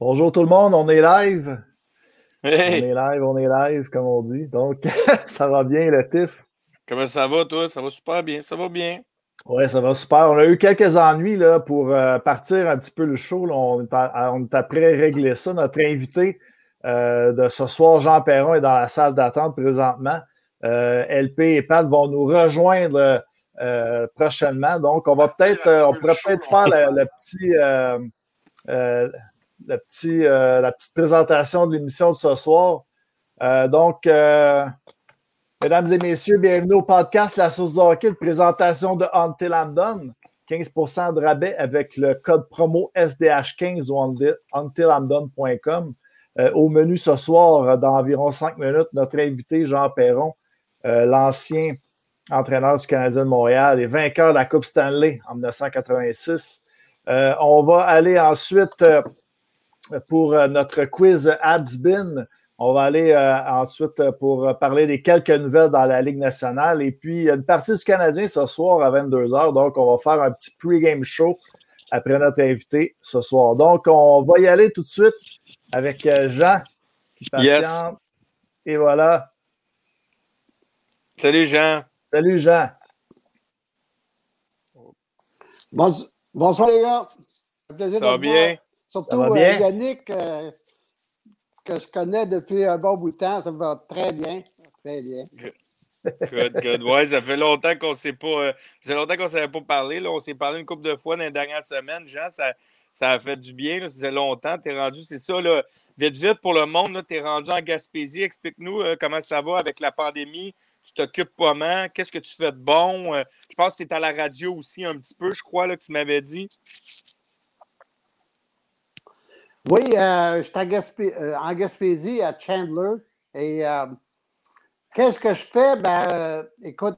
Bonjour tout le monde, on est live. On est live, on est live, comme on dit. Donc, ça va bien, le TIF? Comment ça va, toi? Ça va super bien, ça va bien. Oui, ça va super. On a eu quelques ennuis là, pour euh, partir un petit peu le show. On, est on, est après régler ça. Notre invité euh, de ce soir, Jean Perron, est dans la salle d'attente présentement. Euh, LP et Pat vont nous rejoindre prochainement. Donc, on va peut-être, on pourrait peut-être faire le petit la, euh, la petite présentation de l'émission de ce soir. Euh, donc, euh, mesdames et messieurs, bienvenue au podcast La Source de hockey, présentation de Until I'm Done. 15% de rabais avec le code promo SDH15 ou untilamdone.com. au menu ce soir, dans environ 5 minutes, notre invité Jean Perron, l'ancien entraîneur du Canadien de Montréal et vainqueur de la Coupe Stanley en 1986. on va aller ensuite pour euh, notre quiz Absbin. On va aller euh, ensuite pour parler des quelques nouvelles dans la Ligue nationale. Et puis, il y a une partie du Canadien ce soir à 22h. Donc, on va faire un petit pre-game show après notre invité ce soir. Donc, on va y aller tout de suite avec euh, Jean qui patiente. Et voilà. Salut Jean. Salut Jean. Bonsoir les gars. Ça va bien? Surtout euh, Yannick, euh, que je connais depuis un bon bout de temps, ça va très bien. Très bien. Good, good. Ouais, ça fait longtemps qu'on ne s'est pas. Euh, ça fait longtemps qu'on ne s'avait pas parlé. Là. On s'est parlé une couple de fois dans les dernières semaines. Jean, ça, ça a fait du bien. Ça fait longtemps. Tu es rendu, c'est ça, là, vite, vite pour le monde. Tu es rendu en Gaspésie. Explique-nous comment ça va avec la pandémie. Tu t'occupes comment? Qu'est-ce que tu fais de bon? je pense que tu es à la radio aussi un petit peu, je crois, là, que tu m'avais dit. Oui, euh, je suis euh, en Gaspésie, à Chandler. Et euh, qu'est-ce que je fais? Ben, écoute,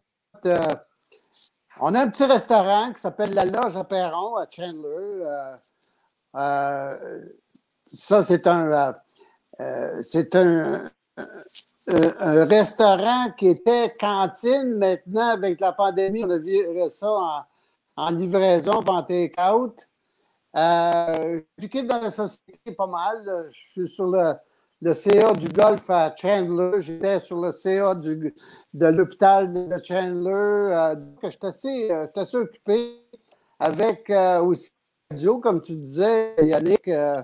on a un petit restaurant qui s'appelle La Loge à Perron, à Chandler. ça, c'est un, c'est un, restaurant qui était cantine. Maintenant, avec la pandémie, on a vu ça en, en livraison, en take-out. Euh, J'équipe dans la société pas mal. Je suis sur le, le CA du golf à Chandler. J'étais sur le CA de l'hôpital de Chandler. Euh, je suis assez, euh, assez, occupé avec euh, aussi radio, comme tu disais, Yannick. Euh,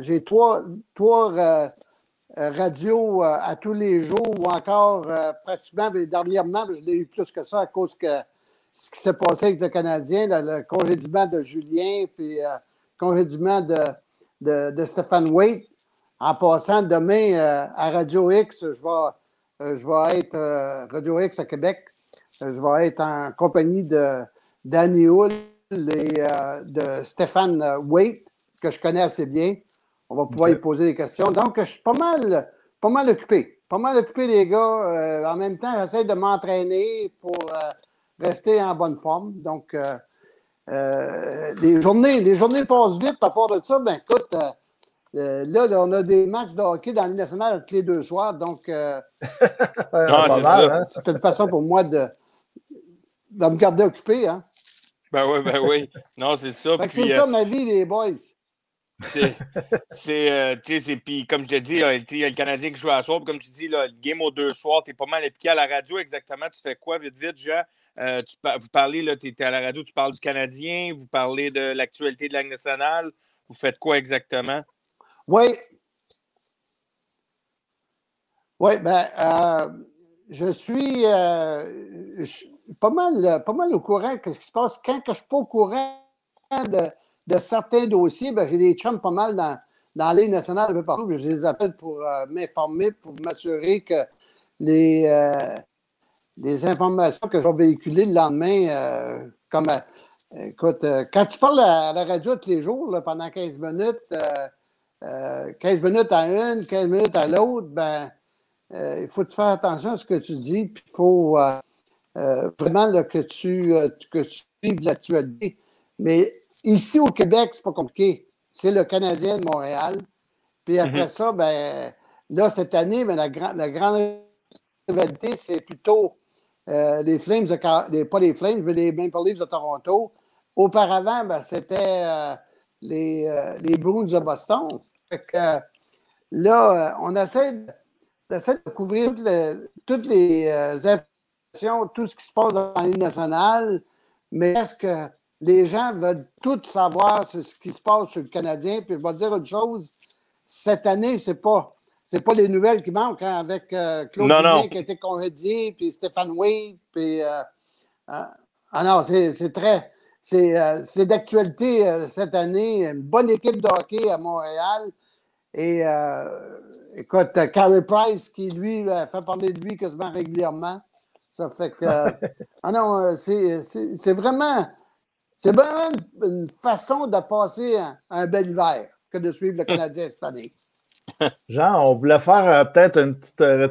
j'ai trois, trois radios à tous les jours ou encore pratiquement, mais dernièrement, je l'ai eu plus que ça à cause que ce qui s'est passé avec le Canadien, le, congédiement de Julien, puis le euh, congédiement de, de, de, Stéphane Waite. En passant demain euh, à Radio X, je vais, euh, je vais être Radio X à Québec. je vais être en compagnie de Danny Hull et de Stéphane Waite, que je connais assez bien. On va pouvoir y poser des questions. Donc, je suis pas mal, pas mal occupé. Pas mal occupé, les gars. en même temps, j'essaie de m'entraîner pour rester en bonne forme. Donc, euh, euh, les, journées, les journées passent vite à part de ça. Ben, écoute, euh, là, on a des matchs de hockey dans l'année nationale tous les deux soirs. Donc, ah, hein? c'est une façon pour moi de, de me garder occupé. Hein? Ben oui, ben oui. Non, c'est ça. c'est ça ma vie, les boys. C'est, euh, puis comme je te dis, il y a le Canadien qui joue à soir. comme tu dis, le game aux deux soirs, tu es pas mal épiqué à la radio exactement. Tu fais quoi vite, vite, Jean? Euh, vous parlez, là, tu es, à la radio, tu parles du Canadien, vous parlez de l'actualité de la nationale. Vous faites quoi exactement? Oui. Oui, ben, euh, je, suis, pas, mal, pas mal au courant de ce qui se passe. Quand je ne suis pas au courant de certains dossiers, ben, j'ai des chums pas mal dans, dans les nationales un peu partout. Je les appelle pour euh, m'informer, pour m'assurer que les, euh, les informations que je vais véhiculer le lendemain, euh, comme écoute, quand tu parles à, la radio tous les jours, pendant 15 minutes, 15 minutes à une, 15 minutes à l'autre, ben il faut te faire attention à ce que tu dis, puis il faut vraiment que tu que tu suives l'actualité. Mais Ici, au Québec, c'est pas compliqué. C'est le Canadien de Montréal. Puis après mhm. ça, ben, là, cette année, ben, la, la grande rivalité, c'est plutôt euh, les Flames, de, pas les Flames, mais les Maple de Toronto. Auparavant, ben, c'était euh, les, euh, les Bruins de Boston. là, on essaie de, couvrir toutes les informations, tout ce qui se passe dans l'île nationale, mais est-ce que les gens veulent tout savoir ce qui se passe sur le Canadien? Puis je vais dire autre chose, cette année, c'est pas c'est pas les nouvelles qui manquent hein, avec euh, Claude qui a été congédié, puis Stéphane Wade, puis. Euh, euh, ah non, c'est très. C'est d'actualité cette année. Une bonne équipe de hockey à Montréal. Et écoute, Carey Price, qui lui fait parler de lui quasiment régulièrement. Ça fait que. ah non, c'est vraiment. C'est vraiment une, façon de passer un bel hiver que de suivre le Canadien cette année. Jean, on voulait faire euh, peut-être une petite euh,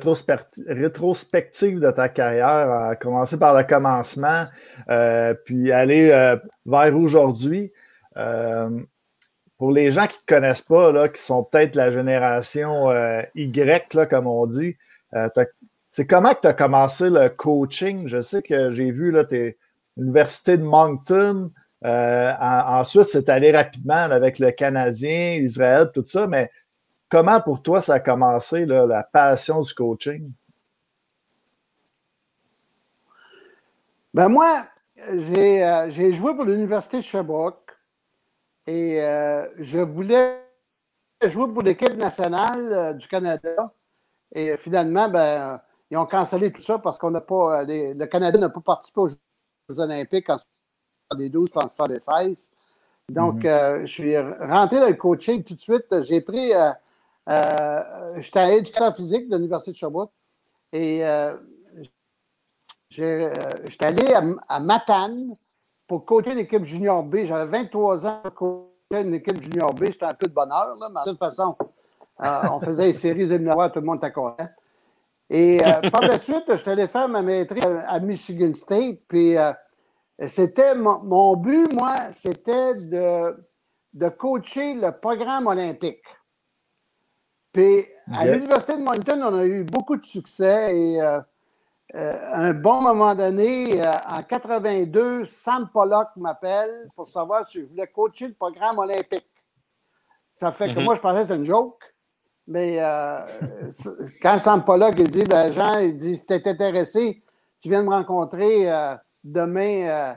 rétrospective de ta carrière, à commencer par le commencement, euh, puis aller vers aujourd'hui. pour les gens qui ne te connaissent pas, là, qui sont peut-être la génération Y, comme on dit, c'est comment que tu as commencé le coaching? Je sais que j'ai vu tes université de Moncton. ensuite, c'est allé rapidement avec le Canadien, Israël, tout ça, mais Comment pour toi ça a commencé, la passion du coaching? Ben moi, j'ai euh, joué pour l'Université de Sherbrooke et euh, je voulais jouer pour l'équipe nationale euh, du Canada. Et finalement, ben, ils ont cancellé tout ça parce qu'on n'a pas. le Canada n'a pas participé aux Jeux olympiques en des 12 en des 16. Donc, mm-hmm. je suis rentré dans le coaching tout de suite. J'ai pris J'étais éducateur physique de l'Université de Sherbrooke et euh, euh, j'étais allé à, Matane pour coacher l'équipe junior B. J'avais 23 ans pour coacher une équipe junior B. C'était un peu de bonheur, mais de toute façon, euh, on faisait les séries éliminatoires, tout le monde était content. Et par la suite, je suis allé faire ma maîtrise à, Michigan State. Puis c'était mon, but, moi, c'était de coacher le programme olympique. Puis à l'Université de Moncton, on a eu beaucoup de succès et euh, euh, à un bon moment donné, euh, en 82, Sam Pollock m'appelle pour savoir si je voulais coacher le programme olympique. Ça fait que mhm. moi, je pensais que c'était une joke. Mais quand Sam Pollock il dit, ben, Jean, il dit, si tu es intéressé, tu viens de me rencontrer demain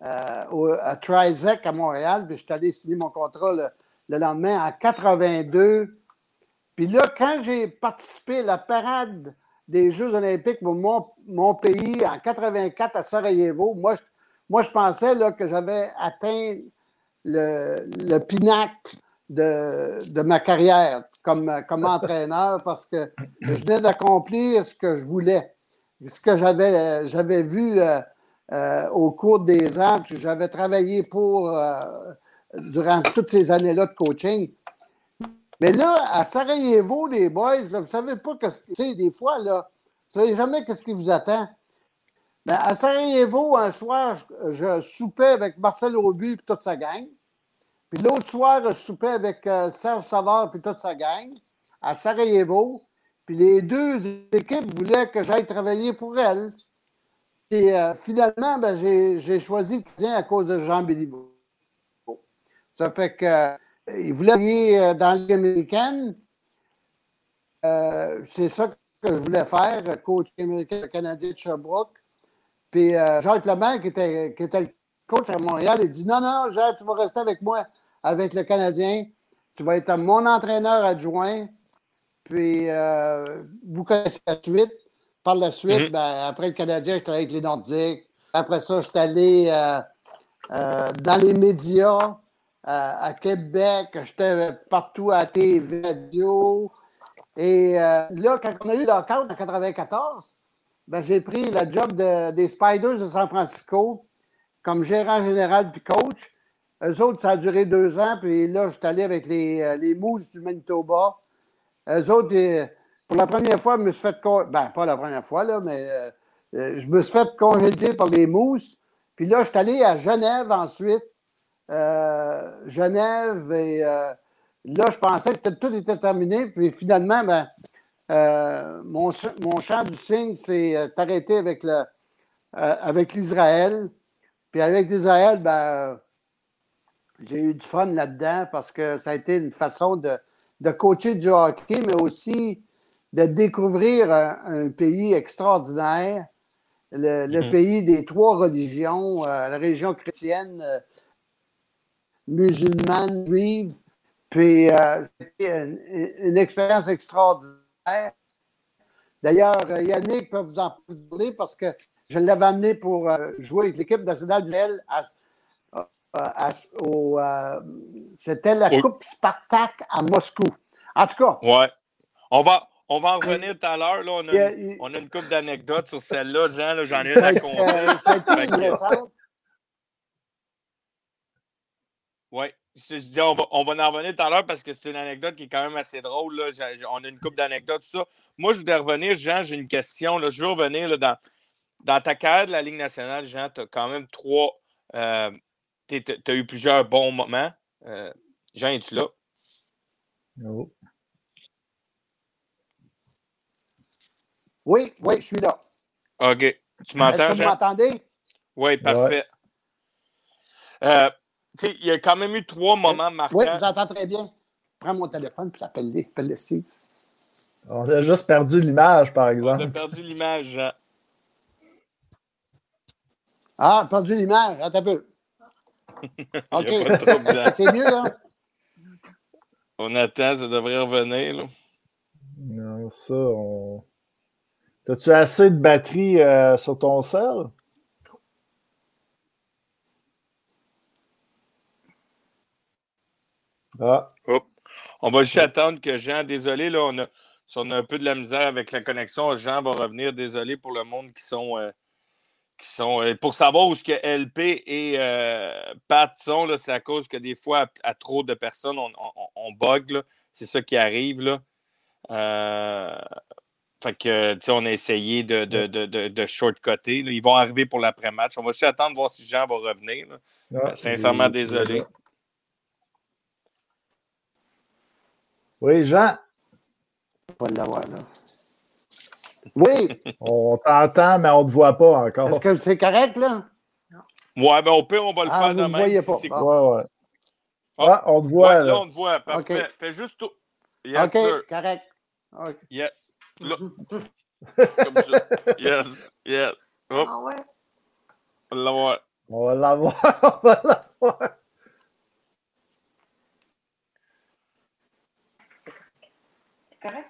à Trizec à Montréal. Puis je suis allé signer mon contrat le, le lendemain en 82. Puis là, quand j'ai participé à la parade des Jeux olympiques pour mon, pays en 84 à Sarajevo, moi, je, moi, je pensais là, que j'avais atteint le, le pinacle de, ma carrière comme, comme entraîneur parce que je venais d'accomplir ce que je voulais, ce que j'avais, j'avais vu euh, euh, au cours des ans, puis j'avais travaillé pour euh, durant toutes ces années-là de coaching. Mais là, à Sarajevo, les boys, vous ne savez pas ce que c'est. Des fois, là, vous savez jamais ce qui vous attend. Mais à Sarajevo, un soir, je, soupais avec Marcel Aubu et toute sa gang. Puis l'autre soir, je soupais avec euh, Serge Savard et toute sa gang à Sarajevo. Puis les deux équipes voulaient que j'aille travailler pour elles. Et euh, finalement, ben, j'ai choisi le à cause de Jean Béliveau. Ça fait que il voulait aller euh, dans la Ligue américaine. Euh, c'est ça que je voulais faire, coach américain canadien de Sherbrooke. Puis euh, Jacques Lemaire, qui était, qui était le coach à Montréal, il dit Non, non, non, Jacques, tu vas rester avec moi, avec le Canadien. Tu vas être mon entraîneur adjoint. Puis vous connaissez la suite. Par la suite, mm-hmm. ben, après le Canadien, j'étais avec les Nordiques. Après ça, je suis allé dans les médias à Québec, j'étais partout à TV, radio. Et euh, là, quand on a eu le cadre en 94, ben, j'ai pris le job des Spiders de San Francisco comme gérant général puis coach. Eux autres, ça a duré deux ans, puis là, je suis allé avec les, euh, les Moose du Manitoba. Eux autres, euh, pour la première fois, je me suis fait. Ben, pas la première fois, là, mais je me suis fait congédier par les Moose. Puis là, je suis allé à Genève ensuite Genève. Et euh, là, je pensais que tout était terminé. Puis finalement, ben, euh, mon, mon champ du signe s'est arrêté avec avec l'Israël. Puis avec l'Israël, ben, j'ai eu du fun là-dedans parce que ça a été une façon de, de coacher du hockey, mais aussi de découvrir un, pays extraordinaire, le, Mhm. pays des trois religions, euh, la religion chrétienne, euh, musulmane, juive. Puis euh, c'était une, une expérience extraordinaire. D'ailleurs, euh, Yannick peut vous en parler parce que je l'avais amené pour euh, jouer avec l'équipe nationale d'Israël euh, c'était la Oui. Coupe Spartak à Moscou. En tout cas, Ouais. On va, on va en revenir tout à l'heure. là. On a, il on a une couple d'anecdotes sur celle-là, Jean. J'en ai une à compter. euh, ça a été Fait une que- récente. Oui. Je je dis, on va, on va en revenir tout à l'heure parce que c'est une anecdote qui est quand même assez drôle. Là. On a une couple d'anecdotes, tout ça. Moi, je voudrais revenir, Jean, j'ai une question. Là. Je veux revenir là, dans, dans ta carrière de la Ligue nationale, Jean, tu as quand même trois. Euh, tu as eu plusieurs bons moments. Euh, Jean, es-tu là? Oui, oui, je suis là. OK. Tu Est-ce m'entends, que vous Jean? m'entendez? Oui, parfait. Euh, sais, il y a quand même eu trois moments marquants. Oui, je vous entends très bien. Prends mon téléphone puis appelle-les. Appelle-les Steve. On a juste perdu l'image, par On exemple. a perdu l'image, Jean. Ah, perdu l'image. Attends un peu. OK. que c'est mieux, là? On attend, ça devrait revenir. Là. Non, ça, on. T'as-tu assez de batterie euh, sur ton cell? Ah, On va juste attendre que Jean, désolé, là, on a, si on a un peu de la misère avec la connexion, Jean va revenir. Désolé pour le monde qui sont. euh, qui sont euh, pour savoir où ce que LP et euh, Pat sont, c'est à cause que des fois, à, à trop de personnes, on, on, on bug. là. C'est ça qui arrive. Là. Euh, fait que, tu sais, on a essayé de, de, de, de, de là. Ils vont arriver pour l'après-match. On va juste attendre voir si Jean va revenir. là. ah, Sincèrement, désolé. Oui, Jean, On va l'avoir, là. Oui, on t'entend, mais on ne te voit pas encore. est-ce que c'est correct, là? Ouais, ben au pire, on va le Ah, faire vous de le même. voyez si pas. c'est Bon. Ouais, ouais. Ah. Ah, on te voit, Ouais, là. là, on te voit. Parfait. OK. Fais juste tout. Yes, OK, sir. correct. Yes. Là. Comme ça. Yes. Yes. Hop, Ah ouais. on va l'avoir. On va l'avoir. on va l'avoir. Correct?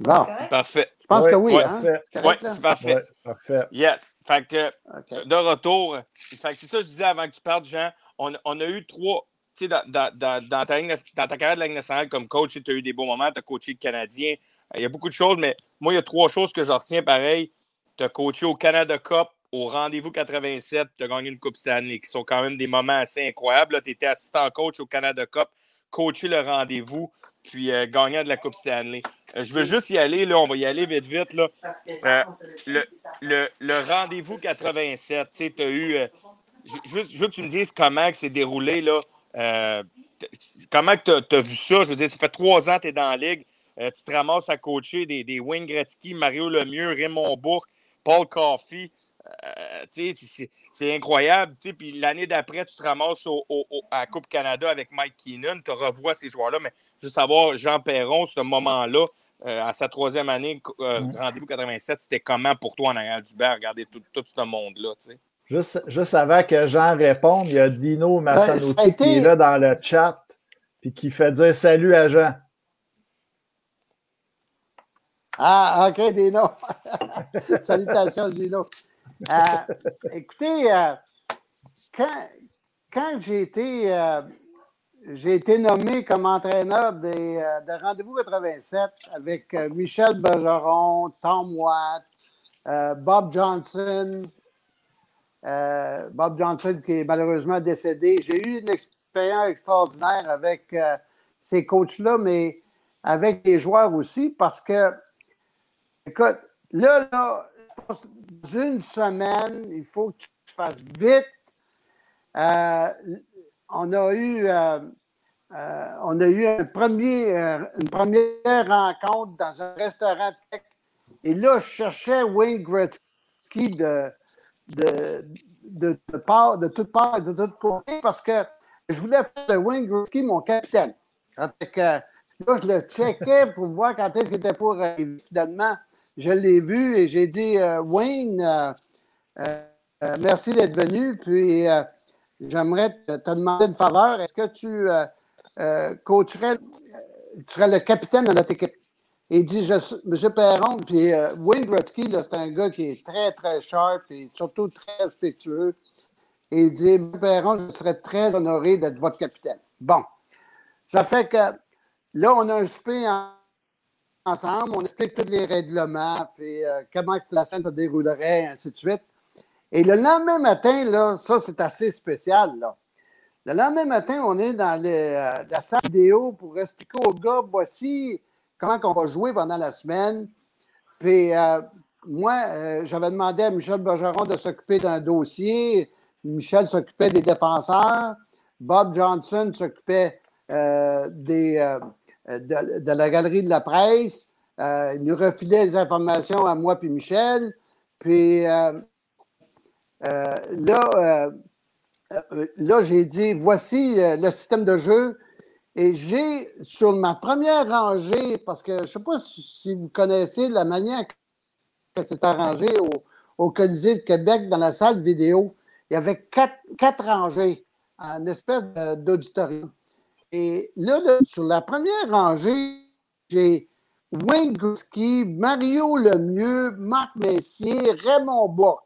Bon, Correct? Parfait. je pense Ouais, que oui, ouais, hein? C'est Oui, c'est parfait. Ouais, parfait. Yes. Fait que de retour, fait que c'est ça que je disais avant que tu partes, Jean. On, on a eu trois. Tu sais, dans, dans, dans, dans ta, ligne- dans ta carrière de la Ligue nationale comme coach, tu as eu des beaux moments, tu as coaché le Canadien. Il y a beaucoup de choses, mais moi, il y a trois choses que je retiens pareil. Tu as coaché au Canada Cup, au Rendez-vous 87, tu as gagné une Coupe Stanley, qui sont quand même des moments assez incroyables. Tu étais assistant coach au Canada Cup, coaché le rendez-vous, puis euh, gagnant de la Coupe Stanley. Euh, je veux juste y aller, là, on va y aller vite, vite. Là. Euh, le, le, le rendez-vous 87, tu sais, tu as eu. je, veux, je veux que tu me dises comment c'est déroulé, là. Comment tu as, vu ça? Je veux dire, ça fait trois ans que tu es dans la ligue. Tu te ramasses à coacher des, des Wayne Gretzky, Mario Lemieux, Raymond Bourque, Paul Coffey. Euh, c'est- incroyable. Puis l'année d'après, tu te ramasses au, au- au- à la Coupe Canada avec Mike Keenan. Tu revois ces joueurs-là. Mais juste savoir, Jean Perron, ce moment-là, euh, à sa troisième année, euh, Mm. rendez-vous 87, c'était comment pour toi en arrière du banc, regarder tout, tout ce monde-là? Juste, juste avant que Jean réponde, il y a Dino Massanotti Ben, été- qui est là dans le chat puis qui fait dire salut à Jean. Ah, OK, Dino. Salutations, Dino. Euh, écoutez, euh, quand, quand j'ai été, euh, j'ai été nommé comme entraîneur des, de Rendez-vous 87 avec Michel Bergeron, Tom Watt, Bob Johnson, Bob Johnson qui est malheureusement décédé. J'ai eu une expérience extraordinaire avec ces coachs-là, mais avec les joueurs aussi, parce que Écoute, là, là, dans une semaine, il faut que tu fasses vite. Euh, on a eu, euh, euh, on a eu une première rencontre dans un restaurant tech. Et là, je cherchais Wayne Gretzky de, de, de, part, de toutes parts et de tous côtés parce que je voulais faire de Wayne Gretzky mon capitaine. Là, je le checkais pour voir quand est-ce qu'il était pour arriver. Finalement, je l'ai vu et j'ai dit euh, Wayne, euh, euh, merci d'être venu. Puis j'aimerais te, demander une faveur. Est-ce que tu coacherais, tu serais le capitaine de notre équipe? Il dit, M. Perron, puis Wayne Gretzky, c'est un gars qui est très, très sharp et surtout très respectueux. Il dit, M. Perron, je serais très honoré d'être votre capitaine. Bon. Ça fait que là, on a un souper ensemble, on explique tous les règlements, puis euh, comment la scène se déroulerait, ainsi de suite. Et le lendemain matin, là, ça, c'est assez spécial. Le lendemain matin, on est dans euh, la salle vidéo pour expliquer aux gars, voici comment on va jouer pendant la semaine. Puis euh, moi, j'avais demandé à Michel Bergeron de s'occuper d'un dossier. Michel s'occupait des défenseurs. Bob Johnson s'occupait des, euh, de, la galerie de la presse. Euh, il nous refilait les informations à moi puis Michel. Puis là, là j'ai dit voici le système de jeu. Et j'ai, sur ma première rangée, parce que je ne sais pas si vous connaissez la manière que c'est arrangé au, au, Colisée de Québec dans la salle vidéo, il y avait quatre, quatre rangées, en espèce d'auditorium. Et là, sur la première rangée, j'ai Wayne Guski, Mario Lemieux, Marc Messier, Raymond Bock,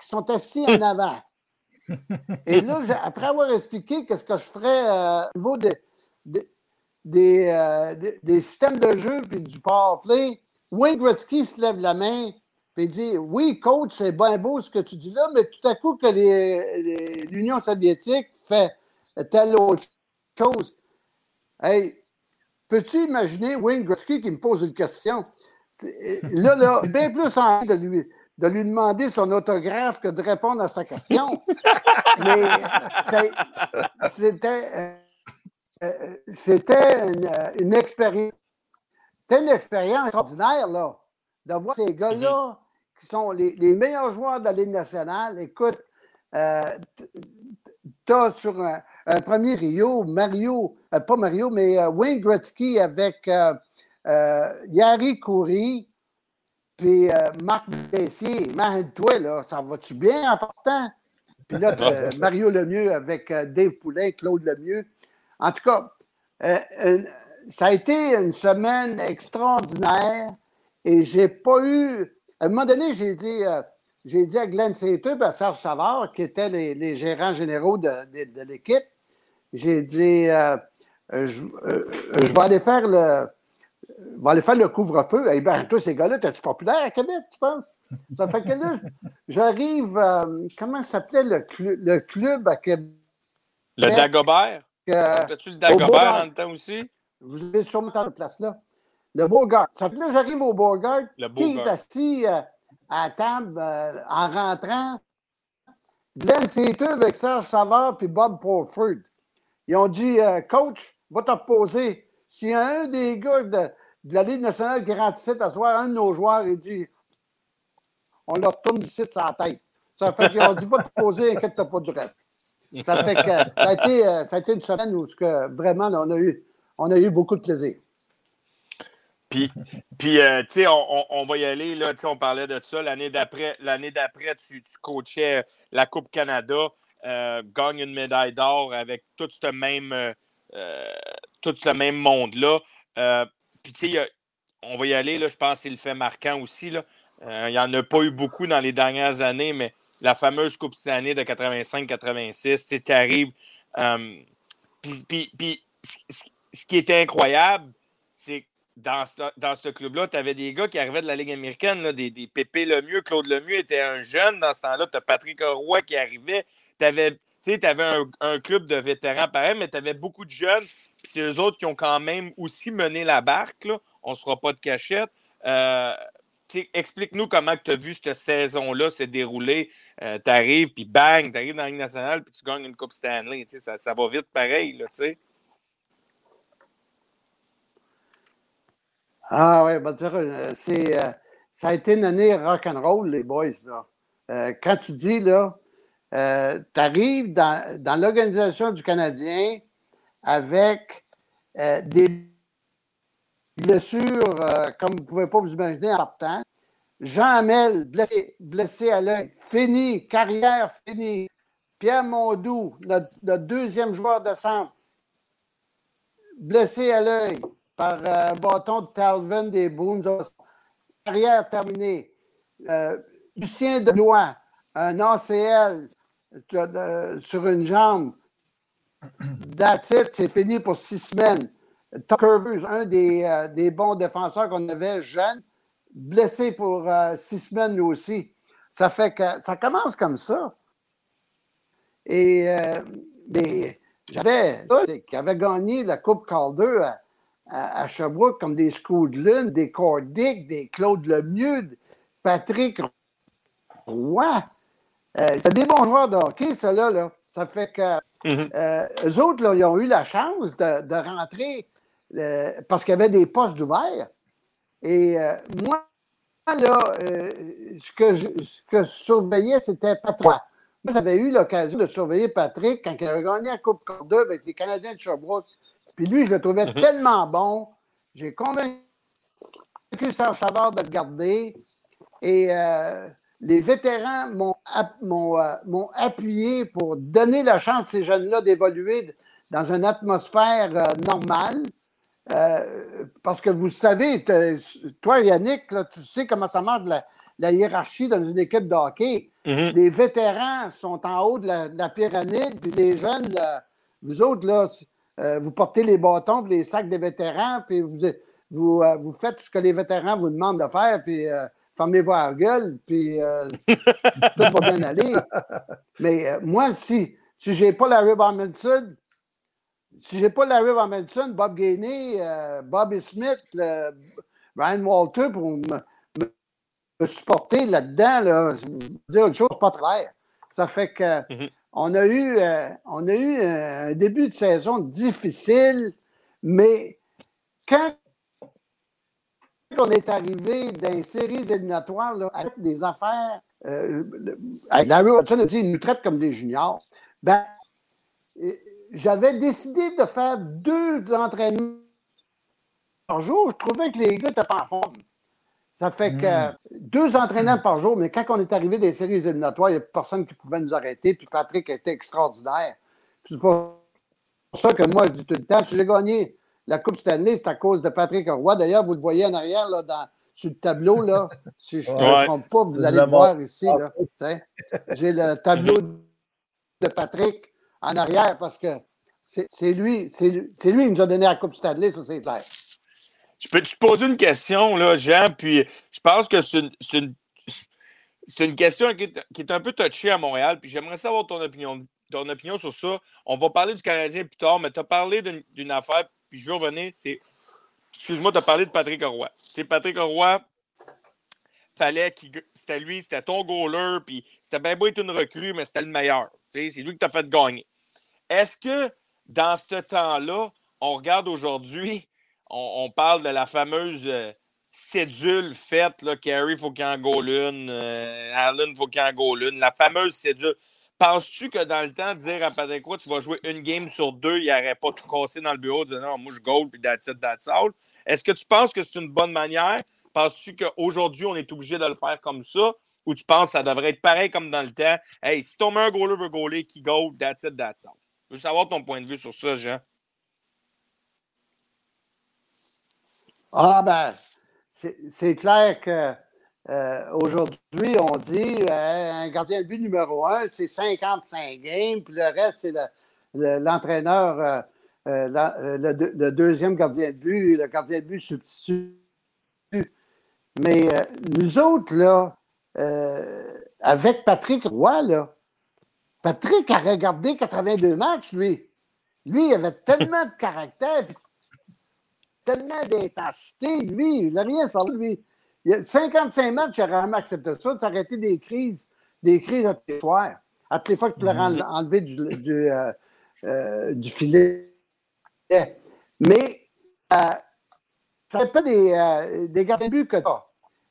qui sont assis en avant. Et là, après avoir expliqué qu'est-ce que je ferais euh, au niveau de, euh, des, systèmes de jeu puis du power play, Wayne Gretzky se lève la main et dit Oui, coach, c'est bien beau ce que tu dis là, mais tout à coup que l'Union soviétique fait telle autre chose. Hey, peux-tu imaginer Wayne Gretzky qui me pose une question? Là, là, bien plus envie de lui, de lui demander son autographe que de répondre à sa question. Mais c'était, euh, euh, c'était une, expérience. C'était une expérience extraordinaire, là, de voir ces gars-là qui sont les, meilleurs joueurs de la Ligue nationale. Écoute, euh, tu as sur un premier Rio, Mario, euh, pas Mario, mais euh, Wayne Gretzky avec euh, Yari Coury, puis Marc Bessier. Imagine-toi, là, ça va-tu bien en partant? Puis là, Mario Lemieux avec Dave Poulin, Claude Lemieux. En tout cas, ça a été une semaine extraordinaire et j'ai pas eu. À un moment donné, j'ai dit, j'ai dit à Glenn Sainteux, à Serge Savard, qui étaient les, gérants généraux de l'équipe, j'ai dit, euh, euh, euh, je, vais aller faire le, va aller faire le couvre-feu. Eh bien, toi, ces gars-là, t'es-tu populaire à Québec, tu penses? Ça fait que là, j'arrive, comment s'appelait le, le, club à Québec? Le Dagobert? Euh, tu le Dagobert dans le temps aussi? Vous avez sûrement dans la place là. Le Beaugard. Ça fait que là, j'arrive au Beaugard, qui est assis à table en rentrant? Glenn Sainteux avec Serge Savard puis Bob Porford. Ils ont dit euh, Coach, va te reposer. S'il y a un des gars de, la Ligue nationale qui rentre ici, soir, un de nos joueurs, il dit On leur retourne ici sur la tête. Ça fait qu'ils ont dit Va te poser, inquiète-toi pas du reste. Ça fait que ça a été, euh, ça a été une semaine où que, vraiment on, a eu, on a eu beaucoup de plaisir. Puis, puis euh, tu sais, on, va y aller, là, on parlait de ça. L'année d'après, l'année d'après, tu, tu coachais la Coupe Canada. Euh, gagne une médaille d'or avec tout ce même, euh, euh, tout ce monde-là. Puis, tu sais, on va y aller, là, je pense que c'est le fait marquant aussi. Il n'y en a pas eu beaucoup dans les dernières années, mais la fameuse Coupe Stanley de 85-86, tu arrives. puis, ce qui était incroyable, c'est que dans ce, club-là, tu avais des gars qui arrivaient de la Ligue américaine, des, des Pépé Lemieux, Claude Lemieux était un jeune dans ce temps-là. Tu as Patrick Roy qui arrivait tu avais, un, club de vétérans pareil, mais tu avais beaucoup de jeunes. C'est eux autres qui ont quand même aussi mené la barque. On ne se fera pas de cachette. Euh, explique-nous comment tu as vu cette saison-là se dérouler. Euh, tu arrives, puis bang, tu arrives dans la Ligue nationale, puis tu gagnes une Coupe Stanley. Ça, ça va vite pareil. Là, ah oui, bah dire, euh, c'est, ça a été une année rock'n'roll, les boys. Là. quand tu dis, là, euh, tu arrives dans, dans l'organisation du Canadien avec euh, des blessures, euh, comme vous ne pouvez pas vous imaginer en partant. Jean Hamel, blessé, blessé à l'œil, fini, carrière finie. Pierre Mondou, notre, deuxième joueur de centre, blessé à l'œil par un bâton de Talvin des Boons, carrière terminée. Euh, Lucien Delois, un ACL euh, sur une jambe. That's it, c'est fini pour six semaines. Tucker un des, euh, des bons défenseurs qu'on avait jeune, blessé pour six semaines lui aussi. Ça fait que ça commence comme ça. Et mais j'avais qui avait gagné la Coupe Calder à, à, Sherbrooke comme des Lune, des Cordic, des Claude Lemieux, Patrick Roy. Euh, c'est des bons joueurs de hockey, ça là. Ça fait que mm eux autres, là, ils ont eu la chance de, rentrer euh, parce qu'il y avait des postes ouverts. Et euh, moi, là, ce, que je, que surveillais, c'était Patrick. Moi, j'avais eu l'occasion de surveiller Patrick quand il a gagné la Coupe Calder avec les Canadiens de Sherbrooke. Puis lui, je le trouvais mhm. tellement bon. J'ai convaincu Serge Savard de le garder. Et euh, les vétérans euh, m'ont appuyé pour donner la chance à ces jeunes-là d'évoluer dans une atmosphère euh, normale. parce que vous savez, toi, Yannick, tu sais comment ça marche la, hiérarchie dans une équipe de hockey. Mhm. Les vétérans sont en haut de la, pyramide, puis les jeunes, vous autres, là, euh, vous portez les bâtons, les sacs des vétérans, puis vous, vous, euh, vous, faites ce que les vétérans vous demandent de faire, puis euh, fermez-vous la gueule, puis tout va bien aller. Mais moi, si, si je n'ai pas la Rib Hamilton, si j'ai pas la Rib Hamilton, Bob Gainey, Bobby Smith, Brian Walter pour me, supporter là-dedans, là, dire autre chose, pas très. Ça fait que on a eu, euh, on a eu un début de saison difficile, mais quand on est arrivé dans les séries éliminatoires avec des affaires, euh, Larry Hudson a dit il nous traite comme des juniors. Ben, j'avais décidé de faire deux entraînements par jour. Je trouvais que les gars n'étaient pas en forme. Ça fait que hmm. deux entraînements par jour, mais quand on est arrivé des séries éliminatoires, il n'y a personne qui pouvait nous arrêter. Puis Patrick était extraordinaire. C'est pour ça que moi, je dis tout le temps, si j'ai gagné la Coupe Stanley, c'est à cause de Patrick Roy. D'ailleurs, vous le voyez en arrière, là, dans, sur le tableau, là. Si je ne me trompe pas, vous allez le voir ici. J'ai le tableau de Patrick en arrière parce que c'est lui, c'est lui qui nous a donné la Coupe Stanley, ça c'est clair. Je peux te poser une question, là, Jean, puis je pense que c'est une, une, question qui est, un peu touchée à Montréal, puis j'aimerais savoir ton opinion, ton opinion sur ça. On va parler du Canadien plus tard, mais tu as parlé d'une affaire, puis je vais revenir, c'est... Excuse-moi, tu as parlé de Patrick Roy. C'est Patrick Roy, fallait qu'il. C'était lui, c'était ton goaler, puis c'était bien beau être une recrue, mais c'était le meilleur. C'est lui qui t'a fait gagner. Est-ce que dans ce temps-là, on regarde aujourd'hui, on, parle de la fameuse euh, cédule faite, là, Carey, faut qu'il en goal une, euh, Allen, faut qu'il en goal une, la fameuse cédule. Penses-tu que dans le temps, dire à Patrick tu vas jouer une game sur deux, il n'aurait pas tout cassé dans le bureau, de dire non, moi je goal, puis that's it, that's all. Est-ce que tu penses que c'est une bonne manière? Penses-tu qu'aujourd'hui, on est obligé de le faire comme ça? Ou tu penses que ça devrait être pareil comme dans le temps? Hey, si ton meilleur goaler veut goaler, qui goal, that's it, that's all. Je veux savoir ton point de vue sur ça, Jean. Ah ben, c'est clair que euh, aujourd'hui, on dit euh, un gardien de but numéro un, c'est 55 games, puis le reste, c'est l'entraîneur, euh, le, deuxième gardien de but, le gardien de but substitut. Mais nous autres, là, avec Patrick Roy, là, Patrick a regardé 82 matchs, lui. Lui, il avait tellement de caractère, tellement d'intensité. Lui, il n'a rien sans lui. Il y a 55 matchs, il aurait jamais accepté ça, de s'arrêter des crises, des crises à tous les soirs. À toutes les fois que tu l'as mhm. enlevé du, du, euh, euh, du, filet. Mais euh, ça n'est pas des, des gardiens de but que tu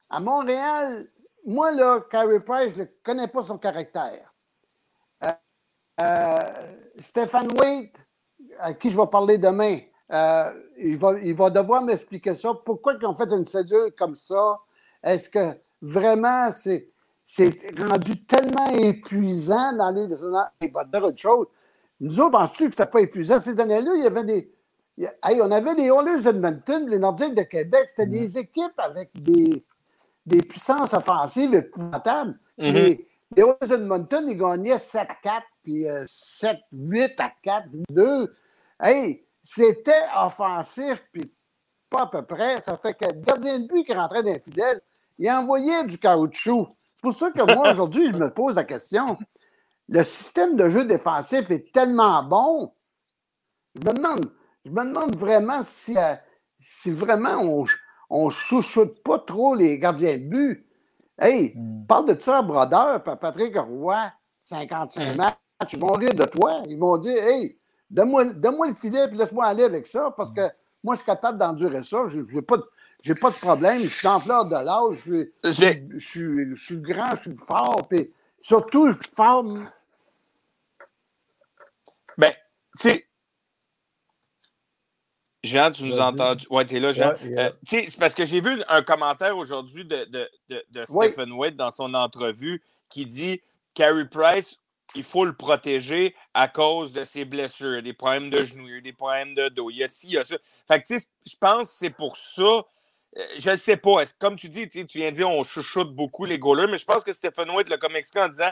À Montréal, moi, là, Carey Price, je ne connais pas son caractère. euh, Stéphane Waite, à qui je vais parler demain, euh, il, va, il va devoir m'expliquer ça. Pourquoi ils ont fait une cédule comme ça? Est-ce que vraiment c'est, c'est rendu tellement épuisant dans les. Va dire autre chose. Nous autres, penses-tu que c'était pas épuisant? Ces années-là, il y avait des. Hey, on avait les Oilers Edmonton, les Nordiques de Québec, c'était des équipes avec des, des puissances offensives épouvantables. Mhm. les, les Oilers Edmonton, ils gagnaient 7-4, puis euh, 7-8 à 4, 2. Hey, c'était offensif, puis pas à peu près. Ça fait que le gardien de but qui rentrait d'infidèle, il envoyait du caoutchouc. C'est pour ça que moi, aujourd'hui, je me pose la question. Le système de jeu défensif est tellement bon. Je me demande, je me demande vraiment si, euh, si vraiment on, on chouchoute pas trop les gardiens de but. Hey, Mm. parle de ça à Brodeur, Patrick Roy, 55 matchs, ils vont rire de toi. Ils vont dire Hey, donne-moi le filet, puis laisse-moi aller avec ça, parce que moi, je suis capable d'endurer ça. Je n'ai pas, de- j'ai pas de problème. Je suis en fleur de l'âge. Je, suis- je, suis- je suis- je suis grand, je suis fort, puis surtout fort. Ben, tu sais. Jean, tu nous Vas-y. entends? Ouais, t'es là, Jean. Ouais, yeah. Euh, tu sais, c'est parce que j'ai vu un commentaire aujourd'hui de, de, de, de Oui. Stephen Wade dans son entrevue qui dit Carey Price, il faut le protéger à cause de ses blessures, des problèmes de genoux, des problèmes de dos, il y a ci, il y a ça. Fait que, tu sais, je pense que c'est pour ça. Euh, Je ne sais pas. Comme tu dis, tu viens de dire on chouchoute beaucoup les goalers, mais je pense que Stephen White l'a comme expliqué en disant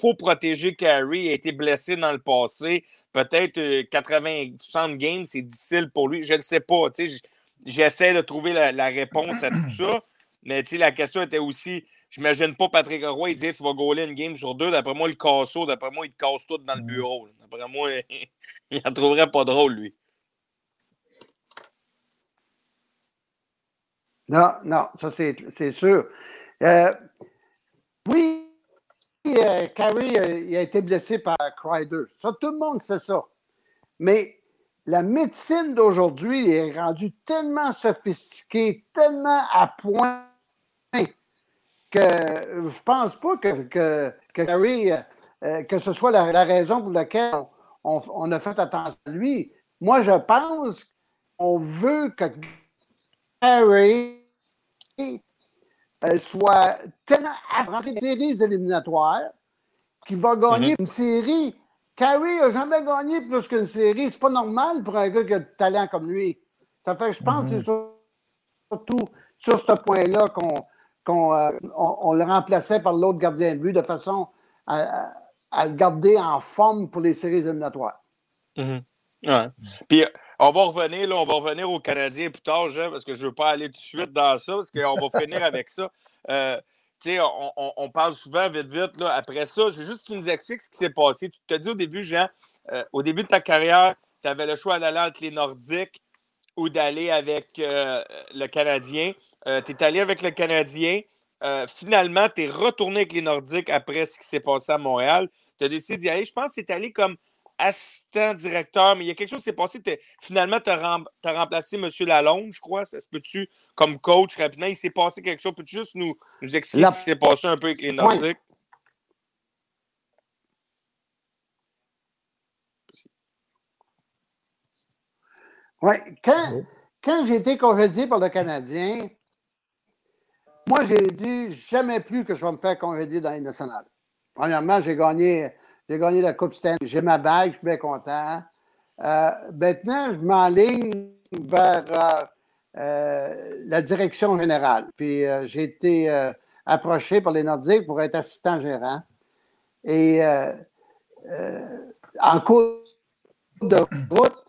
faut protéger Carey. Il a été blessé dans le passé. Peut-être euh, 80, 60 games, c'est difficile pour lui. Je ne sais pas. J'essaie de trouver la, la réponse à tout ça. Mais la question était aussi j'imagine pas Patrick Roy il disait tu vas goaler une game sur deux. D'après moi, le casseau, d'après moi, il te casse tout dans le Mm. bureau. D'après moi, il en trouverait pas drôle, lui. Non, non, ça c'est sûr. Euh, oui, euh, euh, a été blessé par Crider. Ça, tout le monde sait ça. Mais la médecine d'aujourd'hui est rendue tellement sophistiquée, tellement à point que je pense pas que, que, que euh, que ce soit la, raison pour laquelle on, on- on a fait attention à lui. Moi, je pense qu'on veut que Carey euh, soit tellement affronté des séries éliminatoires qu'il va gagner une série. Carey n'a jamais gagné plus qu'une série. C'est pas normal pour un gars qui a du talent comme lui. Ça fait je pense que c'est sur- surtout sur ce point-là qu'on euh, on, on le remplaçait par l'autre gardien de but de façon à, le garder en forme pour les séries éliminatoires. Ouais. Puis on va revenir, là, on va revenir aux Canadiens plus tard, Jean, parce que je ne veux pas aller tout de suite dans ça, parce qu'on va finir avec ça. Euh, on, on- parle souvent vite, vite. Là. Après ça, je veux juste que tu nous expliques ce qui s'est passé. Tu te dis au début, Jean, euh, au début de ta carrière, tu avais le choix d'aller entre les Nordiques ou d'aller avec euh, le Canadien. tu es allé avec le Canadien. Euh, finalement, tu es retourné avec les Nordiques après ce qui s'est passé à Montréal. Tu as décidé d'y aller. Je pense que c'est allé comme assistant directeur, mais il y a quelque chose qui s'est passé. T'es- Finalement, tu as, remplacé M. Lalonde, je crois. Ça se peut-tu, comme coach, rapidement, il s'est passé quelque chose? Peux-tu juste nous, nous expliquer La- ce qui s'est passé un peu avec les Nordiques? Oui, quand, Oui. quand j'ai été congédié par le Canadien, moi, j'ai dit jamais plus que je vais me faire congédier dans les nationales. Premièrement, j'ai gagné, j'ai gagné la Coupe Stanley. J'ai ma bague, je suis bien content. Euh, maintenant, je m'enligne vers euh, euh, la direction générale. Puis j'ai été approché par les Nordiques pour être assistant gérant. Et en cours de route,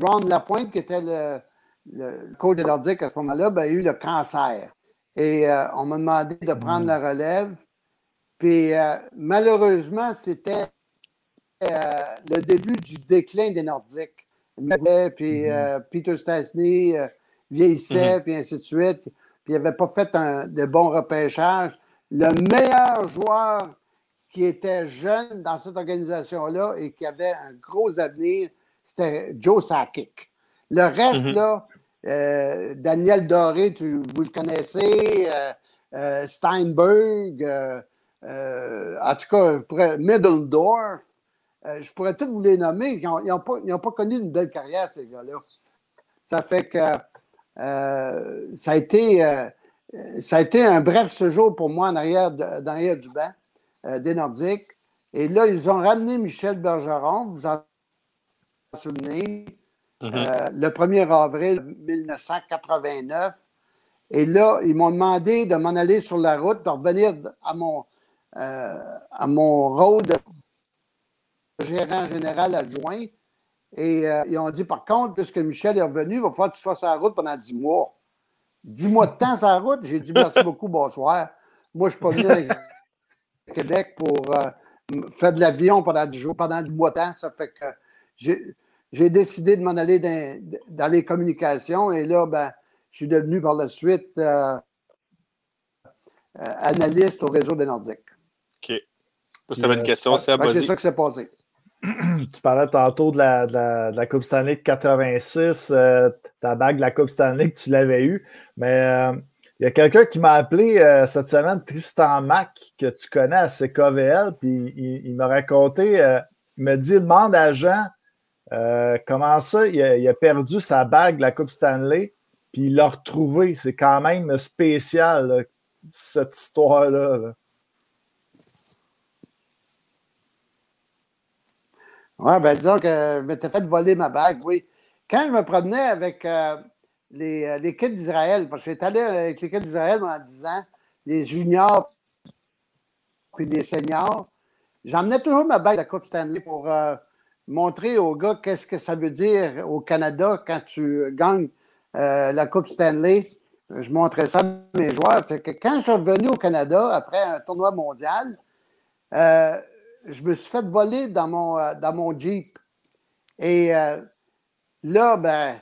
Ron Lapointe, qui était le, le coach de Nordique à ce moment-là, ben, a eu le cancer. Et euh, on m'a demandé de prendre la relève. Puis euh, malheureusement, c'était euh, le début du déclin des Nordiques. Puis euh, Peter Stastny euh, vieillissait, puis ainsi de suite. Puis il n'avait pas fait un, de bon repêchage. Le meilleur joueur qui était jeune dans cette organisation-là et qui avait un gros avenir, c'était Joe Sakic. Le reste, Mhm. là, euh, Daniel Doré, tu, vous le connaissez, Steinberg, en tout cas, Middledorf, euh, je pourrais tous vous les nommer. Ils n'ont pas, pas, connu une belle carrière, ces gars-là. Ça fait que euh, ça, a été, euh, ça a été un bref séjour pour moi en arrière, du banc des Nordiques. Et là, ils ont ramené Michel Bergeron, vous en souvenez, mm-hmm. le 1er avril 1989. Et là, ils m'ont demandé de m'en aller sur la route, de revenir à mon, à mon rôle de gérant général adjoint. Et euh, ils ont dit, par contre, puisque Michel est revenu, il va falloir que tu fasses la route pendant dix mois. Dix mois de temps sur la route? J'ai dit merci beaucoup, bonsoir. Moi, je ne suis pas venu à Québec pour euh, faire de l'avion pendant dix jours, pendant dix mois de temps. Ça fait que j'ai décidé de m'en aller dans, les communications. Et là, ben, je suis devenu par la suite euh, analyste au réseau des Nordiques. OK. Ça une question, c'est C'est ça qui s'est passé. Tu parlais tantôt de la, Coupe Stanley de 86, euh, ta bague de la Coupe Stanley que tu l'avais eue. Mais euh, il y a quelqu'un qui m'a appelé euh, cette semaine, Tristan Mac, que tu connais à CKVL, puis il, m'a raconté, il m'a dit demande à Jean comment ça, il a, perdu sa bague de la Coupe Stanley, puis il l'a retrouvée. C'est quand même spécial, cette histoire-là. là Oui, bien disons que je m'étais fait voler ma bague, oui. Quand je me promenais avec euh, euh, l'équipe d'Israël, parce que j'étais allé avec l'équipe d'Israël pendant 10 ans, les juniors puis les seniors, j'emmenais toujours ma bague de la Coupe Stanley pour euh, montrer aux gars qu'est-ce que ça veut dire au Canada quand tu gagnes la Coupe Stanley. Je montrais ça à mes joueurs. que quand je suis revenu au Canada après un tournoi mondial, je me suis fait voler dans mon, euh, dans mon Jeep. Et euh, là, ben,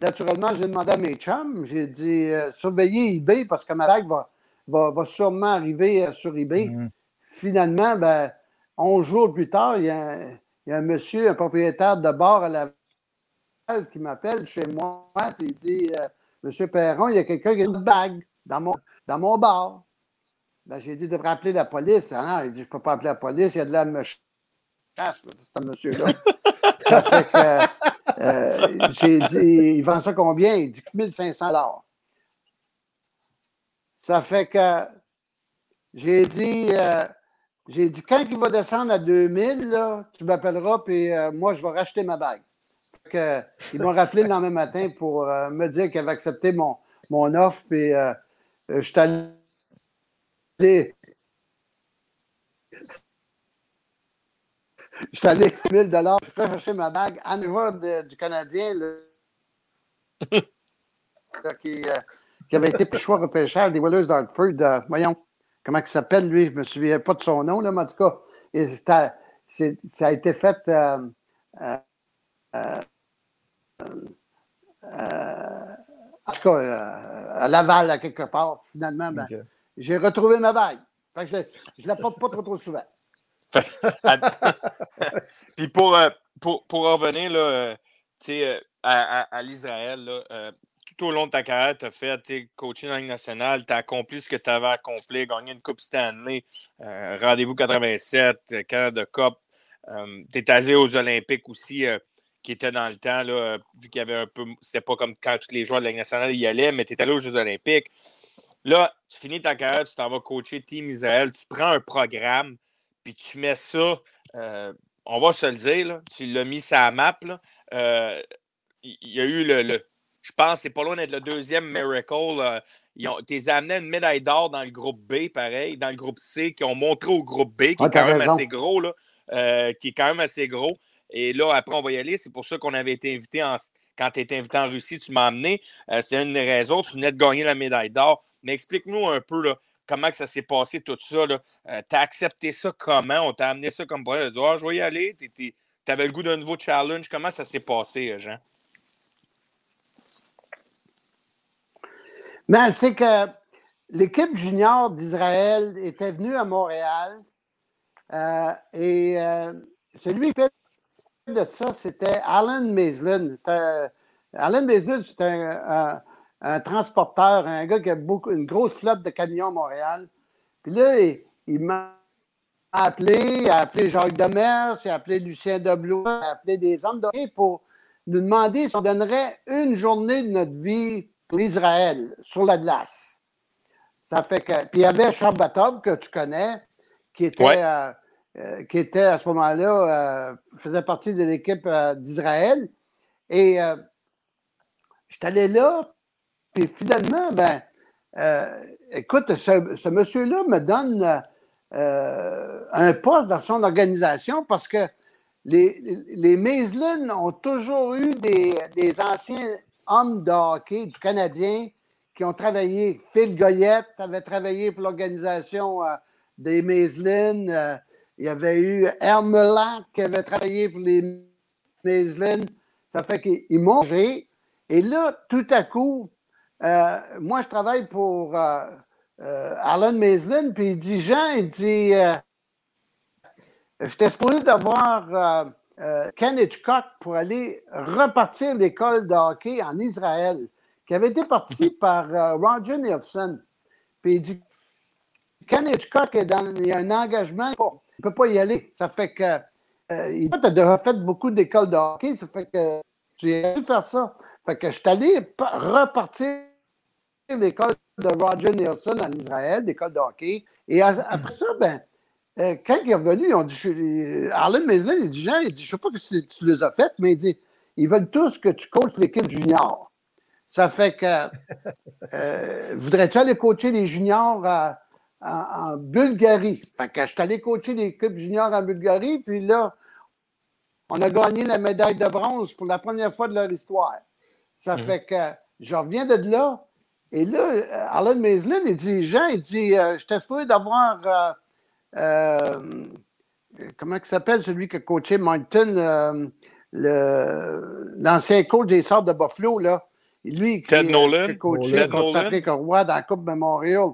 naturellement, j'ai demandé à mes chums, j'ai dit euh, surveillez eBay parce que ma bague va, va, sûrement arriver sur eBay. Mm-hmm. Finalement, ben, 11 jours plus tard, il y, a un, monsieur, un propriétaire de bar à la qui m'appelle chez moi, puis il dit Monsieur Perron, il y a quelqu'un qui a une bague dans mon, dans mon bar. Ben, j'ai dit, il devrait appeler la police. Ah non, il dit, je ne peux pas appeler la police, il y a de la me chasse, ce monsieur-là. ça fait que euh, j'ai dit, il vend ça combien? Il dit 1500 Ça fait que j'ai dit, euh, j'ai dit, quand il va descendre à 2000, là, tu m'appelleras, puis euh, moi, je vais racheter ma bague. Que, ils m'ont rappelé le lendemain matin pour me dire qu'ils avaient accepté mon, mon offre, puis je suis allé je suis allé 1000 dollars, je peux chercher ma bague en niveau du Canadien qui, euh, qui, avait été choix repêchage des Whalers d'Hartford. Euh, voyons, comment il s'appelle lui? Je ne me souviens pas de son nom, là, mais en tout cas, ça a été fait euh, en tout cas, à Laval, à quelque part, finalement. Ben, j'ai retrouvé ma bague. je ne la porte pas trop, trop souvent. Puis pour, euh, pour, pour revenir là, euh, euh, à, à, l'Israël, tout au long de ta carrière, tu as fait coaching en Ligue nationale, tu as accompli ce que tu avais accompli, gagné une Coupe Stanley, Rendez-vous 87, Canada Cup. tu es allé aux Olympiques aussi, qui était dans le temps, là, vu qu'il y avait un peu. C'était pas comme quand tous les joueurs de la Ligue nationale y allaient, mais tu es allé aux Jeux Olympiques. Là, tu finis ta carrière, tu t'en vas coacher Team Israël, tu prends un programme, puis tu mets ça, euh, on va se le dire, tu l'as mis sur la map. Euh, il y, a eu le, je pense, c'est pas loin d'être le deuxième miracle. ils ont, t'es amené une médaille d'or dans le groupe B, pareil, dans le groupe C, qui ont montré au groupe B, qui est quand même assez gros, là, euh, qui est quand même assez gros. Et là, après, on va y aller. C'est pour ça qu'on avait été invité en, quand tu étais invité en Russie, tu m'as amené. c'est une des raisons. Tu venais de gagner la médaille d'or. Mais explique-nous un peu là, comment que ça s'est passé tout ça. Euh, tu as accepté ça comment? On t'a amené ça comme pour dire ah, je vais y aller. Tu avais le goût d'un nouveau challenge. Comment ça s'est passé, euh, Jean? Ben, c'est que l'équipe junior d'Israël était venue à Montréal euh, et celui qui de ça, c'était Alan Maislin. Alan Maislin, c'était un, un transporteur, un gars qui a beaucoup, une grosse flotte de camions à Montréal. Puis là, il, appelé, il a appelé Jacques Demers, il a appelé Lucien Deblois, il a appelé des hommes. Donc, il faut nous demander si on donnerait une journée de notre vie pour Israël sur la glace. Ça fait que. Puis il y avait Shabbatov, que tu connais, qui était, Ouais. euh, euh, qui était à ce moment-là, euh, faisait partie de l'équipe d'Israël. Et je suis allé là, puis finalement, ben, euh, écoute, ce, monsieur-là me donne euh, un poste dans son organisation parce que les, les Maiselin ont toujours eu des, anciens hommes de hockey du Canadien qui ont travaillé. Phil Goyette avait travaillé pour l'organisation euh, des Maiselin. Euh, il y avait eu Hermelac qui avait travaillé pour les Maiselin. Ça fait qu'ils m'ont. Et là, tout à coup, euh, moi, je travaille pour euh, euh, Alan Maiselin, puis il dit, Jean, il dit, j'étais supposé d'avoir Ken Hitchcock pour aller repartir l'école de hockey en Israël, qui avait été partie par euh, Roger Nielsen. Puis il dit, Ken Hitchcock est dans, il y a un engagement, il ne peut pas y aller. Ça fait que, il tu as fait beaucoup d'écoles de hockey, ça fait que j'ai dû faire ça. Fait que je suis allé pa- repartir l'école de Roger Nielsen en Israël, l'école de hockey. Et après ça, ben, euh, quand il est revenu, ils ont dit, je- Arlen Meslin, il dit, Jean, il dit, je ne sais pas que tu les as faites, mais il dit, ils veulent tous que tu coaches l'équipe junior. Ça fait que, euh, voudrais-tu aller coacher les juniors à- en, en Bulgarie? Fait que je suis allé coacher l'équipe junior en Bulgarie, puis là, on a gagné la médaille de bronze pour la première fois de leur histoire. Ça fait que je reviens de là. Et là, Alan Maislin, il dit, Jean, il dit, euh, je t'espère d'avoir, euh, euh, comment il s'appelle celui qui a coaché Martin, euh, l'ancien coach des Sorts de Buffalo, là. Lui, qui, Ted euh, Nolan? qui a coaché Ted contre Nolan? Patrick Roy dans la Coupe Memorial.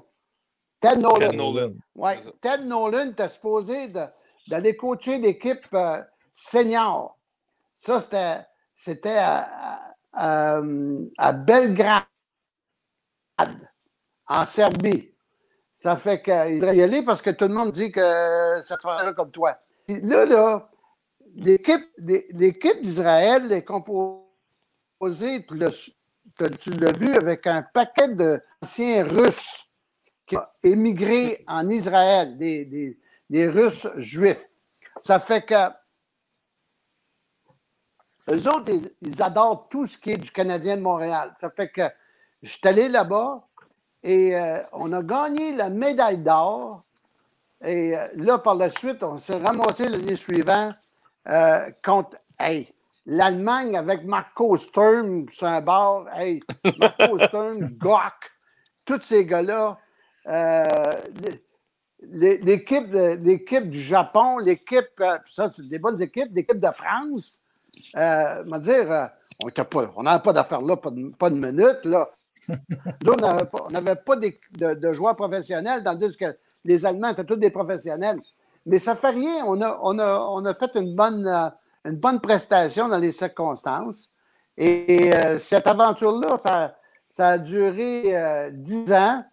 Ted Nolan. Ted Nolan. Ouais. Ted Nolan était supposé d'aller coacher l'équipe euh, senior. Ça, c'était, à- à Belgrade, en Serbie. Ça fait qu'il devrait y aller parce que tout le monde dit que ça fera comme toi. Là, là, l'équipe, d'Israël est composée, tu l'as, vu, avec un paquet d'anciens Russes qui ont émigré en Israël, des, des- des Russes juifs. Ça fait que eux autres, ils adorent tout ce qui est du Canadien de Montréal. Ça fait que je suis allé là-bas et euh, on a gagné la médaille d'or. Et euh, là, par la suite, on s'est ramassé l'année suivante euh, contre hey, l'Allemagne avec Marco Sturm sur un bord. Hey, Marco Sturm, Gock, tous ces gars-là. L'équipe, l'équipe du Japon, l'équipe, ça, c'est des bonnes équipes, l'équipe de France. Euh, me dire, on on n'avait pas d'affaires là, pas de, pas de minutes. Là. Nous, on n'avait pas, des- de, de joueurs professionnels, tandis que les Allemands étaient tous des professionnels. Mais ça fait rien. On a, on a, on a fait une bonne, euh, une bonne prestation dans les circonstances. Et, euh, cette aventure-là, ça, ça a duré euh, dix ans.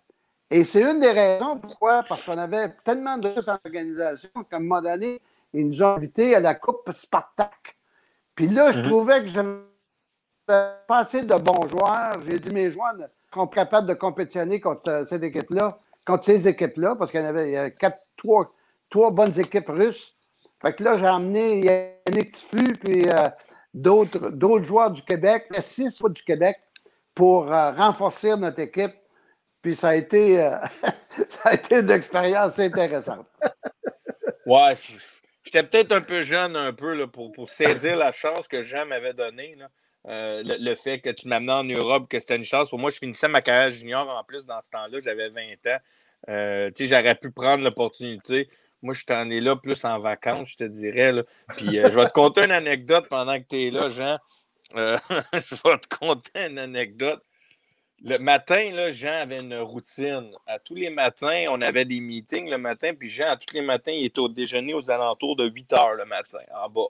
Et c'est une des raisons pourquoi, parce qu'on avait tellement de choses en organisation qu'à un moment donné, ils nous ont invités à la Coupe Spartak. Puis là, je Mhm. trouvais que j'avais pas assez de bons joueurs. J'ai dit, mes joueurs pas capables de compétitionner contre euh, cette équipe-là, contre ces équipes-là, parce qu'il y en avait quatre, trois, trois bonnes équipes russes. Fait que là, j'ai emmené Yannick Tifu, puis euh, d'autres, joueurs du Québec, six fois du Québec, pour euh, renforcer notre équipe. Puis ça a été, ça a été une expérience intéressante. Ouais, j'étais peut-être un peu jeune un peu pour, pour saisir la chance que Jean m'avait donnée. Euh, le, fait que tu m'amenais en Europe, que c'était une chance. Pour moi, je finissais ma carrière junior en plus dans ce temps-là. J'avais 20 ans. Euh, j'aurais pu prendre l'opportunité. Moi, je t'en ai là plus en vacances, je te dirais. là. Puis euh, je vais te conter une anecdote pendant que tu es là, Jean. Euh, je vais te conter une anecdote. Le matin, là, Jean avait une routine. À tous les matins, on avait des meetings le matin, puis Jean, à tous les matins, il était au déjeuner aux alentours de 8 heures le matin, en bas.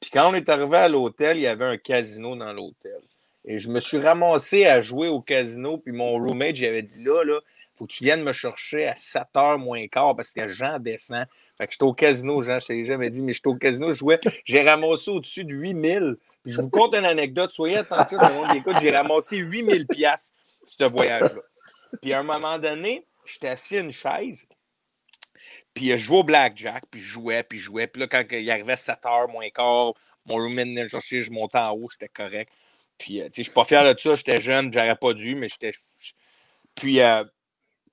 Puis quand on est arrivé à l'hôtel, il y avait un casino dans l'hôtel. Et je me suis ramassé à jouer au casino, puis mon roommate, j'avais dit là, là, faut que tu viennes me chercher à 7h moins quart parce que Jean descend. Fait que j'étais au casino, Jean, je t'ai jamais dit, mais j'étais au casino, je jouais. J'ai ramassé au-dessus de 8000. Puis je vous compte une anecdote, soyez attentifs dans le monde écoute, j'ai ramassé 8000 pièces ce voyage-là. Puis à un moment donné, j'étais assis à une chaise, puis je jouais au blackjack, puis je jouais, puis je jouais. Puis là, quand il arrivait 7h moins quart, mon roommate venait chercher, je montais en haut, j'étais correct. Puis, euh, tu sais, je suis pas fier de ça, j'étais jeune, j'aurais pas dû, mais j'étais. Puis, euh,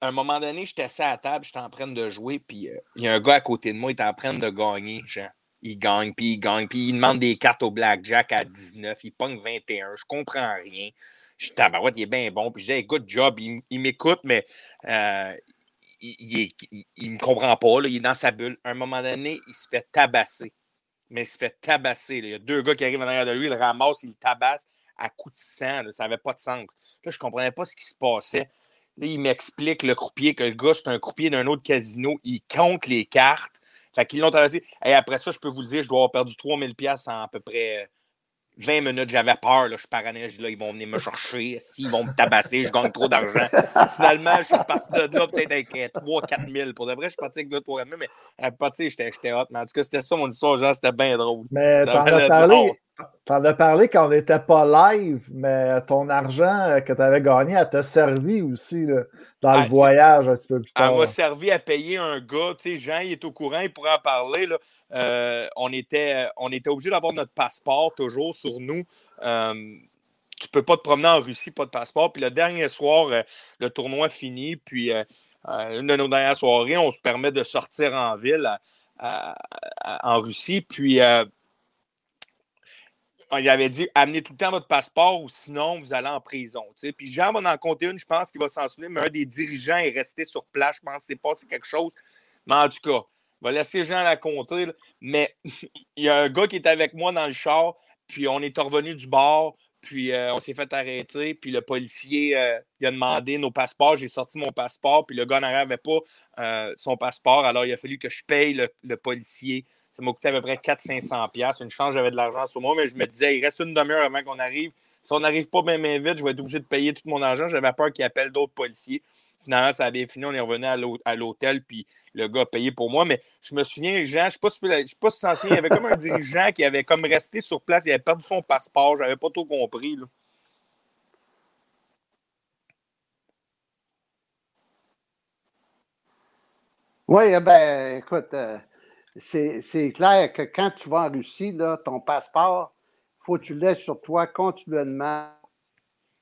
à un moment donné, j'étais assis à la table, j'étais en train de jouer, puis euh, il y a un gars à côté de moi, il était en train de gagner, genre. Il gagne, puis il gagne, puis il demande des cartes au blackjack à 19, il pogne 21, je comprends rien. Je tabarouette, il est bien bon, puis je dis, hey, good job, il, m'écoute, mais il, il, me comprend pas, là, il est dans sa bulle. À un moment donné, il se fait tabasser. Mais il se fait tabasser. Il y a deux gars qui arrivent en arrière de lui, il le ramasse, il le tabasse à coups de sang. ça n'avait pas de sens. Là, je ne comprenais pas ce qui se passait. Là, il m'explique, le croupier, que le gars, c'est un croupier d'un autre casino. Il compte les cartes. Fait qu'ils l'ont tabassé. Et après ça, je peux vous le dire, je dois avoir perdu 3000$ en à peu près 20 minutes, j'avais peur. Là, je suis paranoïaque. Là, ils vont venir me chercher. S'ils vont me tabasser, je gagne trop d'argent. Finalement, je suis parti de là peut-être avec 3-4 000. Pour de vrai, je suis parti avec 2 3 000. Mais à partir, j'étais hot. Mais en tout cas, c'était ça mon histoire. Genre, c'était bien drôle. Mais t'en as parlé. T'en as parlé quand on n'était pas live, mais ton argent que tu avais gagné, elle t'a servi aussi là, dans le ah, voyage un petit peu plus tard. Elle m'a servi à payer un gars. Tu sais, Jean, il est au courant, il pourrait en parler. Là. Euh, on, était, on était obligé d'avoir notre passeport toujours sur nous. Euh, tu ne peux pas te promener en Russie, pas de passeport. Puis le dernier soir, euh, le tournoi finit. Puis une de nos dernières soirées, on se permet de sortir en ville en Russie. Puis il avait dit amenez tout le temps votre passeport ou sinon vous allez en prison. Puis Jean va en compter une, je pense qu'il va s'en souvenir, mais un des dirigeants est resté sur place. Je pense que c'est passé quelque chose. Mais en tout cas, va laisser Jean la compter. Mais il y a un gars qui est avec moi dans le char, puis on est revenu du bar, puis euh, on s'est fait arrêter, puis le policier euh, il a demandé nos passeports. J'ai sorti mon passeport, puis le gars n'avait pas euh, son passeport. Alors il a fallu que je paye le, policier. Ça m'a coûté à peu près 400-500$. Une chance, j'avais de l'argent sur moi, mais je me disais, il reste une demi-heure avant qu'on arrive. Si on n'arrive pas bien, vite, je vais être obligé de payer tout mon argent. J'avais peur qu'il appelle d'autres policiers. Finalement, ça a bien fini. On est revenu à l'hôtel, puis le gars a payé pour moi. Mais je me souviens, Jean, je ne sais pas si pas si il y avait comme un dirigeant qui avait comme resté sur place. Il avait perdu son passeport. Je n'avais pas tout compris. Là. Oui, eh ben, écoute, euh, c'est clair que quand tu vas en Russie, là, ton passeport, il faut que tu le laisses sur toi continuellement.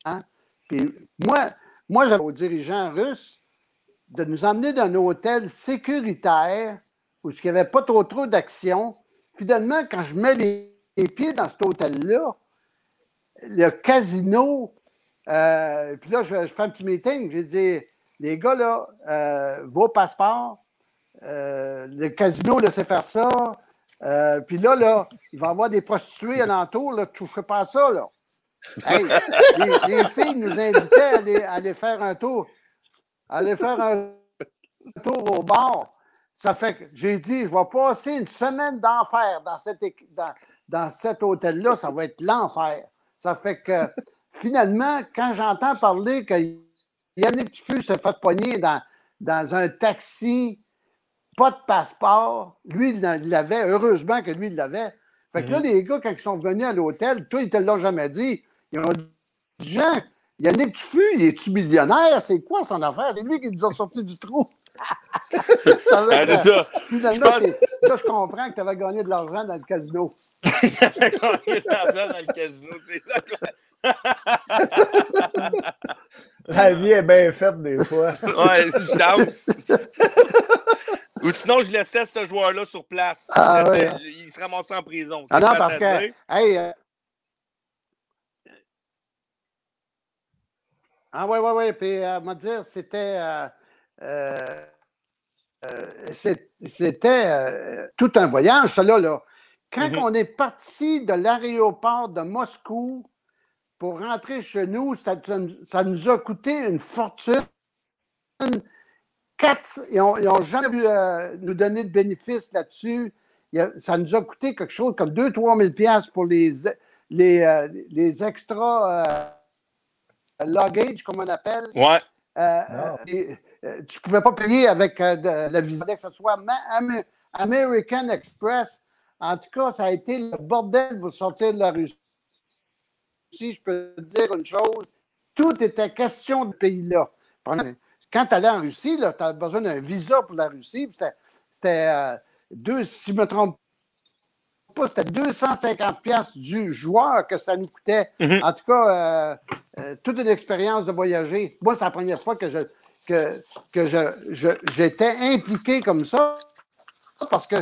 Hein? Puis moi, moi, j'avais aux dirigeants russes de nous emmener dans un hôtel sécuritaire où il n'y avait pas trop trop d'action. Finalement, quand je mets les, pieds dans cet hôtel-là, le casino, euh, puis là, je, fais un petit meeting, j'ai dit, les gars, là, euh, vos passeports, euh, le casino laissez faire ça, puis là, là, il va y avoir des prostituées alentour, là, touchez pas à ça, là les, filles nous invitaient à aller, faire un tour, aller faire un tour au bar. Ça fait que j'ai dit, je vais passer une semaine d'enfer dans, cette, dans, dans cet hôtel-là, ça va être l'enfer. Ça fait que finalement, quand j'entends parler que Yannick Tuffu s'est fait pogner dans, dans un taxi, pas de passeport, lui, il l'avait, heureusement que lui, il l'avait. Fait que là, mhm. les gars, quand ils sont venus à l'hôtel, toi, ils te l'ont jamais dit. Ils ont dit Jean, Yannick Tuffu, il est-tu millionnaire? C'est quoi son affaire? C'est lui qui nous a sorti du trou. ça ben, c'est ça. Finalement, je là, je comprends que tu avais gagné de l'argent dans le casino. J'avais gagné de l'argent dans le casino, c'est là La vie est bien faite des fois. ouais, chance. Ou sinon, je laissais ce joueur-là sur place. Ah, Il se ramassait en prison. Ah non, parce que, hey, euh, Ah oui, oui, oui. Puis, à me dire, c'était. Euh, euh, euh, c'était tout un voyage, ça là. Quand mm-hmm. on est parti de l'aéroport de Moscou pour rentrer chez nous, ça, nous a coûté une fortune. Quatre, ils n'ont jamais pu nous donner de bénéfices là-dessus. Ça nous a coûté quelque chose comme 2-3 000 pour les, les, euh, les extra euh, luggage, comme on appelle. Ouais. Euh, et, euh, tu ne pouvais pas payer avec euh, de- le visa, que ce soit Am- American Express. En tout cas, ça a été le bordel pour sortir de la Russie. Je peux te dire une chose, tout était question de pays-là. Quand tu allais en Russie, tu avais besoin d'un visa pour la Russie. C'était, euh, deux, si je me trompe pas, c'était 250 pièces du joueur que ça nous coûtait. Mhm. En tout cas, euh, euh, toute une expérience de voyager. Moi, c'est la première fois que je que, que je, je- j'étais impliqué comme ça parce que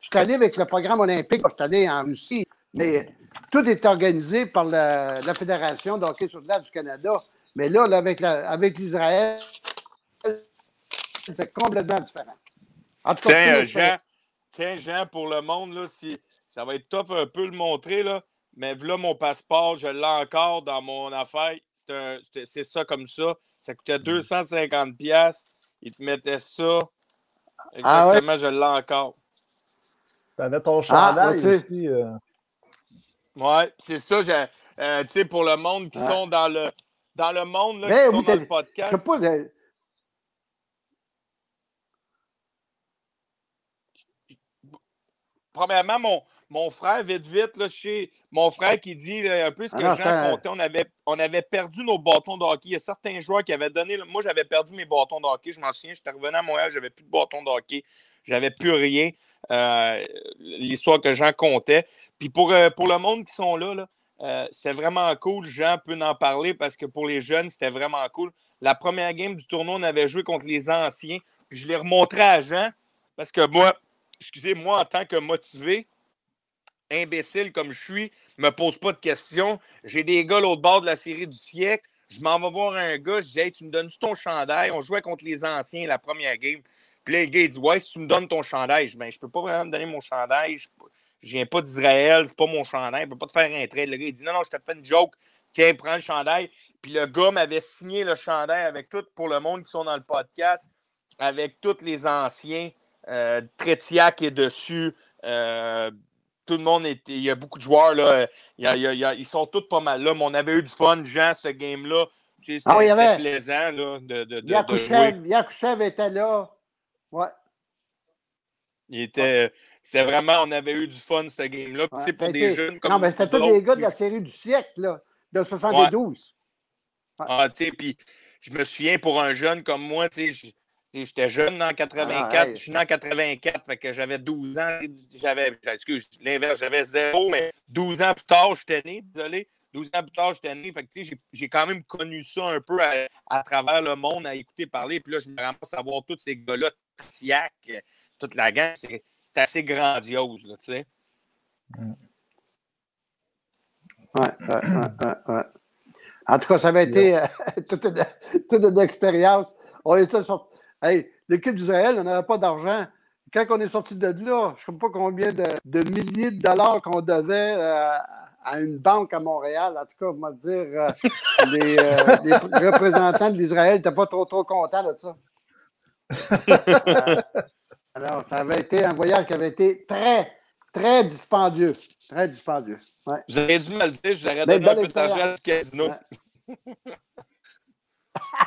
suis allé avec le programme olympique, je suis allé en Russie, mais tout est organisé par la, la Fédération de hockey sur glace du Canada. Mais là, là, avec, la- avec l'Israël, c'était complètement différent. En tout cas, Tiens, euh, Jean, tiens, Jean, pour le monde, là, si, ça va être tough un peu le montrer, là, mais là, mon passeport, je l'ai encore dans mon affaire. C'est, un- c'est- c'est ça comme ça. Ça coûtait Mm. 250$. piastres. Ils te mettaient ça. Ah ouais? Exactement, je l'ai encore. T'avais ton Ah, chandail tu sais. aussi. euh. Ouais, c'est ça. j'ai- euh, tu sais, pour le monde qui Ouais. sont dans le, dans le monde, là, Mais qui oui, sont dans le Je podcast. sais pas, de- premièrement, mon, mon frère, vite, vite, là, chez mon frère qui dit là, un peu ce que Ah non, Jean c'est comptait, on avait, on avait perdu nos bâtons de hockey. Il y a certains joueurs qui avaient donné. Moi, j'avais perdu mes bâtons de hockey. Je m'en souviens, j'étais revenu à Montréal, j'avais plus de bâtons de hockey. J'avais plus rien. Euh, L'histoire que Jean comptait. Puis pour, euh, pour le monde qui sont là, là euh, c'était vraiment cool. Jean peut en parler parce que pour les jeunes, c'était vraiment cool. La première game du tournoi, on avait joué contre les anciens. Je l'ai remontré à Jean parce que moi, excusez-moi, en tant que motivé, imbécile comme je suis, me pose pas de questions. J'ai des gars l'autre bord de la série du siècle. Je m'en vais voir un gars, je dis Hey, tu me donnes-tu ton chandail? On jouait contre les anciens la première game. Puis là, le gars, il dit Ouais, si tu me donnes ton chandail, je dis Ben, je peux pas vraiment me donner mon chandail. Je, je viens pas d'Israël, c'est pas mon chandail, je peux pas te faire un trade. Le gars, il dit Non, non, je te fais une joke. Tiens, prends le chandail. Puis le gars m'avait signé le chandail avec tout, pour le monde qui sont dans le podcast, avec tous les anciens. Euh, Tretiak est dessus. Euh, tout le monde était. Il y a beaucoup de joueurs, là. Il y a- il y ils sont tous pas mal là. Mais on avait eu du fun, Jean, ce game-là. Tu sais, C'était Ah oui, avait- plaisant là, de, de, de- de jouer. Yakushev, Yakushev était là. Ouais. Il était. C'était vraiment, on avait eu du fun, ce game-là. Ouais, pour des jeunes comme Non, mais c'était tous les gars de la série du siècle, là, de 72. Ah, tu sais, puis je me souviens pour un jeune comme moi, tu sais, j'étais jeune en 84, Ah, hey. je suis né en 84, fait que j'avais 12 ans, j'avais, excuse, l'inverse, j'avais zéro, mais 12 ans plus tard, j'étais né, désolé, 12 ans plus tard, j'étais né, fait que tu sais, j'ai- j'ai quand même connu ça un peu à, à travers le monde, à écouter parler, puis là, je me ramasse à voir tous ces gars-là, Tiac, toute la gang, c'est c'est assez grandiose, là, tu sais. Ouais, ouais, ouais, ouais, ouais. En tout cas, ça avait été euh, toute, une, toute une expérience. On est sorti- Hey, l'équipe d'Israël, on n'avait pas d'argent. Quand on est sorti de là, je ne sais pas combien de, de milliers de dollars qu'on devait euh, à une banque à Montréal. En tout cas, on va dire, euh, les, euh, les représentants de l'Israël n'étaient pas trop, trop contents de ça. Euh, alors, ça avait été un voyage qui avait été très, très dispendieux. Très dispendieux. Ouais. Auriez dû me le dire, je vous aurais Mais donné un peu d'argent du casino. Ouais.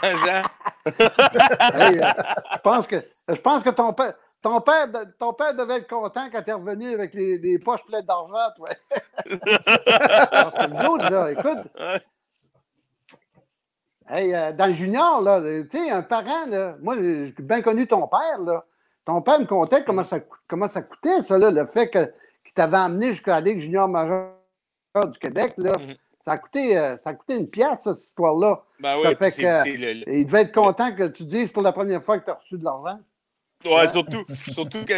Jean? Hey, euh, je pense que, je pense que ton, père, ton, père, ton père devait être content quand tu es revenu avec les, les poches pleines d'argent, toi. Parce que nous autres, là, écoute, hey, euh, dans le junior, là, tu sais, un parent, là, moi, j'ai bien connu ton père, là. Ton père me contait comment ça, comment ça coûtait, ça, là, le fait que, qu'il t'avait amené jusqu'à la Ligue junior majeure du Québec, là. Mhm. Ça a coûté, euh, ça a coûté une pièce, cette histoire-là. Ben Ça oui, fait que- le- le- il devait être content que tu dises pour la première fois que tu as reçu de l'argent. Ouais, surtout, surtout que,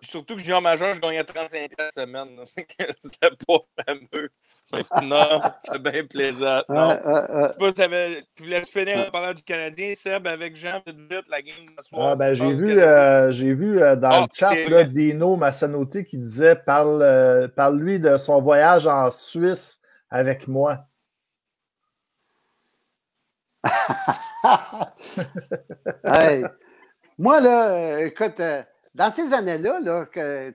surtout que junior majeur, je gagnais 35 la semaine. C'était pas fameux. Non, c'était bien plaisant. Non. Je sais pas si tu voulais finir en parlant du Canadien, Seb, avec Jean, vite, vite, la game de ce soir. Ah, ben, tu j'ai vu, euh, j'ai vu euh, dans Ah, le chat là. Dino Massanotti qui disait parle, euh, parle-lui de son voyage en Suisse avec moi. Moi, là, euh, écoute, euh, dans ces années-là, là, euh,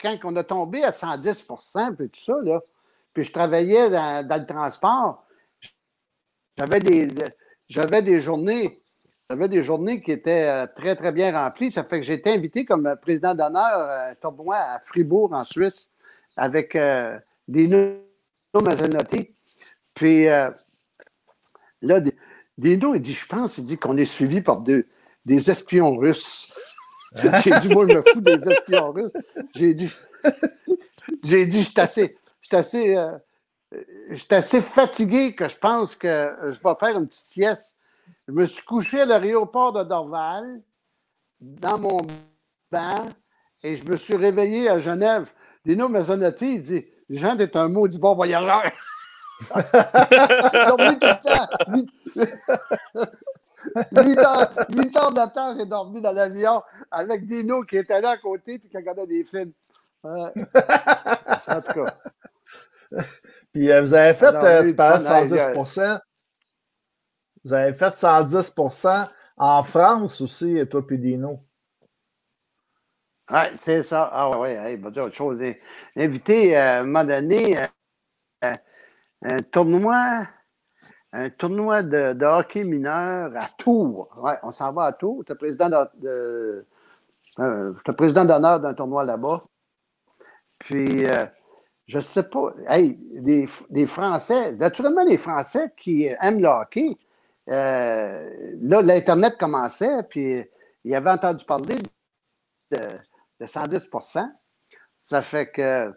quand on a tombé à 110% puis tout ça, là, puis je travaillais dans, le transport, j'avais des, j'avais des journées j'avais des journées qui étaient très, très bien remplies. Ça fait que j'ai été invité comme président d'honneur à tournoi à Fribourg, en Suisse, avec euh, Mazzanotti. Puis euh, là, Dino, il dit, je pense, il dit qu'on est suivi par des espions russes. j'ai dit, moi, je me fous des espions russes. J'ai dit, j'ai dit, je suis assez, je assez, suis assez fatigué que je pense que je vais faire une petite sieste je me suis couché à l'aéroport de Dorval, dans mon banc, et je me suis réveillé à Genève. Dino Mazzonotti, il dit Jean est un maudit bon voyageur. j'ai dormi tout le temps. 8 heures, 8 heures de temps, j'ai dormi dans l'avion avec Dino qui était là à côté et qui regardait des films. en tout cas. Puis euh, vous avez fait, euh, tu parles 110 vous avez fait 110% en France aussi, toi, Dino. Oui, c'est ça. Ah oui, il va dire autre chose. Invité euh, à un moment donné euh, un tournoi, un tournoi de, hockey mineur à Tours. Oui, on s'en va à Tours. Es président de, euh, président d'honneur d'un tournoi là-bas. Puis je ne sais pas. Hey, des, des, Français, naturellement, les Français qui aiment le hockey, euh, là, l'Internet commençait, puis il avait entendu parler de, 110% Ça fait que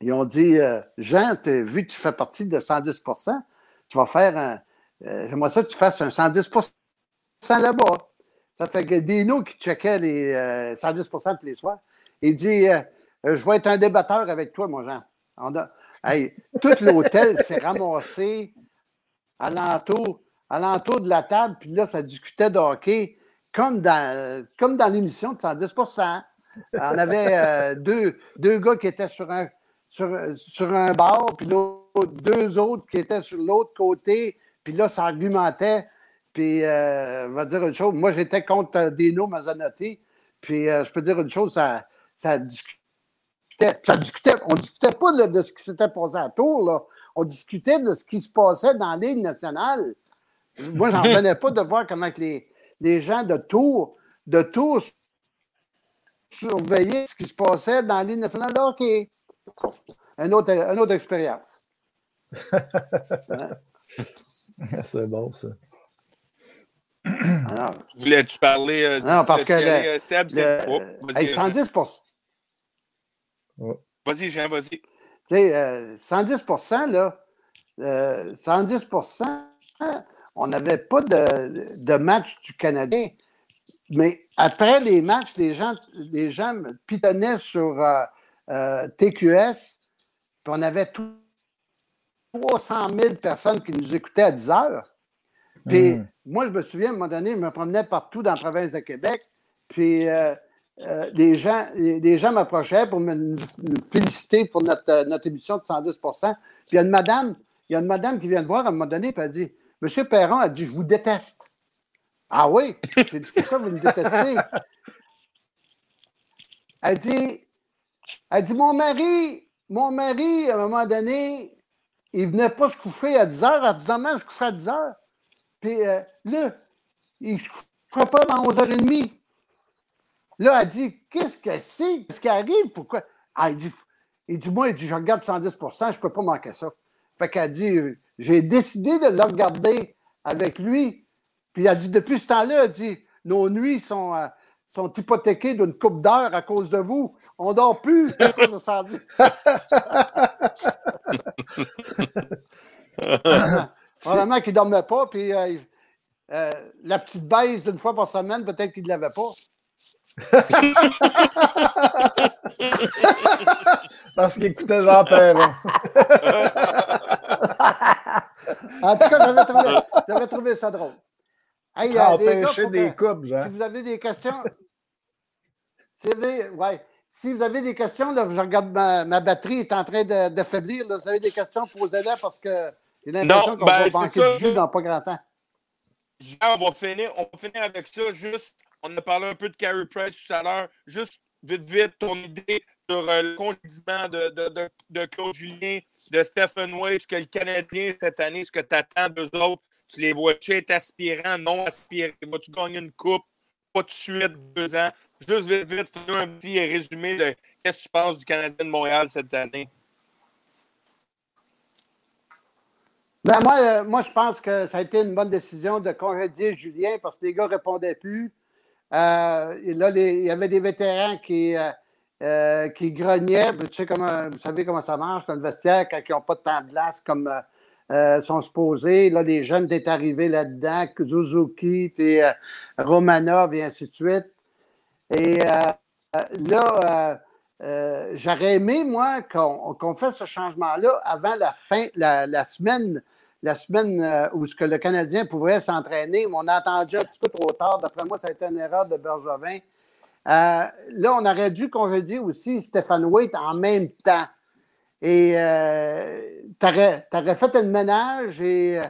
ils ont dit euh, Jean, vu que tu fais partie de 110% tu vas faire un. Euh, j'aimerais ça que tu fasses un 110% là-bas. Ça fait que Dino qui checkait les 110% tous les soirs, il dit Je vais être un débatteur avec toi, mon Jean. tout l'hôtel s'est ramassé alentour alentour de la table, puis là, ça discutait de hockey comme dans, comme dans l'émission de 110 On avait euh, deux, deux gars qui étaient sur un, sur, sur un bar, puis deux autres qui étaient sur l'autre côté, puis là, ça argumentait. Puis, euh, on va dire une chose, moi, j'étais contre Dino Mazzanotti, puis euh, je peux dire une chose, ça, ça discutait. Ça discutait, on ne discutait pas de ce qui s'était passé à Tours, là. on discutait de ce qui se passait dans l'île nationale. Moi, j'en revenais pas de voir comment les, les gens de Tours, de Tours surveillaient ce qui se passait dans l'île nationale de hockey. Une autre, une autre expérience. C'est bon, ça. Voulais-tu parler euh, Non, parce que. Le, Seb, le, oh, vas 110 Vas-y, Jean, vas-y. Tu sais, 110% euh, là, euh, 110% on n'avait pas de, de, match du Canadien. Mais après les matchs, les gens, les gens pitonnaient sur euh, euh, TQS, puis on avait 300 000 personnes qui nous écoutaient à 10 heures. Puis hmm. moi, je me souviens, à un moment donné, je me promenais partout dans la province de Québec, puis euh, des gens, gens m'approchaient pour me, féliciter pour notre, notre émission de 110% Puis il y a une madame, il y a une madame qui vient de voir à un moment donné, puis elle dit M. Perron a dit Je vous déteste. Ah oui? J'ai dit Pourquoi vous me détestez? Elle dit, elle dit Mon mari, mon mari, à un moment donné, il venait pas se coucher à 10 heures. Elle dit Demain, je couchais à 10 heures. Puis euh, là, il se couchait pas à 11h30. Là, elle dit Qu'est-ce que c'est? Qu'est-ce qui arrive? Pourquoi? Ah, il dit, il dit Moi, il dit, je regarde 110% je ne peux pas manquer ça. Fait qu'elle dit j'ai décidé de le regarder avec lui. Puis il a dit, depuis ce temps-là, il dit, nos nuits sont, euh, sont hypothéquées d'une coupe d'heure à cause de vous. On ne dort plus à cause de ça. Vraiment qu'il ne dormait pas, puis euh, euh, la petite baisse d'une fois par semaine, peut-être qu'il ne l'avait pas. Parce qu'il écoutait Jean Perron. en tout cas, j'avais trouvé, ça drôle. Hey, des, des coupes, Si vous avez des questions, si vous ouais, si vous avez des questions, là, je regarde ma, ma batterie est en train de, de faiblir. Là, vous avez des questions, posez-les parce que j'ai l'impression qu'on ben, va manquer de jus dans pas grand temps. on va finir, on va finir avec ça. Juste, on a parlé un peu de Carey Price tout à l'heure. Juste vite, vite, ton idée sur euh, le congédiement de, de, de, de, Claude Julien, de Stephen Wade, que le Canadien cette année, ce que tu attends d'eux autres, tu les vois-tu être aspirants, non aspirants? Vas-tu gagner une coupe? Pas de suite, deux ans? Juste vite, vite, fais-nous un petit résumé de qu'est-ce que tu penses du Canadien de Montréal cette année. Ben moi, euh, moi, je pense que ça a été une bonne décision de congédier Julien parce que les gars ne répondaient plus. Euh, et là, il y avait des vétérans qui, euh, qui grognaient. Vous savez comment ça marche dans le vestiaire quand ils n'ont pas de temps de glace comme euh, sont supposés. Là, les jeunes étaient arrivés là-dedans, Suzuki, puis Romanov et ainsi de suite. Et là, j'aurais aimé, moi, qu'on qu fasse ce changement-là avant la fin, la, la semaine la semaine euh, où que le Canadien pouvait s'entraîner, on a attendu un petit peu trop tard. D'après moi, ça a été une erreur de Bergevin. Euh, là, on aurait dû congédier aussi Stéphane Waite en même temps. Et euh, tu aurais, fait un ménage et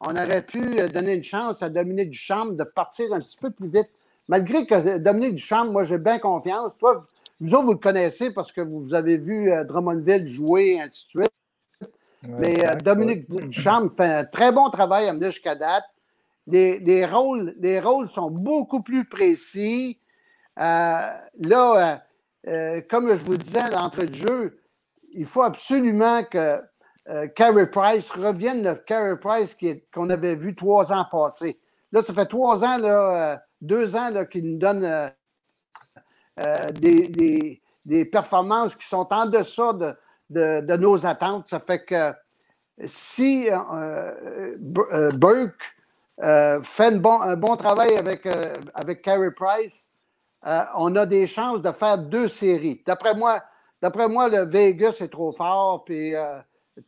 on aurait pu donner une chance à Dominique Duchamp de partir un petit peu plus vite. Malgré que Dominique Duchamp, moi, j'ai bien confiance. Toi, vous autres, vous le connaissez parce que vous avez vu Drummondville jouer, et ainsi de suite. Mais euh, Dominique Duchamp fait un très bon travail à mener jusqu'à date. Les, rôles, les rôles sont beaucoup plus précis. Euh, là, euh, comme je vous disais l'entrée de jeu, il faut absolument que Carey Price revienne le Carey Price qu'on avait vu trois ans passés. Là, ça fait trois ans, là, deux ans qu'il nous donne des, des, performances qui sont en deçà de, nos attentes. Ça fait que si euh, euh, Burke euh, fait un bon travail avec, avec Carey Price, on a des chances de faire deux séries. D'après moi, d'après moi, le Vegas est trop fort, puis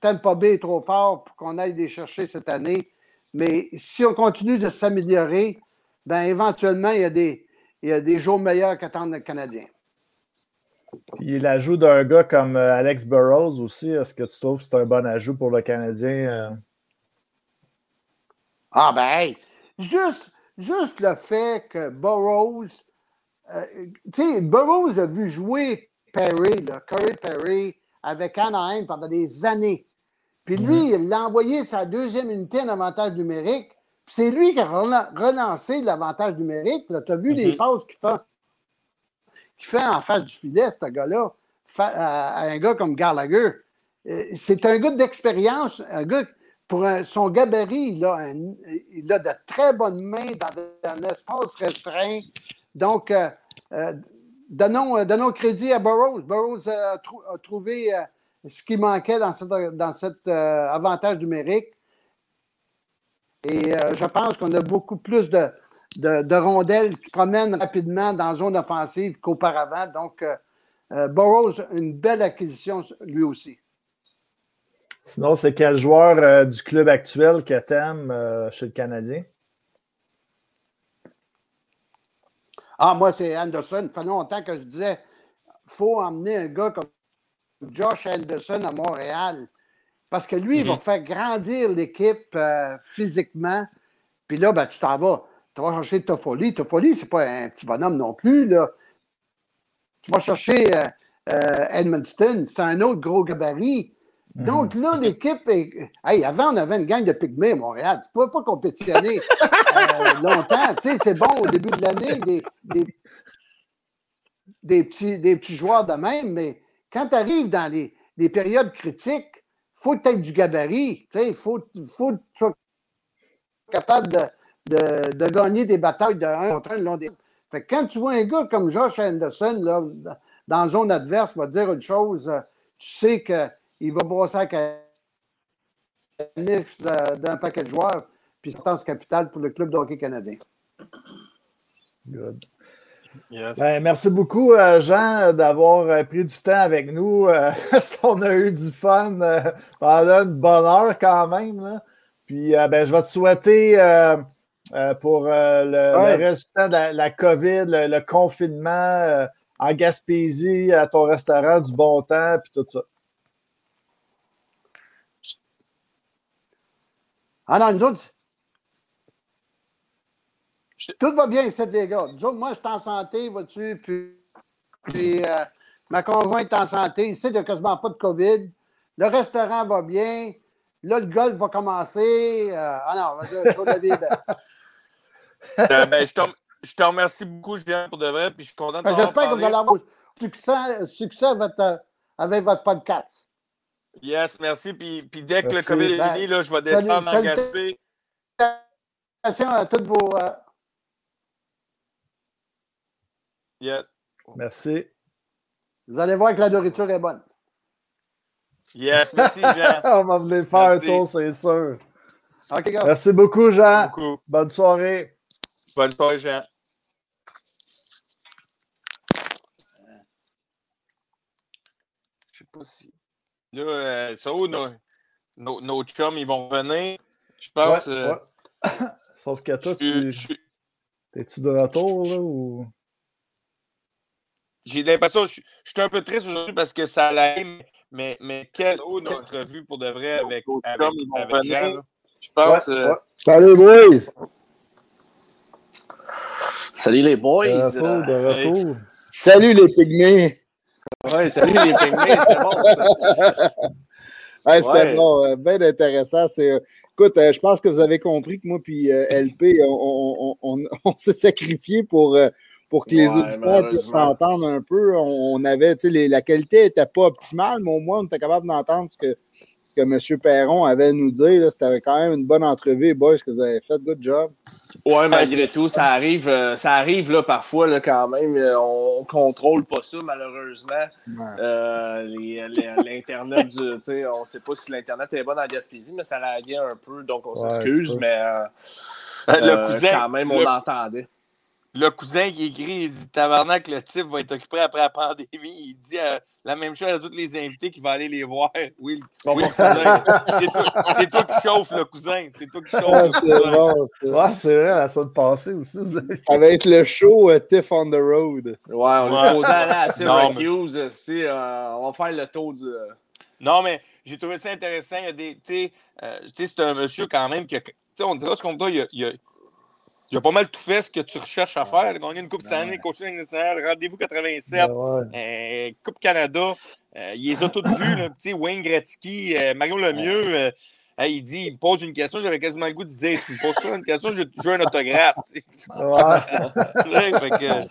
Tampa Bay est trop fort pour qu'on aille les chercher cette année. Mais si on continue de s'améliorer, ben éventuellement, il y a des, il y a des jours meilleurs qu'attendre le Canadien. Puis l'ajout d'un gars comme euh, Alex Burrows aussi, est-ce que tu trouves que c'est un bon ajout pour le Canadien? Euh? Ah ben, juste, juste le fait que Burrows, euh, tu sais, Burrows a vu jouer Perry, là, Curry Perry, avec Anaheim pendant des années. Puis lui, mhm. il a envoyé sa deuxième unité en avantage numérique. c'est lui qui a relancé l'avantage numérique. Tu as vu les mhm. passes qu'il fait fait en face du filet, ce gars-là, à un gars comme Gallagher. Euh, c'est un gars d'expérience, un gars, pour son gabarit, il a, il a, de très bonnes mains dans, un espace restreint. Donc, euh, euh, donnons, donnons, crédit à Burroughs. Burroughs a, trouvé ce qui manquait dans, cet avantage numérique. Et je pense qu'on a beaucoup plus de, de, rondelles qui promènent rapidement dans la zone offensive qu'auparavant. Donc, euh, euh, Burroughs, une belle acquisition lui aussi. Sinon, c'est quel joueur euh, du club actuel que tu aimes chez le Canadien? Ah, moi, c'est Anderson. Il fait longtemps que je disais faut emmener un gars comme Josh Anderson à Montréal. Parce que lui, il va mhm. faire grandir l'équipe physiquement. Puis là, ben, tu t'en vas. Tu vas chercher Toffoli. Toffoli, ce n'est pas un petit bonhomme non plus. Là. Tu vas chercher euh, euh, Edmundston, c'est un autre gros gabarit. Mhm. Donc là, l'équipe est. Hey, avant, on avait une gang de pygmées à Montréal. Tu ne pouvais pas compétitionner euh, longtemps. Tu sais, c'est bon au début de l'année, des, des, petits, des petits joueurs de même, mais quand tu arrives dans les, périodes critiques, il faut que aies du gabarit. Tu sais, il faut, faut que tu sois capable de, de, de, gagner des batailles de 1 contre 1 le long des. Fait que quand tu vois un gars comme Josh Anderson là, dans la zone adverse, va dire une chose, tu sais qu'il va brosser la d'un paquet de joueurs, puis c'est capital pour le club de hockey canadien. Good. Ben, merci beaucoup, euh, Jean, d'avoir euh, pris du temps avec nous. Euh, on a eu du fun pendant une bonne heure quand même. Là. Puis ben, je vais te souhaiter euh, pour euh, le, résultat de la, COVID, le, confinement euh, en Gaspésie, à ton restaurant, du bon temps, puis tout ça. Ah non, nous autres, tout va bien ici, les gars. moi, je suis en santé, vois-tu, puis, Ma conjointe est en santé. Ici, il n'y a quasiment pas de COVID. Le restaurant va bien. Là, le golf va commencer. Euh, ah non, je vais euh, ben, je, te, je, te, remercie beaucoup, Julien, pour de vrai. Puis je suis content de ben, J'espère que vous allez avoir succès, succès avec votre podcast. Yes, merci. Puis, puis dès que le COVID est fini, là, je vais descendre salut, en Gaspé. à toutes vos. Euh... Yes. Merci. Vous allez voir que la nourriture est bonne. Yes, merci, Jean. On va venir faire merci. un tour, c'est sûr. OK, Merci beaucoup, Jean. Merci beaucoup. Bonne soirée. Bonne soirée, Jean. Je sais pas si. Là, euh, ça où nos, nos, nos, chums, ils vont revenir? Je pense. Ouais, euh... ouais. Sauf que toi, tu. T'es-tu de retour, là, ou? J'ai l'impression, je, je, suis un peu triste aujourd'hui parce que ça allait, mais, mais quelle, quelle entrevue pour de vrai avec, avec, avec, avec Jean, Je pense. Ouais, euh... Salut, boys! Salut les boys! De retour, de retour. Salut les pygmées! Oui, salut les pygmées, c'est bon ça! Ouais, C'était ouais. bon, euh, bien intéressant. C'est, euh, écoute, euh, je pense que vous avez compris que moi puis LP, on, on, on, on s'est sacrifié pour, pour que les ouais, auditeurs puissent s'entendre un peu. On, avait, tu sais, la qualité n'était pas optimale, mais au moins, on était capable d'entendre ce que, ce que M. Perron avait à nous dire. C'était quand même une bonne entrevue, boys, ce que vous avez fait. Good job. Oui, malgré tout, ça arrive, euh, ça arrive là, parfois là, quand même. Euh, on ne contrôle pas ça, malheureusement. Ouais. Euh, L'Internet, on ne sait pas si l'Internet est bon en Gaspésie, mais ça laguait un peu, donc on s'excuse, ouais, mais euh, le cousin, quand même, on le... l'entendait le cousin qui écrit, il dit Tabarnak, le type va être occupé après la pandémie. Il dit euh, la même chose à tous les invités qui vont aller les voir. Oui, oui le cousin. C'est toi, toi, qui chauffe le cousin. C'est toi qui chauffe ah, le cousin. Bon, c'est ouais, vrai, la semaine passée aussi. Vous avez... Ça va être le show uh, Tiff on the Road. Ouais, on est supposé aller à Syracuse. Mais... Euh, on va faire le tour du. Euh... Non, mais j'ai trouvé ça intéressant. Il y a des. Tu sais, euh, c'est un monsieur quand même qui a. Tu sais, on dira ce qu'on doit. Il y a, il y a il a pas mal tout fait ce que tu recherches à faire. Gagner une Coupe cette année, coaching national, rendez-vous 87, ben ouais. euh, Coupe Canada. Euh, il les a toutes vues, le petit Wayne Gretzky, euh, Mario Lemieux. Euh, hey, il dit, il me pose une question, j'avais quasiment le goût de dire, tu me poses pas une question, je, je veux un autographe. Ouais.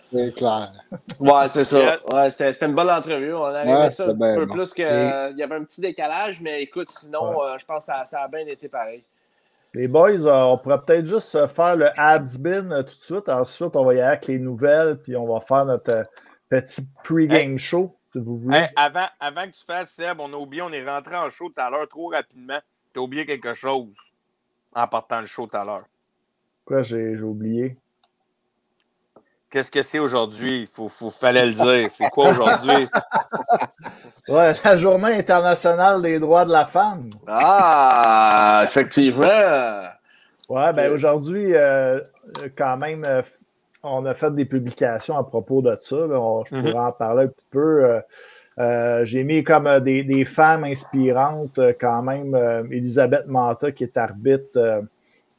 c'est clair. Ouais, c'est ça. Ouais, c'était une bonne entrevue. On a ouais, ça un petit peu bon. plus qu'il y avait un petit décalage, mais écoute, sinon, ouais. je pense que ça, ça a bien été pareil. Les boys, euh, on pourrait peut-être juste faire le Habsbin euh, tout de suite. Ensuite, on va y aller avec les nouvelles, puis on va faire notre euh, petit pre-game hey, show, si vous voulez. Hey, avant, avant que tu fasses, Seb, on a oublié, on est rentré en show tout à l'heure trop rapidement. Tu as oublié quelque chose en partant le show tout à l'heure. Quoi, j'ai oublié? Qu'est-ce que c'est aujourd'hui? Il faut, faut, fallait le dire. C'est quoi aujourd'hui? ouais, la journée internationale des droits de la femme. Ah, effectivement. Ouais, ben aujourd'hui, euh, quand même, euh, on a fait des publications à propos de ça. Là. On, je pourrais mm -hmm. en parler un petit peu. Euh, euh J'ai mis comme des, des, femmes inspirantes, quand même. Elisabeth Manta, qui est arbitre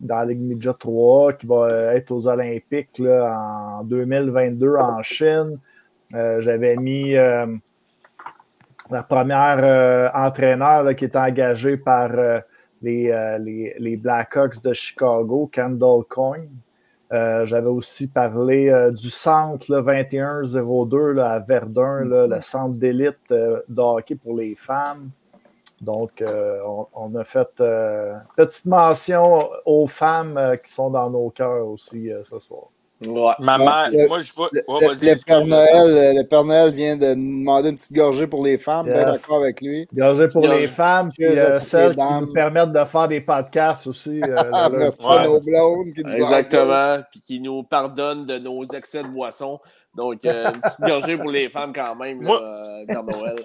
dans la Ligue Midget 3, qui va être aux Olympiques là, en 2022 en Chine. Euh, J'avais mis euh, la première euh, entraîneur qui est engagée par euh, les, les, Blackhawks de Chicago, Kendall Coyne. J'avais aussi parlé du centre 2102 à Verdun, le centre d'élite de hockey pour les femmes. Donc, euh, on, on, a fait euh, petite mention aux femmes euh, qui sont dans nos cœurs aussi ce soir. Ouais. Ma mère, le, moi, je vois. Le, oh, le, Père Noël, le Père Noël vient de nous demander une petite gorgée pour les femmes. Yes. Bien d'accord avec lui. Gorgée pour les femmes, puis euh, celles qui nous permettent de faire des podcasts aussi. Euh, ouais. nos blondes qui nous Exactement. Puis qui nous pardonnent de nos excès de boissons. Donc, euh, une petite gorgée pour les femmes quand même, là, Père Noël.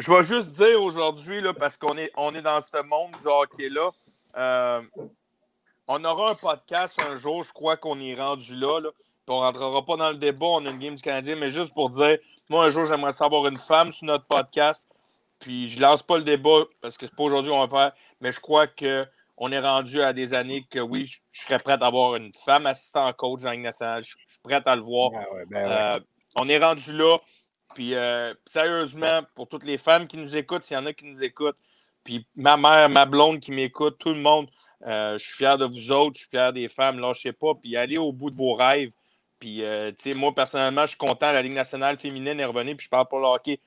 Je vais juste dire aujourd'hui, parce qu'on est, on est dans ce monde du hockey-là, euh, on aura un podcast un jour, je crois qu'on est rendu là. là on ne rentrera pas dans le débat, on a une game du Canadien, mais juste pour dire, moi, un jour, j'aimerais savoir une femme sur notre podcast. Puis je lance pas le débat parce que c'est pas aujourd'hui qu'on va faire, mais je crois qu'on est rendu à des années que oui, je, je serais prêt à avoir une femme assistante coach dans la nationale. Je, je, suis prêt à le voir. Ben ouais, ben ouais. Euh, on est rendu là. Puis euh, sérieusement, pour toutes les femmes qui nous écoutent, s'il y en a qui nous écoutent, puis ma mère, ma blonde qui m'écoute, tout le monde, euh, je suis fier de vous autres, je suis fier des femmes, lâchez pas, puis allez au bout de vos rêves. Puis, euh, tu sais, moi, personnellement, je suis content. La Ligue nationale féminine est revenue, puis je parle pour le hockey.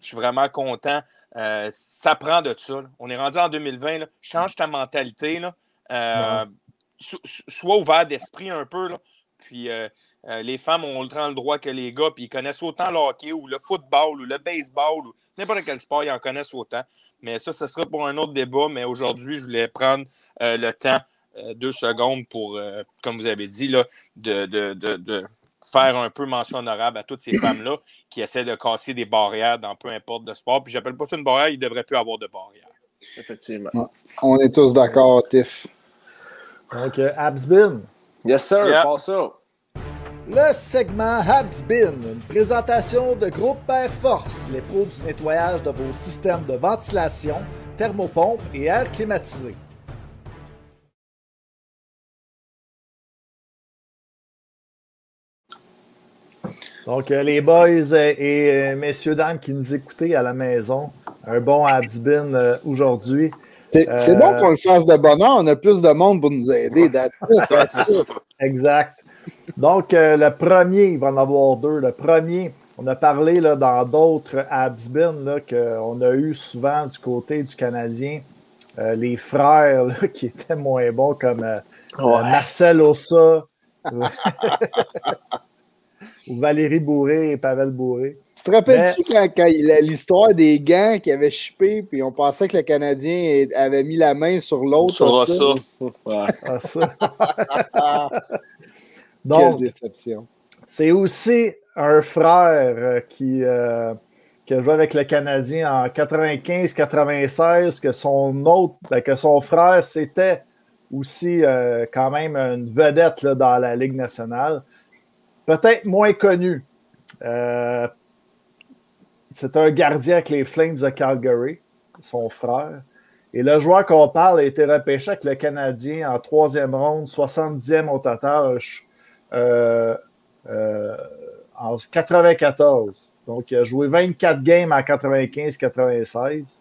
Je suis vraiment content. ça prend de ça. On est rendu en 2020. Change ta mentalité. Là. sois ouvert d'esprit un peu. Là. Puis, euh, les femmes ont autant le droit que les gars, puis ils connaissent autant le hockey ou le football ou le baseball ou n'importe quel sport, ils en connaissent autant. Mais ça, ce sera pour un autre débat. Mais aujourd'hui, je voulais prendre euh, le temps, euh, deux secondes, pour, comme vous avez dit, là, de, de, faire un peu mention honorable à toutes ces femmes-là qui essaient de casser des barrières dans peu importe de sport. Puis j'appelle pas ça une barrière, il ne devrait plus avoir de barrière. Effectivement. On est tous d'accord, Tiff. Donc, Absbin. Yes, sir. Passe ça. Le segment Habsbin, une présentation de Groupe Air Force, les pros du nettoyage de vos systèmes de ventilation, thermopompe et air climatisé. Donc, euh, les boys et euh, messieurs, dames qui nous écoutez à la maison, un bon Habsbin euh, aujourd'hui. C'est bon qu'on le fasse de bonheur, on a plus de monde pour nous aider. exact. Donc, euh, le premier, il va en avoir deux. Le premier, on a parlé là, dans d'autres Absbin qu'on a eu souvent du côté du Canadien euh, les frères qui étaient moins bons comme euh, Marcel Ossa ou Valérie Bourré et Pavel Bourré. Tu te rappelles-tu quand, l'histoire des gants qui avaient chipé, puis on pensait que le Canadien avait mis la main sur l'autre? Sur ça. Ah, ça. Donc, Quelle déception. C'est aussi un frère euh, qui, euh, qui, a joué avec le Canadien en 95-96, que son autre, ben, que son frère, c'était aussi euh, quand même une vedette là, dans la Ligue nationale. Peut-être moins connu. c'est un gardien avec les Flames de Calgary, son frère. Et le joueur qu'on parle a été repêché avec le Canadien en troisième ronde, 70e au total. Euh, euh, en 94. Donc, il a joué 24 games en 95-96.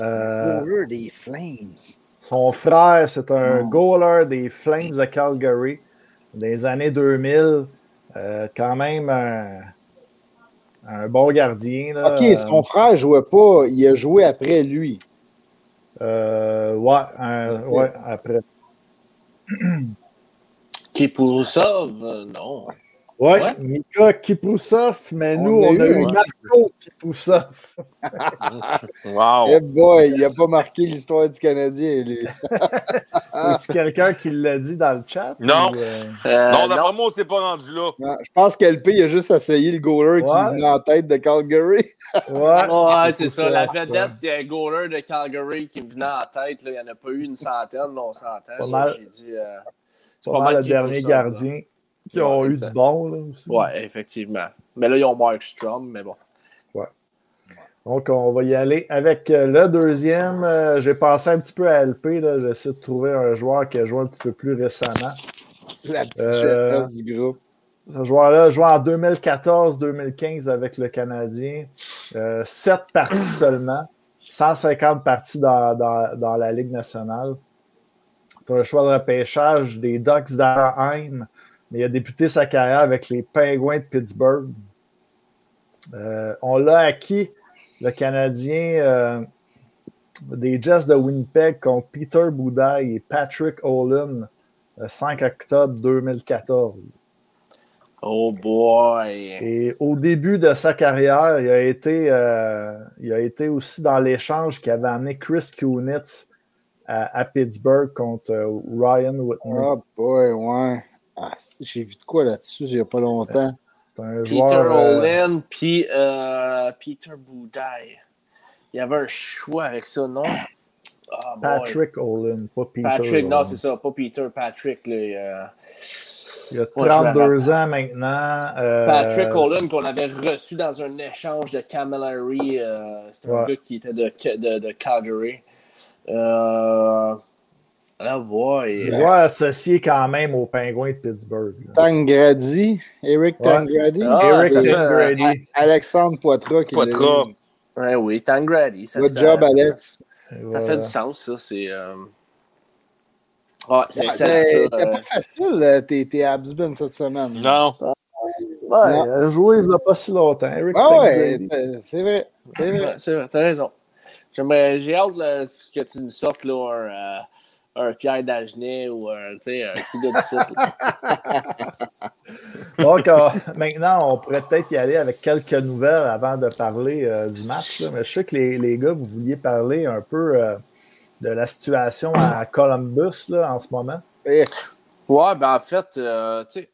Euh, des Flames. Son frère, c'est un goaler des Flames de Calgary des années 2000. quand même un, bon gardien. OK, son frère ne jouait pas, il a joué après lui. ouais, ouais, après. Kiprusov, euh, non. Ouais, ouais, Mika Kiprusov, mais nous, on a, eu, Marco Kiprusov. wow. Eh boy, il n'a pas marqué l'histoire du Canadien. C'est quelqu'un qui l'a dit dans le chat? Non. Euh... Euh, non, d'après moi, on s'est pas rendu là. je pense qu'LP, il a juste essayé le goaler qui venait en tête de Calgary. ouais, ouais c'est ça. La vedette des goaler de Calgary qui venait en tête, il n'y en a pas eu une centaine, on s'entend. J'ai dit. Euh, c'est pas, mal le dernier gardien qui ont eu de bon. Là, aussi. Ouais, effectivement. Mais là, ils ont Mark Strom, mais bon. Ouais. Donc, on va y aller avec euh, le deuxième. Euh, j'ai pensé un petit peu à LP. J'essaie de trouver un joueur qui a joué un petit peu plus récemment. La petite euh, du groupe. Ce joueur-là a joué en 2014-2015 avec le Canadien. sept parties seulement. 150 parties dans, dans, dans la Ligue nationale un choix de repêchage des Ducks d'Anaheim, mais il a débuté sa carrière avec les Penguins de Pittsburgh. Euh, on l'a acquis, le Canadien euh, des Jets de Winnipeg contre Peter Boudaille et Patrick Olin le 5 octobre 2014. Oh boy! Et au début de sa carrière, il a été, euh, il a été aussi dans l'échange qui avait amené Chris Kunitz à, Pittsburgh contre euh, Ryan Whitney. Oh boy, ouais. Ah, j'ai vu de quoi là-dessus il n'y a pas longtemps. C'est un Peter joueur, euh, Olin puis euh, Peter Boudaille. Il y avait un choix avec ça, non? Oh, Patrick Olin, pas Peter. Patrick, non, c'est ça, pas Peter, Patrick. Là, il a 32 ans maintenant. Patrick Olin, qu'on avait reçu dans un échange de Camilleri. c'est un gars qui était de, de, de Calgary. Euh, Ah, boy. Joueur associé quand même aux Pingouins de Pittsburgh. là. Tangradi, Eric Ouais. Tangradi. Ah, Eric Tangradi. Alexandre Poitras. qui Poitras. Ouais, oui, Tangrady. Ça, Good ça- job, ça- Alex. Ça Voilà. fait du sens, ça. C'est. euh, Ouais, c'est Ouais, excellent. C'était euh, pas facile, euh, tes, tes Habsbin cette semaine. Non. Ouais, il joué il n'y a pas si longtemps. Eric Ah ouais, Tangradi. c'est vrai. C'est vrai. Ouais, c'est vrai, t'as raison. J'aimerais- J'ai hâte là, que tu nous sortes là, un, euh, un Pierre Dagenet ou un, tu sais, un petit gars de site. Donc, euh, maintenant, on pourrait peut-être y aller avec quelques nouvelles avant de parler euh, du match. là. Mais je sais que les, les gars, vous vouliez parler un peu euh, de la situation à Columbus là, en ce moment. Eh, Ouais, ben en fait, euh, tu sais,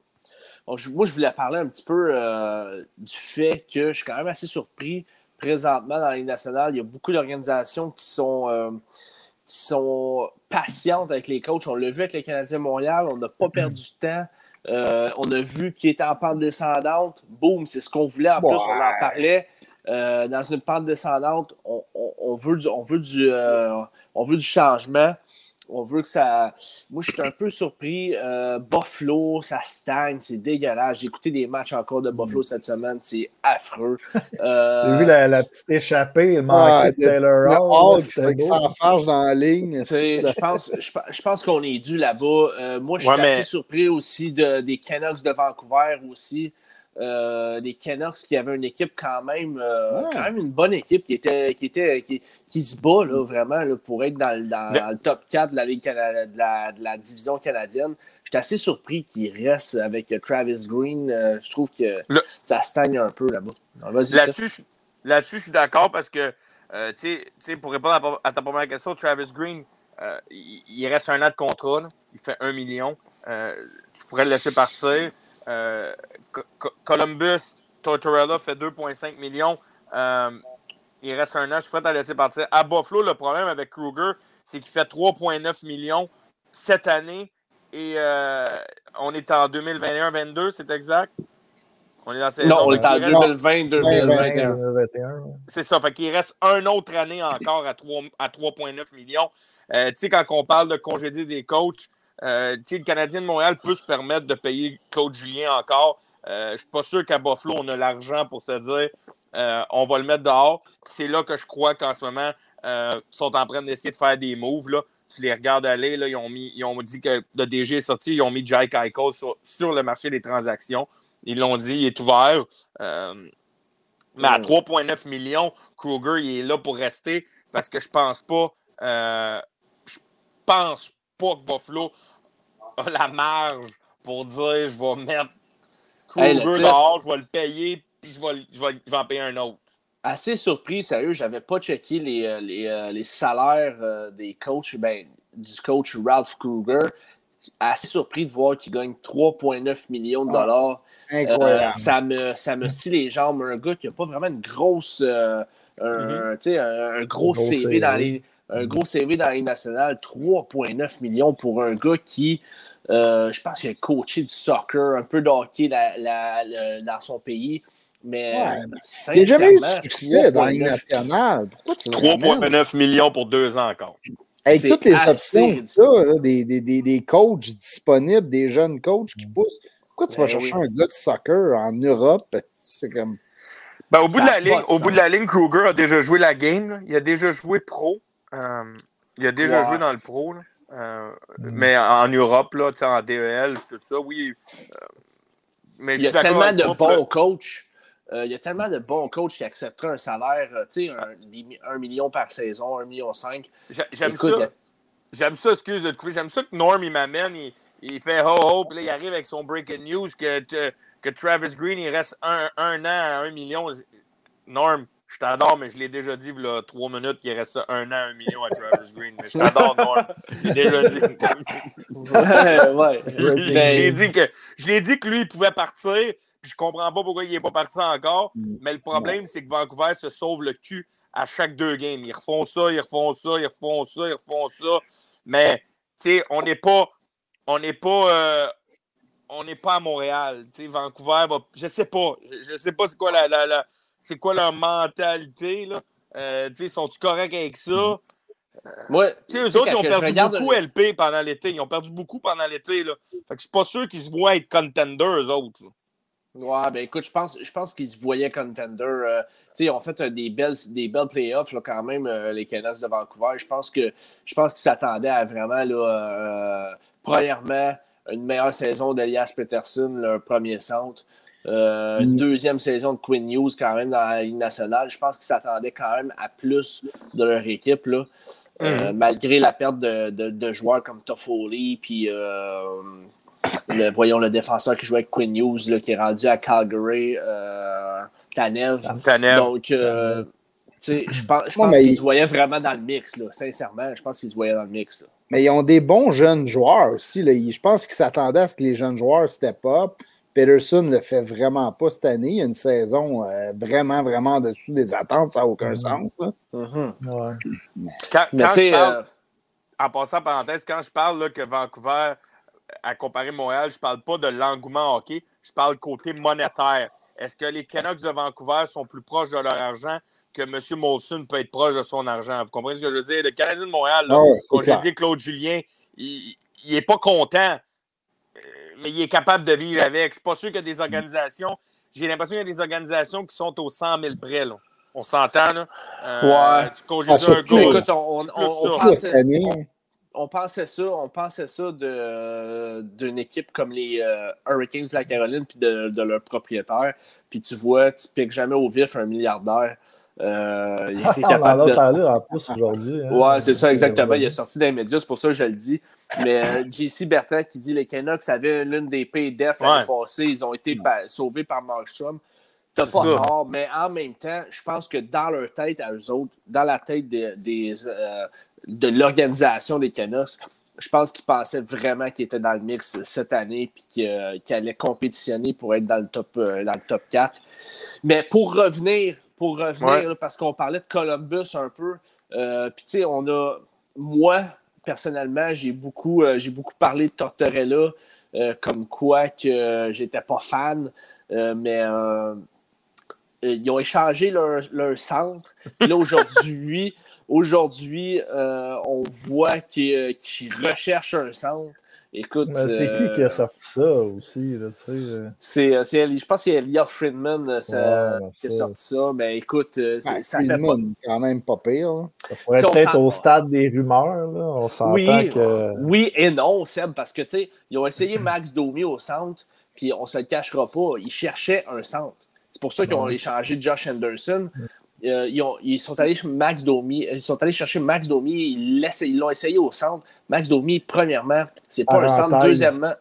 bon, moi je voulais parler un petit peu euh, du fait que je suis quand même assez surpris présentement dans la Ligue nationale. Il y a beaucoup d'organisations qui sont, euh, qui sont patientes avec les coachs. On l'a vu avec les Canadiens de Montréal, on n'a pas perdu de temps. Euh, on a vu qu'il était en pente descendante. Boum, c'est ce qu'on voulait. En plus, on en parlait. Euh, dans une pente descendante, on, on- on veut du, on veut du, on veut du changement. On veut que ça. Moi, je suis un peu surpris. Euh, Buffalo, ça stagne, c'est dégueulasse. J'ai écouté des matchs encore de Buffalo cette semaine, c'est affreux. Euh, J'ai vu la, la petite échappée, le manqué Ah, de Taylor Le Hall. Qui s'enfarge dans la ligne. Je pense, je, pe- je pense qu'on est dû là-bas. Euh, moi, je suis Ouais, mais- assez surpris aussi de, des Canucks de Vancouver aussi. Euh, des Canucks qui avaient une équipe quand même, euh, Ouais. quand même une bonne équipe qui était, qui était, qui, qui se bat là, vraiment là, pour être dans, le- dans- le top 4 de la, Ligue de la, de la division canadienne. J'étais assez surpris qu'il reste avec euh, Travis Green. Euh, je trouve que Le- ça stagne un peu là-bas. Là-dessus, je- là-dessus, je suis d'accord parce que, euh, pour répondre à, ta première question, Travis Green, euh, il, il reste un an de contrat. là. Il fait un million. Euh, tu pourrais le laisser partir. Euh, Co- Co- Columbus, Tortorella fait 2,5 millions. Euh, il reste un an. Je suis prêt à laisser partir. À Buffalo, le problème avec Kruger, c'est qu'il fait 3,9 millions cette année. Et euh, on est en 2021-22, c'est exact? On est dans saison. Non, on est en qu'il reste- 2020-2021. 2021. c'est ça. Fait qu'il reste une autre année encore à 3 à 3,9 millions. Euh, tu sais, quand on parle de congédier des coachs, euh, le Canadien de Montréal peut se permettre de payer coach Julien encore. Euh, je suis pas sûr qu'à Buffalo, on a l'argent pour se dire euh, on va le mettre dehors. C'est là que je crois qu'en ce moment, euh, ils sont en train d'essayer de faire des moves. Là. Tu les regardes aller, là, ils, ont mis, ils ont dit que le DG est sorti, ils ont mis Jake Eichel sur, sur le marché des transactions. Ils l'ont dit, il est ouvert. Euh, mais à Mm. 3,9 millions, Kruger, il est là pour rester parce que je pense pas. euh, je pense pas que Buffalo a la marge pour dire je vais mettre Kruger Hey, dehors, je vais le payer, puis je vais, je, vais, je vais en payer un autre. assez surpris, sérieux, j'avais pas checké les, euh, les, euh, les salaires euh, des coachs, ben, du coach Ralph Kruger. Assez surpris de voir qu'il gagne 3,9 millions de Ah, dollars. Incroyable. ça me, ça me scie les jambes. Un gars qui n'a pas vraiment une grosse, euh, un, tu sais, un, un gros, Un gros CV, CV. dans les, un gros CV dans les nationales. 3,9 millions pour un gars qui, euh, je pense qu'il a coaché du soccer, un peu de hockey la- dans son pays. Mais Ouais, Il n'y a jamais eu de succès dans la Ligue 3,9 nationale. Pourquoi tu le ramènes? 3,9 millions pour deux ans encore. Avec toutes les options, ça, là, des, des, des, des coachs disponibles, des jeunes coachs qui poussent. Pourquoi tu vas Ben chercher oui. un gars de soccer en Europe? C'est comme. Ben, au bout, de la ligne, de au bout de la ligne, Kruger a déjà joué la game. là. Il a déjà joué pro. Euh, il a déjà joué dans le pro. là. Euh, Mm. Mais en Europe, là, en DEL, tout ça, oui. euh, mais Il y a tellement de bons coachs. euh, il y a tellement de bons coachs qui accepteraient un salaire, tu sais, un, un million par saison, un million cinq. J'a- J'aime ça. J'aime ça, excuse de couper. J'aime ça que Norm, il m'amène, il, il fait ho ho, puis là, il arrive avec son breaking news que, que, Travis Green, il reste un, un an à un million. Norm, je t'adore, mais je l'ai déjà dit, il y a trois minutes, qu'il reste un an un million à Travis Green. Mais je t'adore, Norm. Je l'ai déjà dit. Ouais, ouais. Je, l'ai dit que, je l'ai dit que lui, il pouvait partir, puis je comprends pas pourquoi il n'est pas parti encore. Mm. Mais le problème, c'est que Vancouver se sauve le cul à chaque deux games. Ils refont ça, ils refont ça, ils refont ça, ils refont ça. Mais, tu sais, on n'est pas. On n'est pas. euh, on n'est pas à Montréal. Tu sais, Vancouver va. Je sais pas. Je, je sais pas c'est quoi la, la- la- c'est quoi leur mentalité. Là? Euh, sont-ils corrects avec ça? Moi, tu sais, eux autres, ils ont perdu beaucoup LP pendant l'été. Ils ont perdu beaucoup pendant l'été. Là. Fait que je suis pas sûr qu'ils se voient être contenders, eux autres. Ouais, ben écoute, je pense, je pense qu'ils se voyaient contender. Euh, tu sais, ils ont fait des, belles, des belles playoffs là, quand même, euh, les Canucks de Vancouver. Je pense que je pense qu'ils s'attendaient à vraiment, là, euh, premièrement, une meilleure saison d'Elias Peterson, leur premier centre. Une mm. deuxième saison de Quinn News quand même dans la Ligue nationale. Je pense qu'ils s'attendaient quand même à plus de leur équipe. Là. Mm. malgré la perte de, de, joueurs comme Toffoli, puis voyons le défenseur qui jouait avec Quinn News, qui est rendu à Calgary, euh, Tanev. Donc, euh, je pense, je pense qu'ils se voyaient vraiment dans le mix, là, sincèrement. Je pense qu'ils se voyaient dans le mix. Mais ils ont des bons jeunes joueurs aussi. Là. Je pense qu'ils s'attendaient à ce que les jeunes joueurs step up. Peterson ne le fait vraiment pas cette année. Il y a une saison euh, vraiment, vraiment en dessous des attentes. Ça n'a aucun mm-hmm. sens. Là. Mm-hmm. Quand, je parle, en passant parenthèse, quand je parle là, que Vancouver à comparer Montréal, je ne parle pas de l'engouement hockey, je parle côté monétaire. Est-ce que les Canucks de Vancouver sont plus proches de leur argent que M. Molson peut être proche de son argent? Vous comprenez ce que je veux dire? Le Canadien de Montréal, là, comme je dit, Claude Julien, il n'est pas content, euh, mais il est capable de vivre avec. Je ne suis pas sûr qu'il y a des organisations. J'ai l'impression qu'il y a des organisations qui sont aux 100 000 près. Là. On s'entend, là? Euh, ouais. Tu ah, un Écoute, on, on, on pensait ça, on pensait ça d'une équipe comme les euh, Hurricanes de la Caroline puis de, leur propriétaire. Puis tu vois, tu piques jamais au vif un milliardaire. Euh, il était capable on en a parlé en plus aujourd'hui. Hein. ouais, c'est ça, exactement. Il est sorti des médias, c'est pour ça que je le dis. Mais euh, JC Bertrand qui dit les Canucks avaient l'une des PDF l'année passée. Ils ont été sauvés par Markstrom. T'as pas tort, mais en même temps, je pense que dans leur tête à eux autres, dans la tête des, de l'organisation des Canucks, je pense qu'ils pensaient vraiment qu'ils étaient dans le mix cette année et qu'ils euh, allaient compétitionner pour être dans le top, euh, dans le top 4. Mais pour revenir, pour revenir, parce qu'on parlait de Columbus un peu, euh, puis tu sais, on a, moi, personnellement, j'ai beaucoup, j'ai beaucoup parlé de Tortorella, comme quoi que j'étais pas fan, mais ils ont échangé leur, leur centre. Puis là, aujourd'hui, Aujourd'hui, euh, on voit qu'ils recherchent un centre. Écoute. c'est qui qui a euh, sorti ça aussi? Là, euh? c'est, je pense que c'est Elliot Friedman qui a sorti ça. Mais écoute, ça Friedman, fait pas... quand même pas pire. Ça pourrait être peut-être au stade des rumeurs. Là. On s'entend oui, que. Oui et non, Seb, parce que ils ont essayé Max Domi au centre, puis on se le cachera pas. Ils cherchaient un centre. C'est pour ça qu'ils ont échangé Josh Anderson. Euh, ils, sont allés Max Domi, ils sont allés chercher Max Domi, ils l'ont essayé au centre. Max Domi, premièrement, c'est pas un centre. Deuxièmement,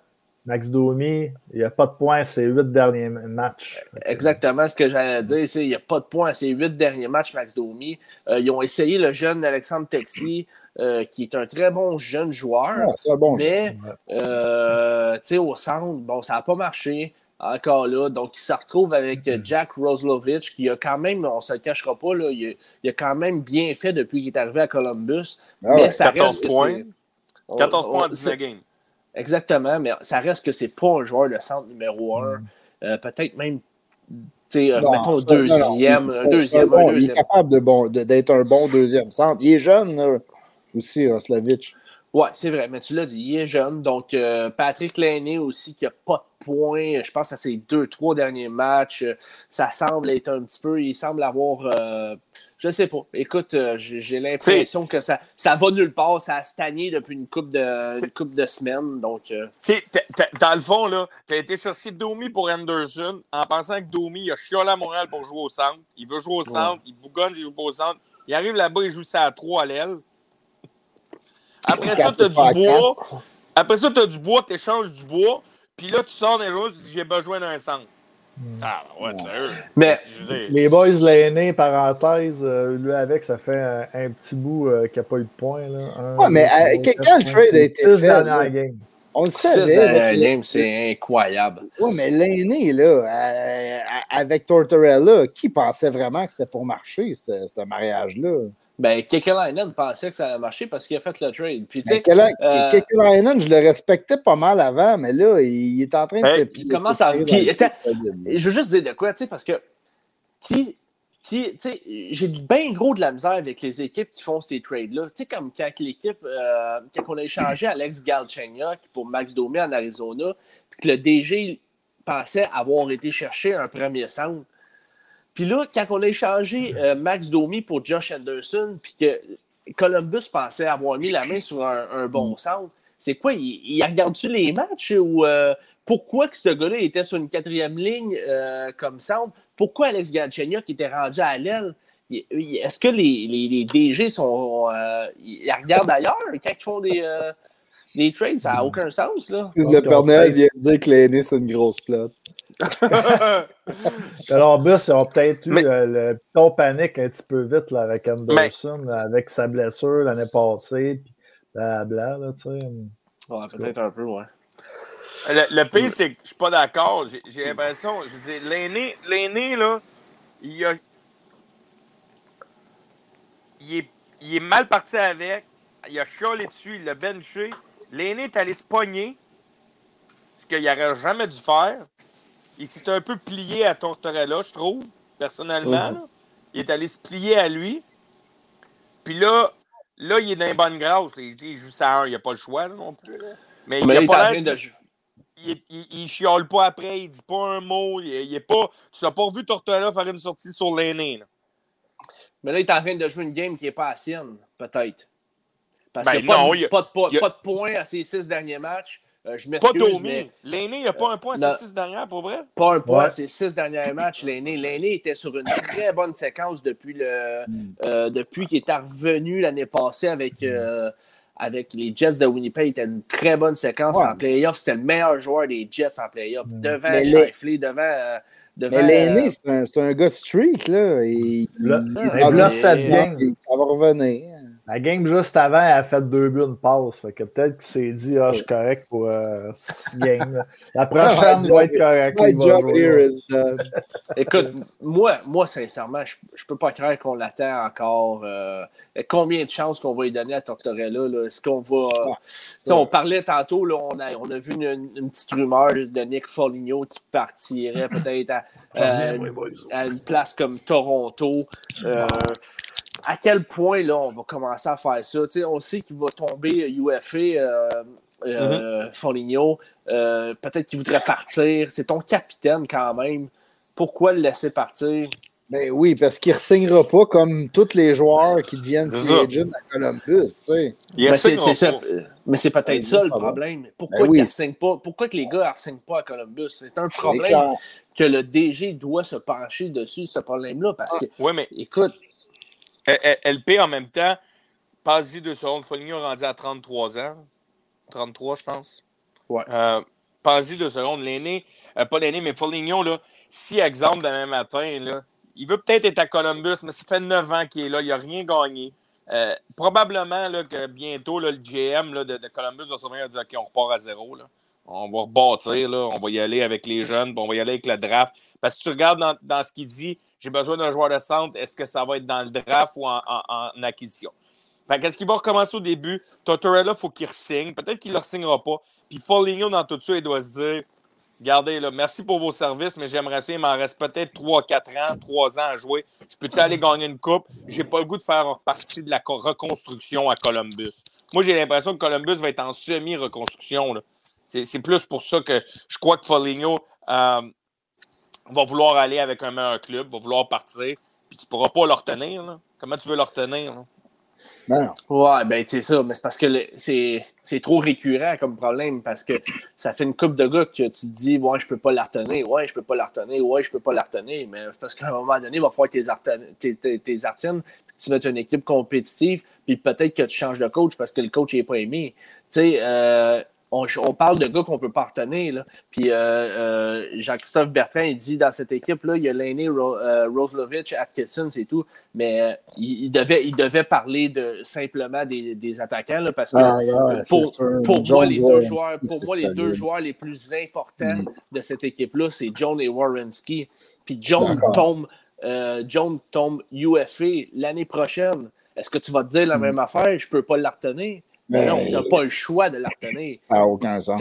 Max Domi, il n'y a pas de points ces huit derniers matchs. Exactement ce que j'allais dire. Il n'y a pas de points ces huit derniers matchs, Max Domi. Euh, ils ont essayé le jeune Alexandre Texier, euh, qui est un très bon jeune joueur. mais au centre, bon, ça n'a pas marché encore là. Donc, il se retrouve avec euh, Jack Roslovich, qui a quand même, on ne se le cachera pas, là, il, a, quand même bien fait depuis qu'il est arrivé à Columbus. Ah mais ça 14 points. 14 points en 19 games. Exactement, mais ça reste que c'est pas un joueur de centre numéro 1. Mm. Euh, peut-être même, tu sais, euh, mettons, deuxième, un deuxième, bon, Il est capable d'être bon, un bon deuxième centre. Il est jeune aussi, Roslovich. Oui, c'est vrai, mais tu l'as dit, il est jeune. Donc, Patrick Lainé aussi, qui n'a pas points, je pense, à ses deux, trois derniers matchs. Ça semble être un petit peu. Il semble avoir. Euh, je sais pas. Écoute, euh, j'ai l'impression que ça, ça va nulle part. Ça a stagné depuis une couple de, couple de semaines. Donc, euh. dans le fond, là, tu as été chercher Domi pour Anderson en pensant que Domi a chiolé à Montréal pour jouer au centre. Il veut jouer au centre. Il bougonne, il joue pas au centre. Il arrive là-bas, il joue ça à trois à l'aile. Après ça, tu as du bois. Après ça, tu as du bois, tu échanges du bois. Puis là, tu sors des jours, tu dis j'ai besoin d'un centre. Ah, ouais, sérieux. Mais les boys l'aîné, parenthèse, euh, lui avec, ça fait un, petit bout euh, qui n'a pas eu de points. Là. ouais, mais euh, quand le trade a été fait, on le savait. c'est incroyable. Oui, mais l'aîné, là, avec Tortorella, qui pensait vraiment que c'était pour marcher, ce mariage-là? Ben, Kekalainen pensait que ça allait marcher parce qu'il a fait le trade. Puis, ben, Kekalainen, je le respectais pas mal avant, mais là, il est en train de se Il commence à. je veux juste dire de quoi, tu sais, parce que qui, sais, j'ai bien gros de la misère avec les équipes qui font ces trades-là. Tu sais, comme quand l'équipe, euh, quand on a échangé Alex Galchenyuk pour Max Domi en Arizona, puis que le DG pensait avoir été chercher un premier centre. Puis là, quand on a échangé euh, Max Domi pour Josh Anderson, puis que Columbus pensait avoir mis la main sur un, bon centre, c'est quoi? Il, il regarde-tu les matchs ou euh, pourquoi que ce gars-là était sur une quatrième ligne comme centre? pourquoi Alex qui était rendu à l'aile? Est-ce que les, les, DG sont. Euh, ils regardent ailleurs quand ils font des, euh, des trades? Ça n'a aucun sens. Là. Le Père vient de dire que l'aîné, c'est une grosse plate. Alors, Bus, ils ont peut-être eu euh, le ton panique un petit peu vite là, avec Anderson, avec sa blessure l'année passée, puis blabla, là, tu sais. Ouais, peut-être un peu, ouais. Le, pire, c'est que je suis pas d'accord. J'ai l'impression, je dis, l'aîné, l'aîné, là, il, a, il, est, il est mal parti avec. Il a chialé dessus, il l'a benché. L'aîné est allé se pogner, ce qu'il n'aurait jamais dû faire. Il s'est un peu plié à Tortorella, je trouve, personnellement. Mhm. Il est allé se plier à lui. Puis là, là, il est dans une bonne grâce. Il, joue ça à un, il n'a pas le choix non plus. Mais, il n'a pas l'air de il, il, chiale pas après, il dit pas un mot. Il, il est pas, tu n'as pas vu Tortorella faire une sortie sur l'aîné. Mais là, il est en train de jouer une game qui n'est pas la sienne, peut-être. Parce ben qu'il n'y a, pas, de points à ses six derniers matchs. Euh, je pas Domi. L'aîné, il n'y a pas un point à ses six derniers, pour vrai? Pas un point à ses six derniers matchs, l'aîné. L'aîné était sur une très bonne séquence depuis, le, hmm. euh, depuis qu'il est revenu l'année passée avec, euh, avec les Jets de Winnipeg. C'était une très bonne séquence en playoff. C'était le meilleur joueur des Jets en playoff. Mm. Devant Shifley, devant. Euh, devant mais l'aîné, euh, c'est un, un, gars streak, là. Et, là, il, il, là, ça va revenir. La game juste avant, elle a fait deux buts, une passe. Fait que peut-être qu'il s'est dit, ah, je suis correct pour euh, six games. La prochaine doit être correcte. Écoute, moi, moi, sincèrement, je, ne peux pas croire qu'on l'attend encore. Euh, combien de chances qu'on va lui donner à Tortorella? Est-ce qu'on va. Ah, on parlait tantôt, là, on, a, on a vu une, petite rumeur de Nick Foligno qui partirait peut-être à, à, une place comme Toronto. Euh, à quel point là, on va commencer à faire ça? on sait qu'il va tomber UFA, euh, euh, mm-hmm. euh, Peut-être qu'il voudrait partir. C'est ton capitaine quand même. Pourquoi le laisser partir? Ben oui, parce qu'il ne signera pas comme tous les joueurs qui deviennent free agent à Columbus. Mais c'est peut-être ça le problème. Pourquoi ben signe pas? Pourquoi que les gars ne signent pas à Columbus? C'est un problème que le DG doit se pencher dessus, ce problème-là. Parce que, oui, mais écoute, LP en même temps, pas-y deux secondes. Foligno rendu à 33 ans. 33, je pense. Ouais. Euh, Pas-y deux secondes. L'aîné, euh, pas l'aîné, mais Foligno, là, si, exemple, demain matin, là, il veut peut-être être à Columbus, mais ça fait 9 ans qu'il est là. Il n'a rien gagné. Euh, probablement là, que bientôt, le GM là, de, Columbus va se dire OK, on repart à zéro. Là on va rebâtir, là. on va y aller avec les jeunes, on va y aller avec le draft. Parce que tu regardes dans, ce qu'il dit, j'ai besoin d'un joueur de centre, est-ce que ça va être dans le draft ou en, acquisition? Fait qu'est-ce qu'il va recommencer au début? Totorella, il faut qu'il re-signe. Peut-être qu'il ne le signera pas. Puis Foligno, dans tout ça, il doit se dire Regardez, là, merci pour vos services, mais j'aimerais ça, il m'en reste peut-être 3-4 ans, 3 ans à jouer. Je peux-tu aller gagner une coupe? J'ai pas le goût de faire partie de la reconstruction à Columbus. Moi, j'ai l'impression que Columbus va être en semi-reconstruction. C'est plus pour ça que je crois que Foligno euh, va vouloir aller avec un meilleur club, va vouloir partir, puis tu ne pourras pas le retenir. Comment tu veux le retenir? Non. Ouais, ben c'est ça, mais c'est parce que c'est trop récurrent comme problème parce que ça fait une coupe de gars que tu te dis Ouais, je peux pas la retenir, ouais, je peux pas la retenir, ouais, je peux pas la retenir, mais parce qu'à un moment donné, il va falloir que tes, tes, tes, artines, tu mettes une équipe compétitive, puis peut-être que tu changes de coach parce que le coach n'est pas aimé. Tu sais, euh, on, parle de gars qu'on ne peut pas retenir. Puis euh, euh, Jean-Christophe Bertrand, il dit dans cette équipe-là, il y a l'aîné euh, Roslovich, Atkinson, c'est tout. Mais il, devait, il devait parler de, simplement des, attaquants parce que ah, pour, moi, les deux joueurs, pour moi, les deux joueurs les plus importants mm. de cette équipe-là, c'est John et Warrenski. Puis John tombe, John tombe UFA l'année prochaine. Est-ce que tu vas te dire la mm. même affaire? Je ne peux pas la retenir. Mais non, tu n'as pas le choix de la retenir. Ça n'a aucun sens.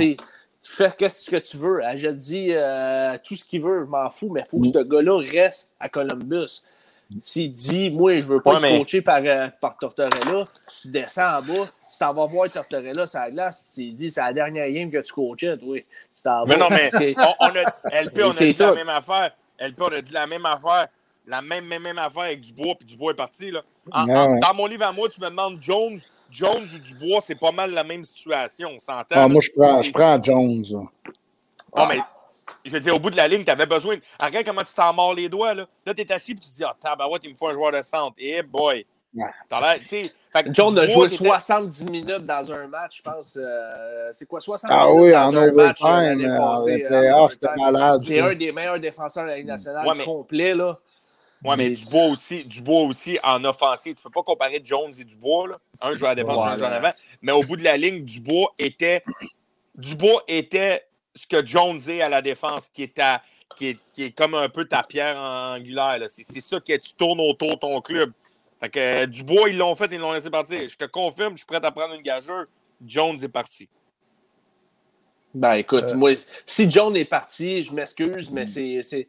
Fais ce que tu veux. Je dis euh, tout ce qu'il veut, je m'en fous, mais il faut que ce gars-là reste à Columbus. S'il dit, moi, je veux pas être coaché par, euh, par Tortorella, tu descends en bas, si tu vas voir Tortorella sur la glace, tu dis, c'est la dernière game que tu coachais, toi. Mais non, mais on, on a, LP, on a dit la même affaire. LP, on a dit la même affaire. La même, même, même affaire avec Dubois, puis Dubois est parti. Là. Dans mon livre à moi, tu me demandes Jones, Jones ou Dubois, c'est pas mal la même situation, on s'entend. Ah, moi, je prends, je prends Jones. Non, mais je veux dire, au bout de la ligne, tu avais besoin. Regarde comment tu t'en mords les doigts. Là, là tu es assis et tu te dis, ah, tabarouette, il me faut un joueur de centre. Eh, boy. Ouais. Jones a joué 70 minutes dans un match, je pense. Euh, c'est quoi, 70 ah, minutes oui, dans en un match euh, l'année passée? Ah, c'était malade. C'est un des meilleurs défenseurs de la Ligue nationale ouais, mais... complet. Là. Oui, mais Dubois aussi, Dubois aussi en offensive. Tu ne peux pas comparer Jones et Dubois. Là. Un joueur à défense, ouais, un joueur en avant. Mais au bout de la ligne, Dubois était. Dubois était ce que Jones est à la défense, qui est, qui est, qui est comme un peu ta pierre angulaire. C'est ça que tu tournes autour de ton club. Fait que euh, Dubois, ils l'ont fait, ils l'ont laissé partir. Je te confirme, je suis prêt à prendre une gageure. Jones est parti. Ben écoute, euh. moi, si Jones est parti, je m'excuse, mais c'est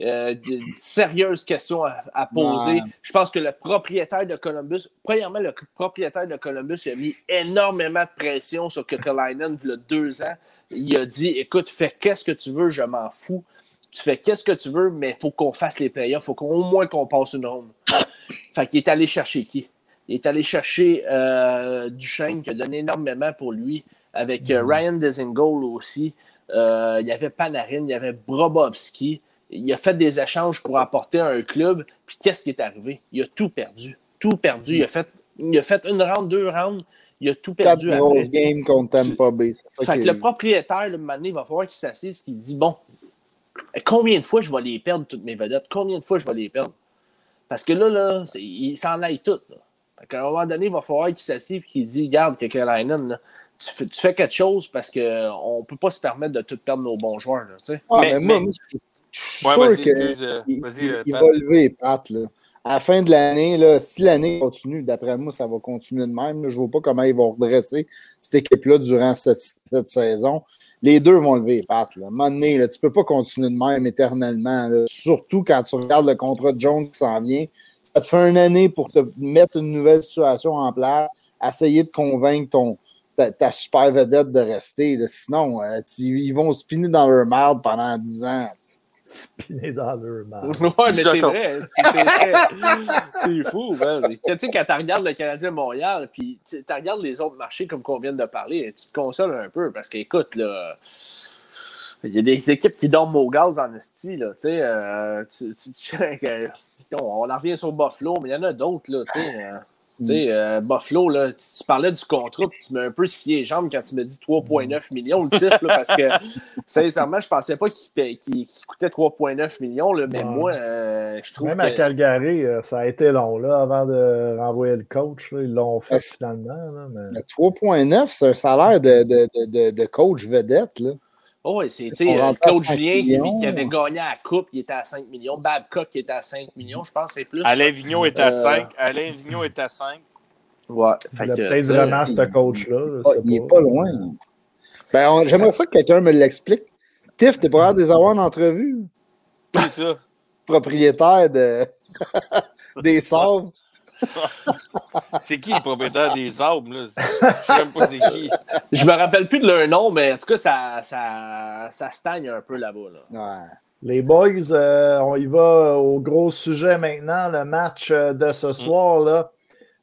euh, une sérieuse question à, poser. Je pense que le propriétaire de Columbus, premièrement, le propriétaire de Columbus a mis énormément de pression sur Kekalainen il y a deux ans. Il a dit écoute, fais qu'est-ce que tu veux, je m'en fous. Tu fais qu'est-ce que tu veux, mais il faut qu'on fasse les playoffs. Il faut qu'au moins qu'on passe une ronde. Fait qu'il est allé chercher qui? Il est allé chercher euh, Duchesne qui a donné énormément pour lui, avec euh, mm-hmm. Ryan Desingol aussi. Euh, il y avait Panarin, il y avait Brobovski. Il a fait des échanges pour apporter un club. Puis qu'est-ce qui est arrivé? Il a tout perdu. Tout perdu. Il a fait, il a fait une round, deux rounds. Il a tout perdu. Quatre grosses games contre Tampa Bay. Fait que le propriétaire, le moment il va falloir qu'il s'assise, qu'il dit bon, combien de fois je vais les perdre, toutes mes vedettes? Combien de fois je vais les perdre? Parce que là, là il s'en aille tout. À un moment donné, il va falloir qu'il s'assied et qu'il dit Garde, Kekalainen, tu fais, tu fais quelque chose parce qu'on ne peut pas se permettre de tout perdre nos bons joueurs. Là, ah, mais, moi, je suis sûr euh, il, il va lever les pattes. Là. À la fin de l'année, si l'année continue, d'après moi, ça va continuer de même. Je ne vois pas comment ils vont redresser cette équipe-là durant cette, cette, saison. Les deux vont lever les pattes. Là. À un moment donné, là, tu ne peux pas continuer de même éternellement. Surtout quand tu regardes le contrat de Jones qui s'en vient. Ça te fait une année pour te mettre une nouvelle situation en place, essayer de convaincre ton, ta, super vedette de rester. Là. Sinon, euh, ils vont spinner dans leur marde pendant 10 ans dans leur. Oui, mais c'est vrai. C'est fou. Tu sais, quand tu regardes le Canadien Montréal, puis tu regardes les autres marchés comme qu'on vient de parler, tu te consoles un peu parce qu'écoute, là. Il y a des équipes qui dorment au gaz en esti, là, tu sais. Euh, on en revient sur Buffalo, mais il y en a d'autres, là, tu sais. Tu sais, euh, Buffalo, là, tu, parlais du contrat, puis tu m'as un peu scié les jambes quand tu me dis 3,9 millions le titre, parce que sincèrement, je pensais pas qu'il coûtait 3,9 millions, là, mais moi, euh, je trouve Même que... à Calgary, euh, ça a été long, là, avant de renvoyer le coach. Là, ils l'ont fait finalement. Mais... 3,9, c'est un salaire de, de, de, de coach vedette, là. Oh, oui, c'est Claude Julien qui, qui, avait gagné à la Coupe, il était à 5 millions. Babcock qui était à 5 millions, je pense, c'est plus. Alain Vigneault est à 5. Euh, Alain Vigneault est à 5. Ouais. Il a peut-être vraiment ce coach-là. il n'est pas loin. Ben, J'aimerais ça que quelqu'un me l'explique. Tiff, t'es pas hâte de les avoir en entrevue? Qui ça? Propriétaire de... des sables. c'est qui le propriétaire des arbres? Là? Je sais même pas c'est qui. Je me rappelle plus de leur nom, mais en tout cas, ça, ça, ça stagne un peu là-bas. Là. Les boys, euh, on y va au gros sujet maintenant. Le match euh, de ce mm. soir là,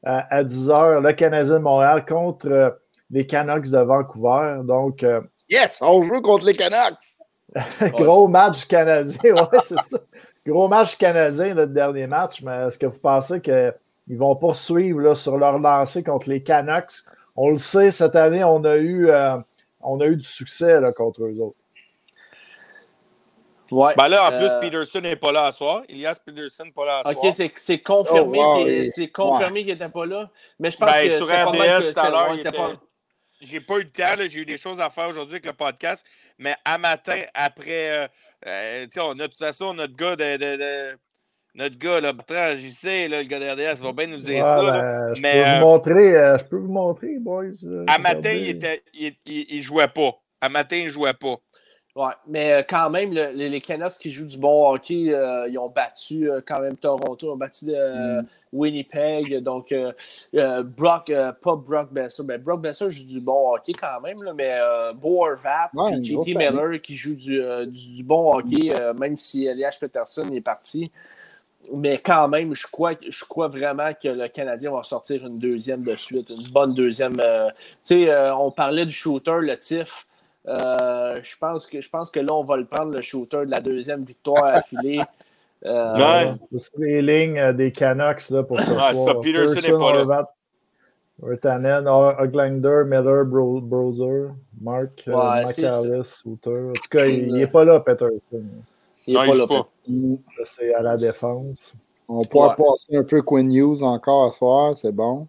à 10h, le Canadien de Montréal contre euh, les Canucks de Vancouver. Donc, yes, on joue contre les Canucks! gros match canadien, ouais, c'est ça. Gros match canadien, le dernier match, mais est-ce que vous pensez que ils vont poursuivre là, sur leur lancée contre les Canucks. On le sait, cette année, on a eu, euh, on a eu du succès là, contre eux autres. Ouais, ben là, en plus, euh, Peterson n'est pas là à soir. Elias Peterson n'est pas là à soir. OK, c'est confirmé oh, qu'il n'était pas là. Mais je pense ben, que sur RDS, tout à l'heure, était... pas... j'ai pas eu le temps. J'ai eu des choses à faire aujourd'hui avec le podcast. Mais à matin, après... Euh, sais, on a de toute façon notre gars de, de notre gars, là, Bertrand, j'y sais, là, le gars d'RDS va bien nous dire ça. Ben, je, peux vous euh, montrer, euh, je peux vous montrer, boys. à matin, il, était, il, il, jouait pas. À matin, il jouait pas. Ouais, mais quand même, les, Canucks qui jouent du bon hockey, ils ont battu quand même Toronto, ils ont battu mm. Winnipeg. Donc, Brock, pas Brock Besser, mais Brock Besser joue du bon hockey quand même, là, mais Boervat et JT Miller qui joue du, du, bon hockey, même si Elias Peterson est parti. Mais quand même, je crois, je crois vraiment que le Canadien va sortir une deuxième de suite, une bonne deuxième. Euh, tu sais, euh, on parlait du shooter, le TIF. Euh, je, pense que, je pense que là, on va le prendre, le shooter de la deuxième victoire affilée. ouais. C'est les lignes des Canucks là, pour ce soir. Ça, Peterson n'est pas là. Virtanen, Oglander, Miller, Brozer, Mark, ouais, McAllis, Souter. En tout cas, il n'est pas là, Peterson. Il il pas. C'est à la défense. On pourra passer un peu Quinn News encore ce soir, c'est bon.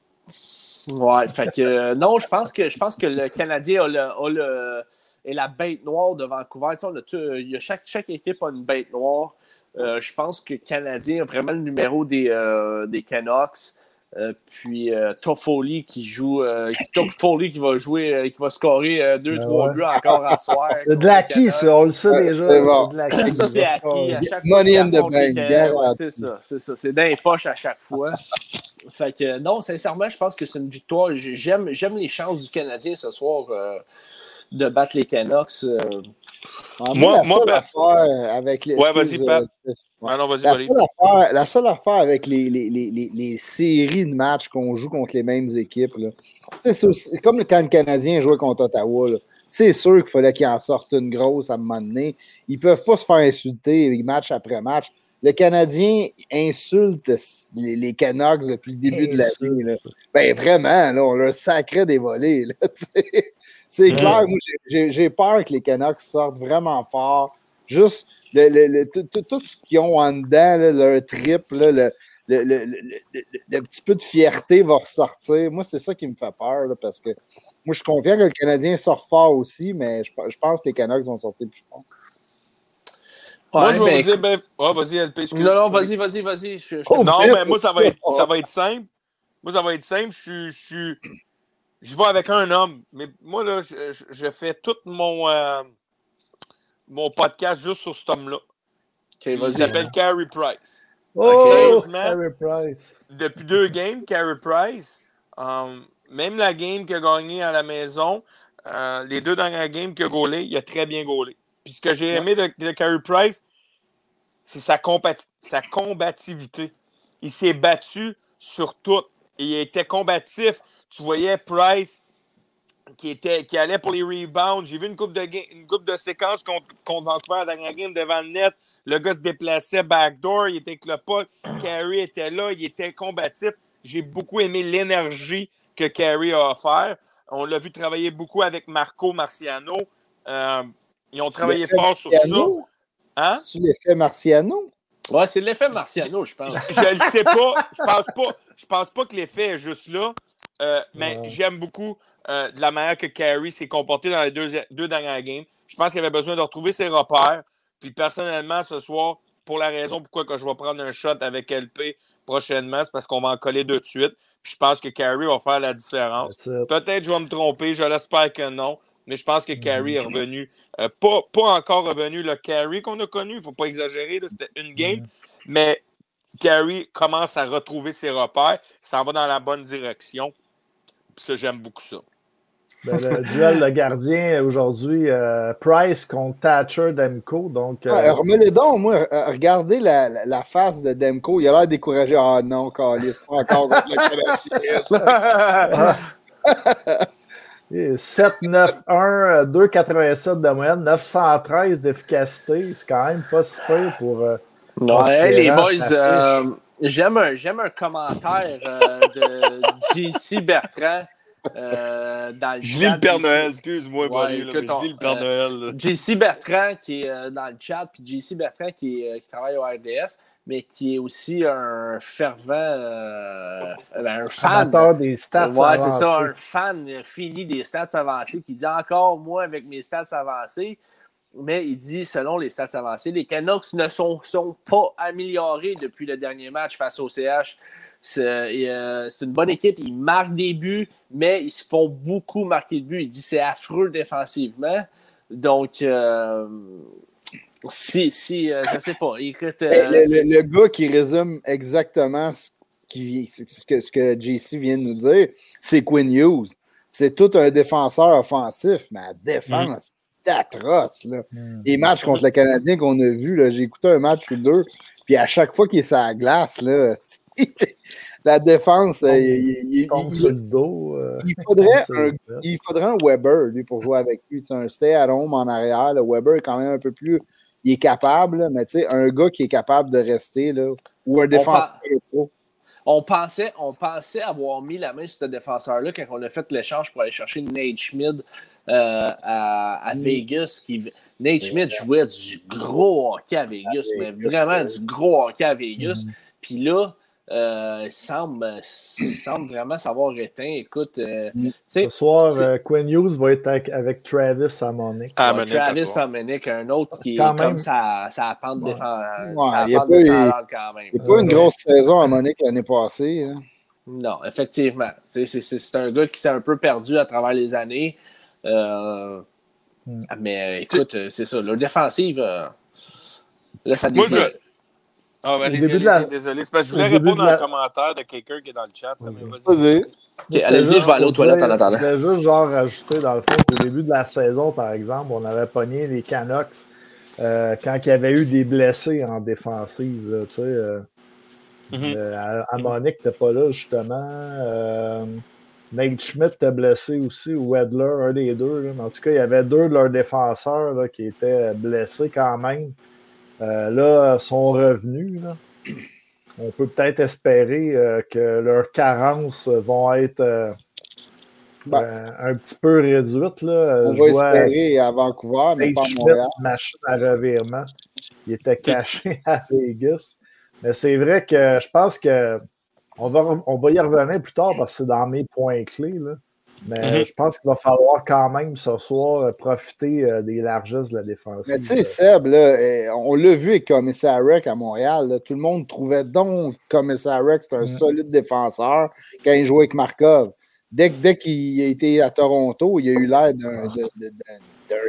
Ouais, fait que euh, non, je pense que je pense que le Canadien a le, a le est la bête noire de Vancouver. Tu sais, il y a chaque, chaque équipe a une bête noire. Euh, je pense que le Canadien a vraiment le numéro des, euh, des Canucks. Euh, puis euh, Toffoli qui joue, euh, Toffoli qui va jouer, qui va scorer 2-3 buts encore à soir. C'est de l'acquis, ça, on le sait déjà. C'est Ça, c'est acquis. À chaque Money in the bank. c'est ça, c'est ça. C'est dans les poches à chaque fois. Fait que non, sincèrement, je pense que c'est une victoire. J'aime, j'aime les chances du Canadien ce soir de battre les Canucks. Moi, moi, la affaire avec les. Ouais, vas-y, Pat. Ah non, vas-y, la, seule affaire, la seule affaire avec les, les, les, les séries de matchs qu'on joue contre les mêmes équipes, c'est comme quand le Canadien jouait contre Ottawa. C'est sûr qu'il fallait qu'ils en sortent une grosse à un moment donné. Ils ne peuvent pas se faire insulter match après match. Le Canadien insulte les, les Canucks depuis le début de la vie. Ben vraiment, là, on leur sacré des volets. C'est clair, moi j'ai peur que les Canucks sortent vraiment fort. Juste tout, ce qu'ils ont en dedans, leur trip, le, le, petit peu de fierté va ressortir. Moi, c'est ça qui me fait peur parce que moi, je suis confiant que le Canadien sort fort aussi, mais je, pense que les Canucks vont sortir plus fort. moi, je vais ben, vous dire, ben, oh, vas-y, LP. Non, non, vas-y, vas-y, vas-y. Oh, non, mais moi, ça va, être, ça va être simple. Moi, ça va être simple. Je suis. Je vais avec un homme, mais moi, là, je, fais tout mon, euh, mon podcast juste sur cet homme-là. il s'appelle Carey Price. Oh, Carey Price. Depuis deux games, Carey Price, um, même la game qu'il a gagnée à la maison, euh, les deux dernières games qu'il a gaulé, il a très bien gaulé. Puis ce que j'ai aimé de, de Carey Price, c'est sa, sa combativité. Il s'est battu sur tout. Il était combatif tu voyais Price qui, était, qui allait pour les rebounds. J'ai vu une coupe de, une coupe de séquences contre, contre Vancouver à la dernière game devant le net. Le gars se déplaçait backdoor, il était avec le pote. Carey était là, il était combatif. J'ai beaucoup aimé l'énergie que Carey a offert. On l'a vu travailler beaucoup avec Marco Marciano. Euh, ils ont travaillé fort sur ça. Hein? C'est l'effet Marciano? Ouais, c'est l'effet Marciano, je pense. je ne sais pas. Je pense pas. Je pense pas que l'effet est juste là. Euh, mais j'aime beaucoup euh, de la manière que Carey s'est comporté dans les deux, deux dernières games. Je pense qu'il avait besoin de retrouver ses repères. Puis personnellement, ce soir, pour la raison pourquoi que je vais prendre un shot avec LP prochainement, c'est parce qu'on va en coller deux de suite. Puis je pense que Carey va faire la différence. Peut-être je vais me tromper, je l'espère que non. Mais je pense que Carey est revenu. Euh, pas, pas encore revenu le Carey qu'on a connu. Il ne faut pas exagérer. C'était une game. Mais Carey commence à retrouver ses repères. Ça va dans la bonne direction ça, j'aime beaucoup ça. Ben, le duel de gardien aujourd'hui, euh, Price contre Thatcher Demko. Donc, euh... remets-les donc, moi. Euh, regardez la, la, face de Demko. Il a l'air découragé. Ah non, Calis, pas encore 7-9-1, 2,87 de moyenne, 913 d'efficacité. C'est quand même pas si peu pour. Euh, non, les boys, J'aime un, j'aime un commentaire euh, de JC Bertrand. Euh, dans le je lis le Père Noël, excuse-moi, ouais, là, mais je lis le Père euh, Noël. JC Bertrand qui est dans le chat, puis JC Bertrand qui, qui, travaille au RDS, mais qui est aussi un fervent, ben, un fan. des stats ouais, c'est ça, un fan fini des stats avancées qui dit encore, moi, avec mes stats avancées, mais il dit, selon les stats avancées, les Canucks ne sont, sont pas améliorés depuis le dernier match face au CH. Euh, c'est une bonne équipe, ils marquent des buts, mais ils se font beaucoup marquer de buts. Il dit c'est affreux défensivement. Donc, euh, si, si euh, je sais pas. Écoute, le, gars qui résume exactement ce, qui, ce, que, ce que JC vient de nous dire, c'est Quinn Hughes. C'est tout un défenseur offensif, mais la défense, c'est atroce. Là. Mm. Les matchs contre le Canadien qu'on a vus, j'ai écouté un match ou deux, puis à chaque fois qu'il est sur la glace, là, la défense, il, il, faudrait un, il faudrait un Weber lui, pour jouer avec lui. Un stay at home en arrière. Le Weber est quand même un peu plus. Il est capable, mais un gars qui est capable de rester, là, ou un défenseur on pensait, on pensait avoir mis la main sur ce défenseur-là quand on a fait l'échange pour aller chercher Nate Schmidt euh, à, mm. Vegas. Qui, Nate Schmidt jouait du gros hockey à Vegas, mais vraiment du gros hockey à Vegas. Mm. Puis là, euh, semble, semble vraiment s'avoir éteint. Écoute, euh, mm. ce soir, euh, Quinn Hughes va être avec, Travis Amonic. Ah, Travis Amonic, un autre qui est comme ça, ça pente ouais. ouais, il pas, quand même. Il pas une grosse saison à Monique l'année passée. Hein. Non, effectivement. C'est un gars qui s'est un peu perdu à travers les années. Mm. Mais écoute, c'est ça. Leur défensive, là, ça Moi, ah, ben, désolé, désolé. C'est parce que je voulais répondre à un commentaire de quelqu'un qui est dans le chat. Vas-y. Allez-y, je vais aller aux toilettes en attendant. Je voulais juste genre rajouter, dans le fond, au début de la saison, par exemple, on avait pogné les Canucks euh, quand il y avait eu des blessés en défensive. tu sais, euh, mm-hmm. euh, Amonique n'était pas là, justement. Euh, Nate Schmidt était blessé aussi, ou Wedler, un des deux. Là. En tout cas, il y avait deux de leurs défenseurs là, qui étaient blessés quand même. Euh, là, sont revenus. On peut peut-être espérer euh, que leurs carences vont être euh, ben, un petit peu réduites. Là. On va espérer à Vancouver, mais pas à Montréal. machine à revirement. Il était caché à Vegas. Mais c'est vrai que je pense que on va, on va y revenir plus tard parce que c'est dans mes points clés. Là. Mais mhm. je pense qu'il va falloir quand même ce soir euh, profiter euh, des largesses de la défense. Mais tu sais, Seb, eh, on l'a vu avec Commissarek à Montréal. tout le monde trouvait donc Commissarek c'était un mm. solide défenseur quand il jouait avec Markov. Dès, dès qu'il a été à Toronto, il a eu l'air d'un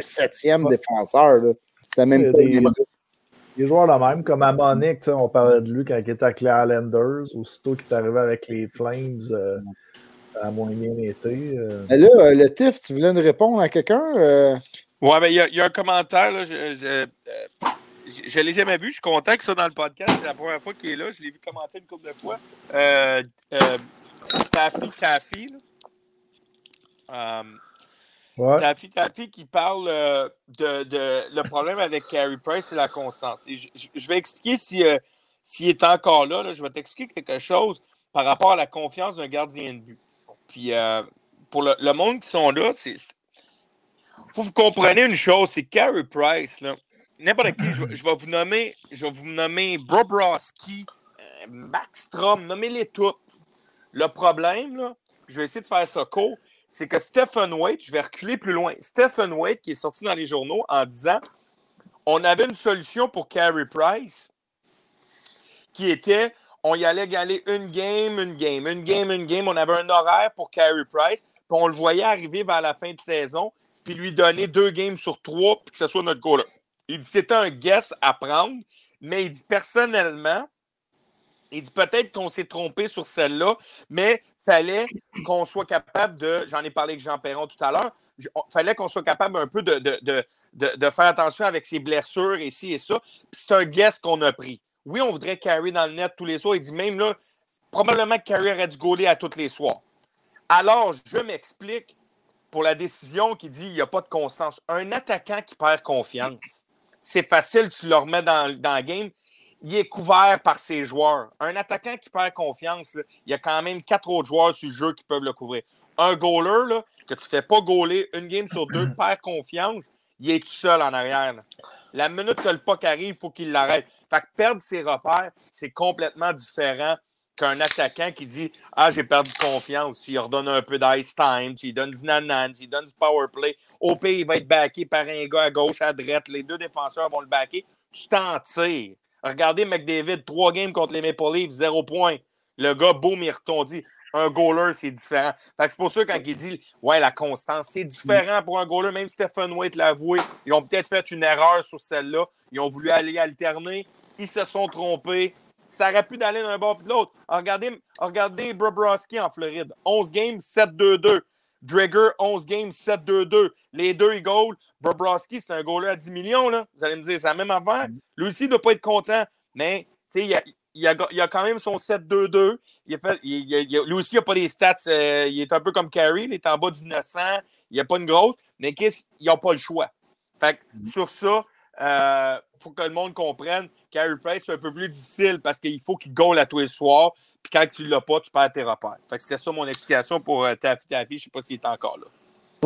septième défenseur. C'était même pas des, des joueurs de même, comme à Monique, on parlait de lui quand il était avec les Islanders, aussitôt qu'il est arrivé avec les Flames. Euh, ça a moins bien été. Euh. là, euh, le TIF, tu voulais nous répondre à quelqu'un? Euh? Oui, mais il y, a un commentaire. Là, je ne l'ai jamais vu. Je suis content que ça dans le podcast. C'est la première fois qu'il est là. Je l'ai vu commenter une couple de fois. Euh, Taffy, Taffy. Ouais. Taffy, Taffy qui parle de, de, le problème avec Carey Price, c'est la constance. je, vais expliquer s'il si, est encore là, là. Je vais t'expliquer quelque chose par rapport à la confiance d'un gardien de but. Puis euh, pour le, monde qui sont là, c'est. Faut vous compreniez une chose, c'est Carey Price, là. N'importe qui, je, vais vous nommer, je vais vous nommer euh, nommez-les toutes. Le problème, là, je vais essayer de faire ça court, c'est que Stephen Waite, je vais reculer plus loin. Stephen Waite qui est sorti dans les journaux en disant on avait une solution pour Carey Price qui était on y allait galer une game, une game, une game, une game. On avait un horaire pour Carey Price, puis on le voyait arriver vers la fin de saison, puis lui donner deux games sur trois, puis que ce soit notre goal. Il dit c'était un guess à prendre, mais il dit personnellement, il dit peut-être qu'on s'est trompé sur celle-là, mais fallait qu'on soit capable de, j'en ai parlé avec Jean Perron tout à l'heure, fallait qu'on soit capable un peu de, de, de, faire attention avec ses blessures et ci et ça. C'est un guess qu'on a pris. Oui, on voudrait carry dans le net tous les soirs. Il dit même là, probablement que Carey aurait dû gauler à tous les soirs. Alors, je m'explique pour la décision qui dit qu'il n'y a pas de constance. Un attaquant qui perd confiance, c'est facile, tu le remets dans, dans le game. Il est couvert par ses joueurs. Un attaquant qui perd confiance, il y a quand même quatre autres joueurs sur le jeu qui peuvent le couvrir. Un goaler, là, que tu ne fais pas gauler une game sur deux, perd confiance, il est tout seul en arrière. La minute que le puck arrive, il faut qu'il l'arrête. Fait que perdre ses repères, c'est complètement différent qu'un attaquant qui dit Ah, j'ai perdu confiance. Tu lui redonnes un peu d'ice time, tu lui donnes du nanan, tu lui donnes du power play. Au pire, il va être backé par un gars à gauche, à droite. Les deux défenseurs vont le backer. Tu t'en tires. Regardez McDavid, trois games contre les Maple Leafs, zéro point. Le gars, beau mais retondi. Un goaler, c'est différent. c'est pour ça, quand il dit Ouais, la constance, c'est différent pour un goaler. Même Stephen White l'a avoué. Ils ont peut-être fait une erreur sur celle-là. Ils ont voulu aller alterner. Ils se sont trompés. Ça aurait pu d'aller d'un bord et de l'autre. Regardez, regardez en Floride. 11 games, 7-2-2. Drager, 11 games, 7-2-2. Les deux, ils goal. Bobrovski, c'est un goaler à 10 millions. Là. Vous allez me dire, c'est la même affaire. Lui aussi, il ne doit pas être content. Mais, tu sais, il a, il, a, il a, quand même son 7-2-2. lui aussi, il n'a pas des stats. Euh, il est un peu comme Carey. Il est en bas du 900. Il n'y a pas une grosse. Mais qu'est-ce qu'ils n'ont pas le choix. Fait que, mm-hmm. sur ça, il euh, faut que le monde comprenne. Carey Price, c'est un peu plus difficile parce qu'il faut qu'il goal à tous les soirs. Puis quand tu ne l'as pas, tu perds tes repères. Fait que c'était ça mon explication pour euh, Taffy Taffy. Je ne sais pas s'il est encore là.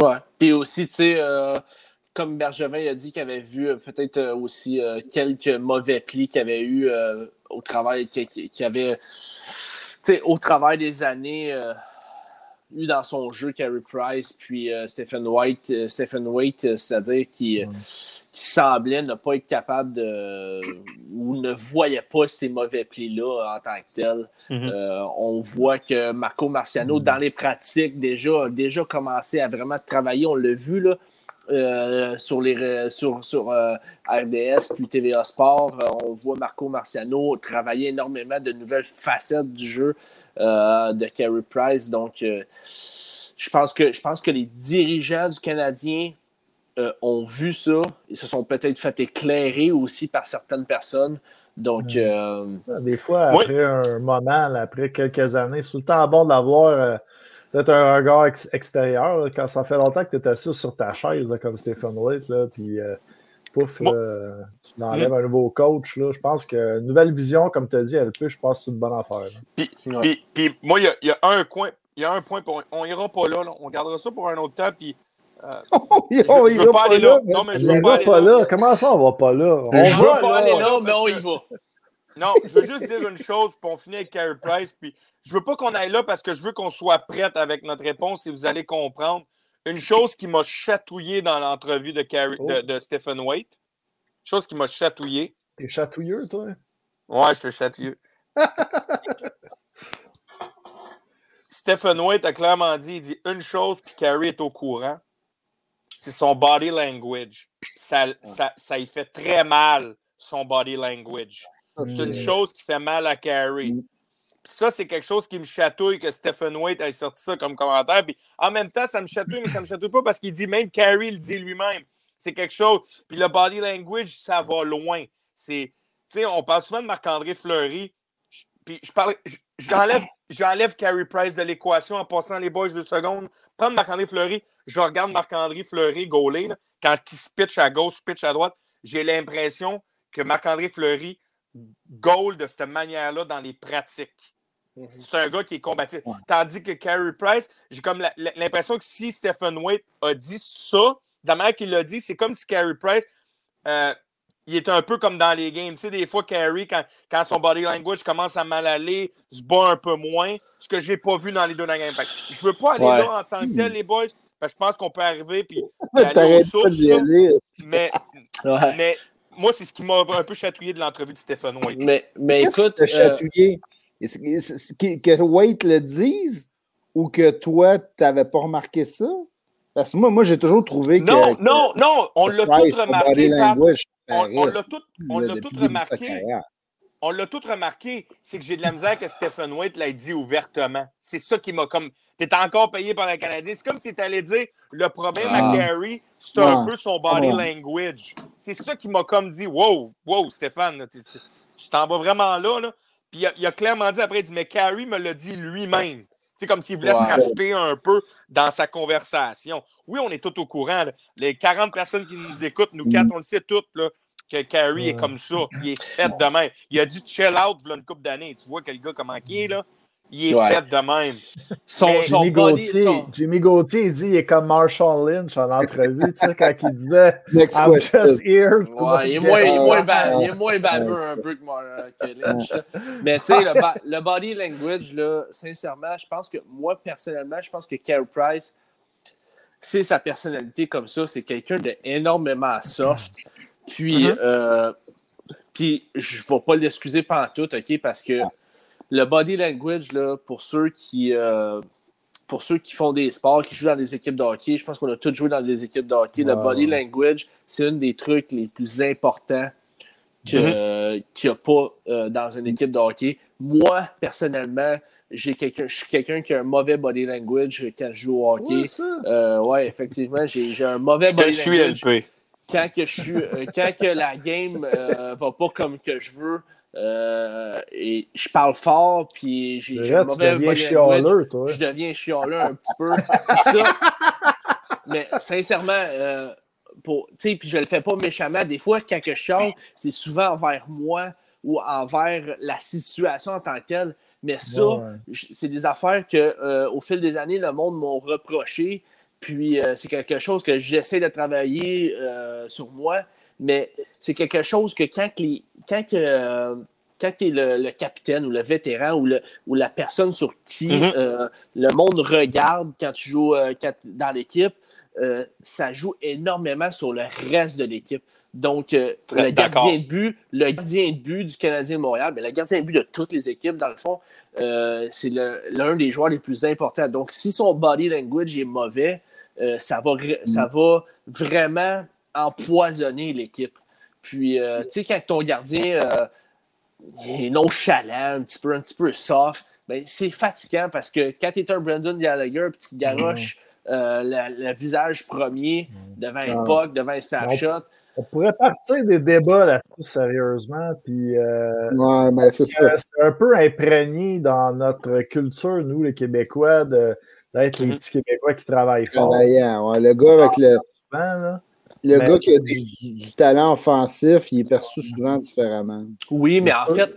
Ouais. Puis aussi, tu sais, euh, comme Bergevin a dit qu'il avait vu euh, peut-être aussi quelques mauvais plis qu'il avait eu au travail, qu'il avait, tu sais, au travail des années eu dans son jeu Carey Price puis Stephen White, Stephen White, c'est-à-dire qui, semblait ne pas être capable de ou ne voyait pas ces mauvais plis-là en tant que tel. Mhm. Euh, on voit que Marco Marciano, dans les pratiques, déjà, a déjà commencé à vraiment travailler. On l'a vu là, euh, sur, les, sur, sur euh, RDS puis TVA Sport. on voit Marco Marciano travailler énormément de nouvelles facettes du jeu de Carey Price. Donc, je, pense que, je pense que les dirigeants du Canadien ont vu ça et se sont peut-être fait éclairer aussi par certaines personnes. Donc, euh, Des fois, après un moment, après quelques années, c'est tout le temps bon d'avoir euh, peut-être un regard extérieur. quand ça fait longtemps que tu es assis sur ta chaise, comme Stéphane White, là, puis euh, pouf, tu enlèves mm. un nouveau coach. Là, je pense que nouvelle vision, comme tu as dit, elle peut, je pense, c'est une bonne affaire. Puis, puis, moi, il y, y, a un coin, il y a un point, on ira pas là, on gardera ça pour un autre temps, puis je, ne veux pas aller là. Non, mais je veux pas, aller là. Comment ça, on va pas là? On je veux pas aller là, mais on y va. Non, je veux juste dire une chose, puis on finit avec Carey Price. Puis je veux pas qu'on aille là parce que je veux qu'on soit prête avec notre réponse et vous allez comprendre. Une chose qui m'a chatouillé dans l'entrevue de, oh. de, Stephen Waite. Une chose qui m'a chatouillé. T'es chatouilleux, toi? Ouais, je suis chatouilleux. Stephen Waite a clairement dit, il dit une chose, puis Carey est au courant c'est son body language. Ça, ça, ça y fait très mal, son body language. C'est une chose qui fait mal à Carrie. Ça, c'est quelque chose qui me chatouille que Stephen White ait sorti ça comme commentaire. Puis en même temps, ça me chatouille, mais ça me chatouille pas parce qu'il dit même Carrie le dit lui-même. C'est quelque chose. Puis le body language, ça va loin. C'est, tu sais, on parle souvent de Marc-André Fleury. Puis je j'enlève, Carey Price de l'équation en passant les boys deux secondes. Prendre Marc-André Fleury, je regarde Marc-André Fleury gauler, quand il se pitch à gauche, pitch à droite, j'ai l'impression que Marc-André Fleury goal de cette manière-là dans les pratiques. Mhm. C'est un gars qui est combatif. Tandis que Carey Price, j'ai comme l'impression que si Stephen Waite a dit ça, de la manière qu'il l'a dit, c'est comme si Carey Price euh, il est un peu comme dans les games. Tu sais, des fois, Carey, quand, quand, son body language commence à mal aller, se bat un peu moins, ce que je n'ai pas vu dans les deux dans game. Je ne veux pas aller là en tant que tel, les boys, parce que je pense qu'on peut arriver puis aller aux sources, mais, mais moi, c'est ce qui m'a un peu chatouillé de l'entrevue de Stéphane White. Mais, mais écoute. Que chatouillé? Que White le dise ou que toi, tu n'avais pas remarqué ça? Parce que moi, moi j'ai toujours trouvé que. Non, non, non, on l'a tout remarqué. on l'a tout, on l'a tout remarqué. On l'a tout remarqué. C'est que j'ai de la misère que Stephen White l'a dit ouvertement. C'est ça qui m'a comme. T'es encore payé par le Canadien. C'est comme si tu allais dire le problème à ah. Gary, c'est un peu son body language. C'est ça qui m'a comme dit Wow, wow, Stéphane, tu t'en vas vraiment là. là. Puis il a, clairement dit après, il dit Mais Carrie me l'a dit lui-même. C'est comme s'il voulait se rajouter un peu dans sa conversation. Oui, on est tous au courant. Les 40 personnes qui nous écoutent, nous quatre, mm. on le sait toutes, là, que Carrie est comme ça. Il est fait de même. Il a dit chill out là, une couple d'années. Tu vois quel gars comment il est, là? Il est fait de même. Son, Jimmy, Gauthier, Jimmy Gauthier, il dit il est comme Marshall Lynch en entrevue, tu sais, quand il disait I'm just here. Ouais, il, est moins, il, est moins il est moins baveux un peu que, euh, que Lynch. Mais tu sais, le, le, body language, là, sincèrement, je pense que moi, personnellement, je pense que Carey Price, c'est sa personnalité comme ça. C'est quelqu'un d'énormément soft. Puis, mm -hmm. euh, puis je ne vais pas l'excuser pendant tout, OK, parce que le body language, là, pour ceux qui. Euh, pour ceux qui font des sports, qui jouent dans des équipes de hockey, je pense qu'on a tous joué dans des équipes de hockey. Le body language, c'est un des trucs les plus importants qu'il n'y mm-hmm. a pas euh, dans une équipe de hockey. Moi, personnellement, j'ai quelqu'un, je suis quelqu'un qui a un mauvais body language quand je joue au hockey. Oui, ouais, effectivement, j'ai, un mauvais je body te suis LP. Quand, que je suis, quand que la game ne va pas comme que je veux, euh, et je parle fort, puis j'ai un mauvais chialeux, toi. Je deviens chialeux un petit peu. ça, mais sincèrement, euh, pour, puis je le fais pas méchamment. Des fois, quand je chiale, c'est souvent envers moi ou envers la situation en tant que telle. Mais ça, c'est des affaires que euh, au fil des années, le monde m'a reproché. Puis c'est quelque chose que j'essaie de travailler sur moi mais c'est quelque chose que quand, les, quand, euh, quand tu es le, capitaine ou le vétéran ou, le, ou la personne sur qui mm-hmm. euh, le monde regarde quand tu joues euh, dans l'équipe, ça joue énormément sur le reste de l'équipe. Donc, le gardien de but, le gardien de but du Canadien de Montréal, mais le gardien de but de toutes les équipes, dans le fond, c'est l'un des joueurs les plus importants. Donc, si son body language est mauvais, ça, va, ça mm. va vraiment empoisonner l'équipe. Puis, euh, tu sais, quand ton gardien euh, est nonchalant, un petit peu, un petit peu soft, ben, c'est fatigant parce que quand tu es un Brandon Gallagher, puis tu te garoches euh, le visage premier devant un puck, devant un snapshot. On, pourrait partir des débats là-dessus sérieusement. Puis, ouais, mais c'est un peu imprégné dans notre culture, nous, les Québécois, d'être les mm-hmm. petits Québécois qui travaillent fort. Ouais, le gars avec le. Le gars qui a du, talent offensif, il est perçu souvent différemment. Oui, mais en fait,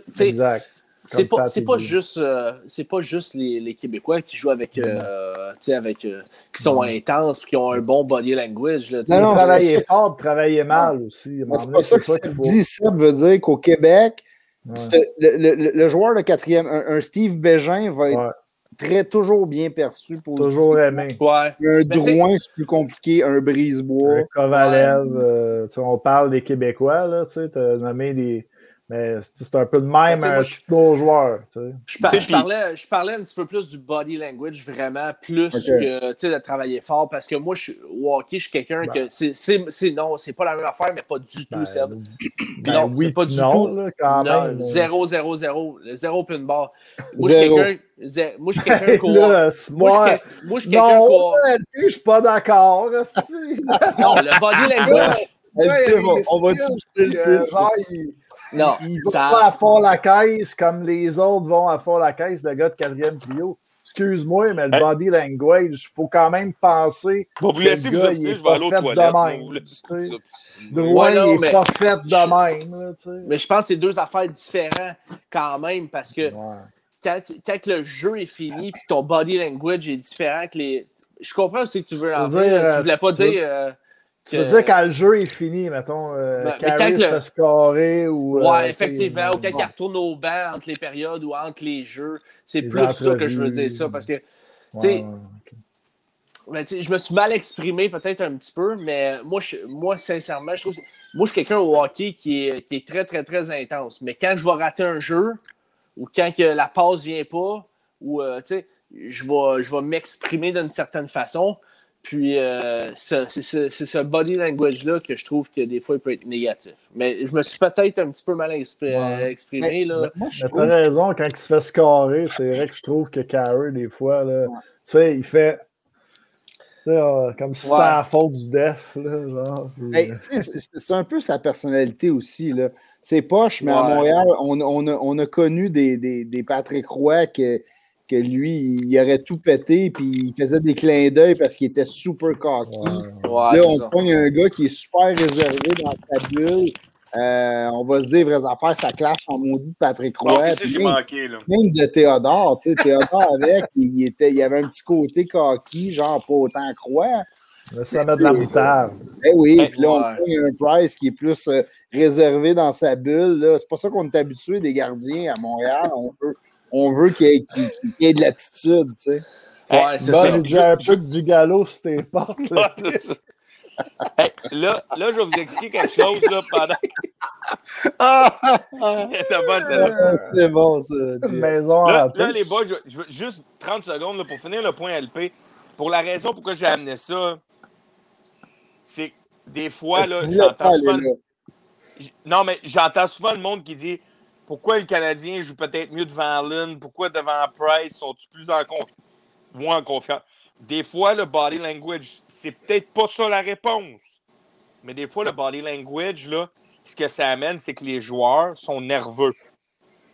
c'est pas, pas, juste, euh, pas juste les, les, Québécois qui jouent avec, euh, avec euh, qui sont intenses qui ont un bon body language. Là, non, non, travailler fort, travailler mal aussi. C'est pas ça que ça dit. Ça veut dire qu'au Québec, le, le, joueur de quatrième, un, Steve Bégin va être très toujours bien perçu. pour Toujours aimé. Un ben, Drouin, c'est plus compliqué. Un Brisebois. Un Kovalev. Euh, on parle des Québécois, là, tu as nommé des. Mais c'est un peu de même ben, un bon joueur. Je, parlais, je parlais un petit peu plus du body language, vraiment, plus que de travailler fort. Parce que moi, je, au hockey, je suis quelqu'un ben. que c'est non, c'est pas la même affaire, mais pas du tout, Seb. non, oui, pas du tout. Là, quand même, 0, 0, 0. 0 pin bar. Moi, je suis quelqu'un moi, je suis quelqu'un qui. Moi, je suis quelqu'un qui. Je suis pas d'accord. non, le body language. on va tout le non, il va pas à fond la caisse comme les autres vont à fond la caisse, le gars de quatrième trio. Excuse-moi, mais le body language, il faut quand même penser. Bon, vous laissez vous je vais aller aux toilettes. Drouin, il est pas fait de même. mais je pense que c'est deux affaires différentes quand même parce que quand, quand, le jeu est fini et que ton body language est différent que les. Je comprends aussi que tu veux en dire. Je voulais pas dire. Tu veux dire quand le jeu est fini, mettons, euh, ben, quand le... se scorer ou. Euh, ouais, effectivement, ou quand il retourne au banc entre les périodes ou entre les jeux. C'est plus ça que je veux dire ça. Parce que, tu ben, sais, je me suis mal exprimé peut-être un petit peu, mais moi, je, moi sincèrement, je trouve moi, je suis quelqu'un au hockey qui est, qui est, très, très, très intense. Mais quand je vais rater un jeu ou quand que la passe ne vient pas, ou euh, tu sais, je vais, je vais m'exprimer d'une certaine façon. Puis, euh, c'est ce body language-là que je trouve que des fois, il peut être négatif. Mais je me suis peut-être un petit peu mal exprimé. là. Mais, tu as raison, quand il se fait scorer, c'est vrai que je trouve que Carey, des fois, là, tu sais, il fait. Euh, comme si c'était la faute du def. c'est un peu sa personnalité aussi. C'est poche, mais à Montréal, on, on, a, on, a, connu des, des, des Patrick Roy que que lui, il aurait tout pété, puis il faisait des clins d'œil parce qu'il était super cocky. là, on prend un gars qui est super réservé dans sa bulle. Euh, on va se dire vraies affaires, ça clash en maudit de Patrick Roy. même, de Théodore, tu sais, Théodore avec, il, était, il avait un petit côté cocky, genre pas autant croire. Ça met de la moutarde. Eh oui, puis là, on prend un Price qui est plus euh, réservé dans sa bulle. C'est pas ça qu'on est habitué des gardiens à Montréal. On peut, on veut qu'il y, ait de l'attitude, tu sais. Ouais, c'est ça. J'ai un peu du galop sur tes portes. Là. là, là, je vais vous expliquer quelque chose là, pendant. C'est bon, ça. Maison là, là, les boys, je, veux juste 30 secondes là, pour finir le point LP. Pour la raison pourquoi j'ai amené ça, c'est des fois, là, j'entends souvent. Non, mais j'entends souvent le monde qui dit pourquoi le Canadien joue peut-être mieux devant Allen, pourquoi devant Price sont-ils plus en confiance, moins en confiance? Des fois, le body language, c'est peut-être pas ça la réponse. Mais des fois, le body language, là, ce que ça amène, c'est que les joueurs sont nerveux.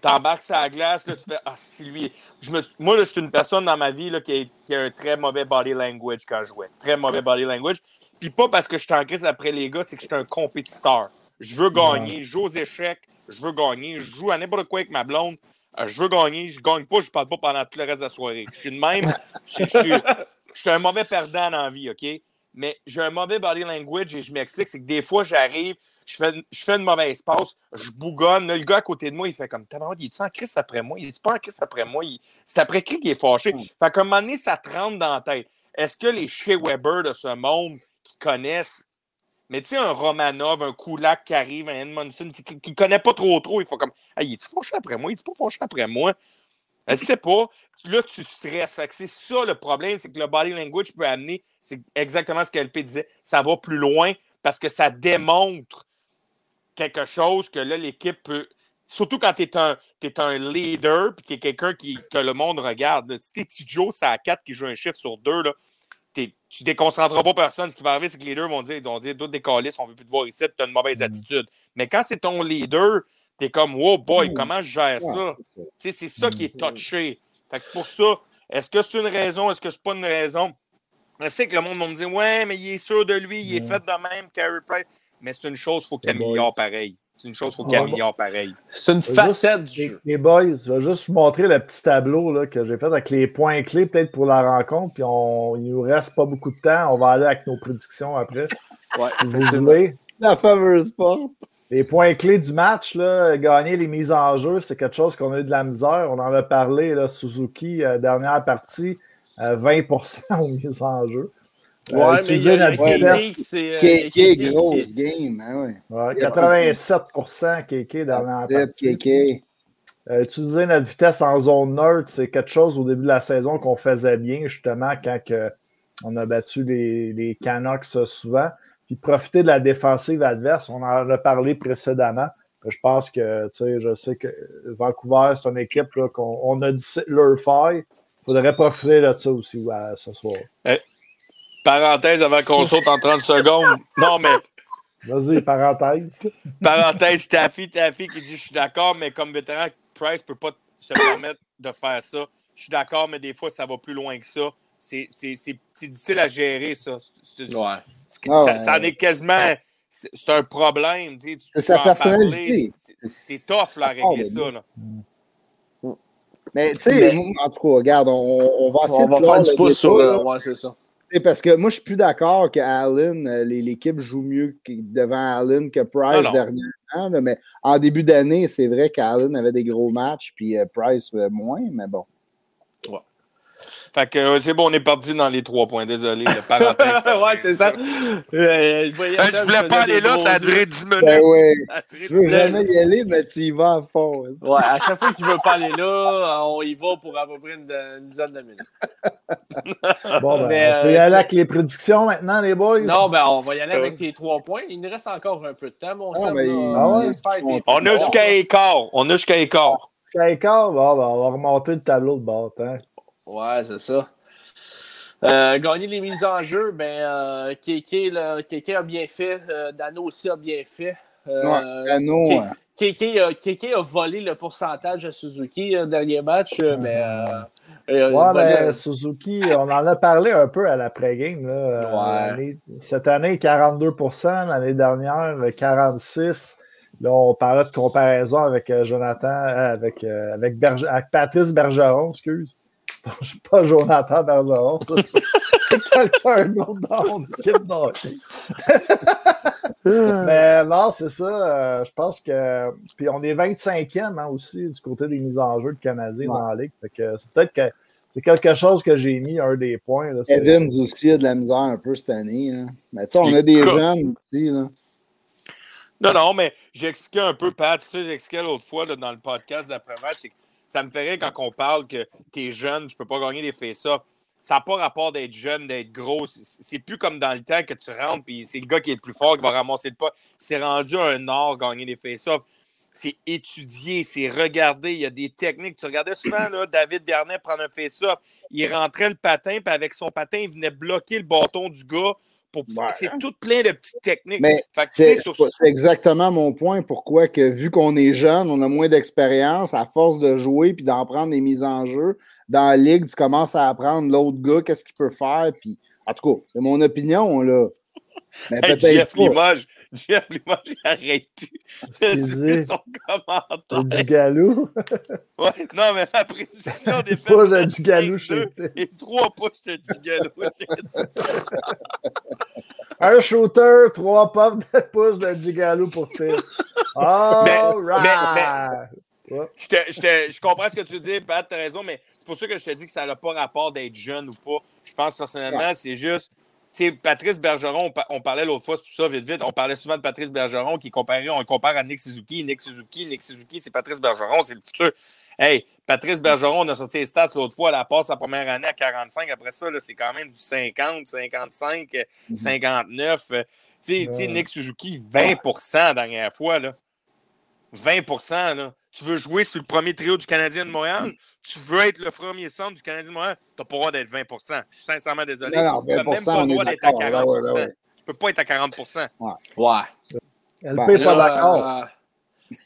T'embarques sur la glace, là, tu fais Ah, si lui. Je me... Moi, là, je suis une personne dans ma vie là, qui, a, un très mauvais body language quand je jouais. Très mauvais body language. Puis pas parce que je suis en crise après les gars, c'est que je suis un compétiteur. Je veux gagner, je joue aux échecs, je veux gagner, je joue à n'importe quoi avec ma blonde. Euh, je veux gagner, je gagne pas, je parle pas pendant tout le reste de la soirée. Je suis de même. Je, je suis un mauvais perdant dans la vie, OK? Mais j'ai un mauvais body language et je m'explique, c'est que des fois, j'arrive, je fais, je fais une mauvaise passe, je bougonne. le gars à côté de moi, il fait comme il est en crise après moi? Il est pas en crise après moi? C'est après qui qui est fâché? Mm. Fait qu'à un moment donné, ça te rentre dans la tête. Est-ce que les chez Weber de ce monde qui connaissent, mais tu sais, un Romanov, un Kulak qui arrive, un Edmondson qui ne connaît pas trop trop, il faut comme hey, il est fâché après moi? Il est pas fâché après moi? Elle sait pas. Là, tu stresses. C'est ça le problème, c'est que le body language peut amener, c'est exactement ce qu'LP disait, ça va plus loin parce que ça démontre quelque chose que là, l'équipe peut. Surtout quand tu es, un leader puis tu es quelqu'un que le monde regarde. Si t'es Tijo, c'est à 4 qui joue un chiffre sur 2, là, tu déconcentreras pas personne. Ce qui va arriver, c'est que les leaders vont dire, ils vont dire, d'autres des calices, on veut plus te voir ici, tu as une mauvaise mm. attitude. Mais quand c'est ton leader, tu es comme, wow, boy, mm. comment je gère ça? C'est ça qui est mm. touché. C'est pour ça. Est-ce que c'est une raison? Est-ce que c'est pas une raison? Je sais que le monde va me dire, ouais, mais il est sûr de lui, il est fait de même, Carey Price mais c'est une chose, il faut qu'il améliore pareil. C'est une chose, il faut qu'il améliore pareil. C'est une facette du jeu. Les boys, je vais juste vous montrer le petit tableau là, que j'ai fait avec les points clés peut-être pour la rencontre. Puis on, il nous reste pas beaucoup de temps. On va aller avec nos prédictions après. Ouais, vous voulez. La fameuse porte. Les points clés du match, là, gagner les mises en jeu, c'est quelque chose qu'on a eu de la misère. On en a parlé, là, Suzuki, euh, dernière partie, 20% euh, aux mises en jeu. Ouais, euh, mais il y a c'est. Kéké, grosse game. Hein, ouais. 87% Kéké dans la partie. Euh, utiliser notre vitesse en zone neutre, c'est quelque chose au début de la saison qu'on faisait bien, justement, quand on a battu les, les Canucks souvent. Puis profiter de la défensive adverse, on en a parlé précédemment. Je pense que, tu sais, je sais que Vancouver, c'est une équipe qu'on on a dit leur faille. Il faudrait profiter de ça aussi ce soir. Euh, Parenthèse avant qu'on saute en 30 secondes. Non, mais. Vas-y, parenthèse. parenthèse, Taffy, Taffy qui dit Je suis d'accord, mais comme vétéran, Price ne peut pas se permettre de faire ça. Je suis d'accord, mais des fois, ça va plus loin que ça. C'est difficile à gérer, ça. Ouais. Ça, en est quasiment. C'est un problème. C'est sa personnalité. C'est tough là, à régler ah, ça. Là. Mais tu sais, en tout cas, regarde, on, va essayer on va faire du pouce sur. Ouais, c'est ça parce que moi, je suis plus d'accord que Allen, euh, l'équipe joue mieux devant Allen que Price dernièrement. mais en début d'année, c'est vrai qu'Allen avait des gros matchs, puis euh, Price euh, moins, mais bon. Fait que euh, c'est bon, on est parti dans les trois points. Désolé, le parenthèse. ouais, c'est ça. Euh, je, voulais pas aller là, ça a duré 10 minutes. Ben ouais. Tu veux jamais y aller, mais tu y vas à fond. Ouais, à chaque fois que tu veux pas aller là, on y va pour à peu près une, dizaine de minutes. bon, ben, mais, on peut y euh, aller avec les prédictions maintenant, les boys. Non, ben, on va y aller avec tes trois points. Il nous reste encore un peu de temps, mon oh, mais... ah ouais? On a jusqu'à écart. On a jusqu'à écart. Jusqu'à écart, bon, ben, on va remonter le tableau de bord. Hein. Ouais, c'est ça. Euh, gagner les mises en jeu, ben, euh, Kéké, a bien fait. Euh, Dano aussi a bien fait. Euh, Dano. Kéké, a, volé le pourcentage à Suzuki dernier match, mais. ouais, ben, Suzuki, on en a parlé un peu à l'après-game. Ouais. Cette année, 42% l'année dernière, 46 Là, on parlait de comparaison avec Jonathan, avec, avec, avec Patrice Bergeron, excuse. Je suis pas Jonathan Bergeron. C'est quelqu'un d'autre dans mon équipe Mais non, c'est ça. Euh, je pense que. Puis on est 25e hein, aussi du côté des mises en jeu de Canadiens dans la Ligue. c'est peut-être que c'est quelque chose que j'ai mis un des points. Là, Evans aussi a de la misère un peu cette année. Hein. Mais tu sais, on a des jeunes aussi. Là. Non, non, mais j'ai expliqué un peu, Pat, ça, j'ai expliqué l'autre fois là, dans le podcast d'après-match. Ça me ferait quand on parle que tu es jeune, tu peux pas gagner des face-offs. Ça n'a pas rapport d'être jeune, d'être gros. C'est plus comme dans le temps que tu rentres puis c'est le gars qui est le plus fort qui va ramasser le pas. C'est rendu un art gagner des face-offs. C'est étudié, c'est regardé. Il y a des techniques. Tu regardais souvent là, David Bernet prendre un face-off. Il rentrait le patin, puis avec son patin, il venait bloquer le bâton du gars c'est tout plein de petites techniques. c'est exactement mon point. Pourquoi que vu qu'on est jeune, on a moins d'expérience, à force de jouer puis d'en prendre des mises en jeu, dans la ligue, tu commences à apprendre l'autre gars, qu'est-ce qu'il peut faire. Puis, en tout cas, c'est mon opinion. Là. Mais hey, Jeff Limoges, Jeff Limoges, il arrête plus de son commentaire. Du galou. ouais, non, mais la prédiction des. Pas du galou, Et trois pouces de du galou. Un shooter, trois pouces de Gigalo pour tir. All right. je, comprends ce que tu dis, Pat, tu as raison, mais c'est pour ça que je te dis que ça n'a pas rapport d'être jeune ou pas. Je pense personnellement, c'est juste sais, Patrice Bergeron, on, parlait l'autre fois, pour ça, vite, vite, on parlait souvent de Patrice Bergeron qui comparait, on compare à Nick Suzuki. Nick Suzuki, Nick Suzuki, c'est Patrice Bergeron, c'est le futur. Hey, Patrice Bergeron, on a sorti les stats l'autre fois, la passe sa première année à 45. Après ça, c'est quand même du 50, 55, 59. Tu sais, Nick Suzuki, 20 la dernière fois. Là. 20 là. Tu veux jouer sur le premier trio du Canadien de Montréal? Tu veux être le premier centre du Canadien de Montréal? Tu n'as pas le droit d'être 20 Je suis sincèrement désolé. tu n'as même pas le droit d'être à 40% Tu ne peux pas être à 40 Ouais. ouais. Elle ne paye pas d'accord. Euh,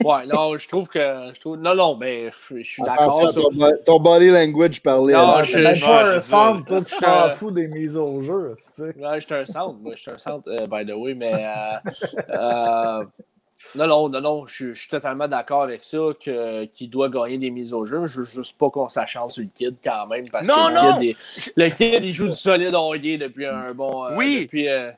ouais, non, je trouve que. Je trouve... Non, non, mais je suis d'accord. Sur... Ton, body language parlait. Non, je suis pas un centre, toi, tu t'en fous des mises au jeu. Tu sais. Ouais, je suis un centre, moi, je suis un centre, uh, by the way, mais. Euh, euh, non, non, non, non, je, suis totalement d'accord avec ça qu'il doit gagner des mises au jeu. Je veux juste pas qu'on s'acharne sur le kid quand même. Parce non, que non! Le, kid, le kid, il joue du solide hockey depuis un bon. Euh, oui! depuis, euh,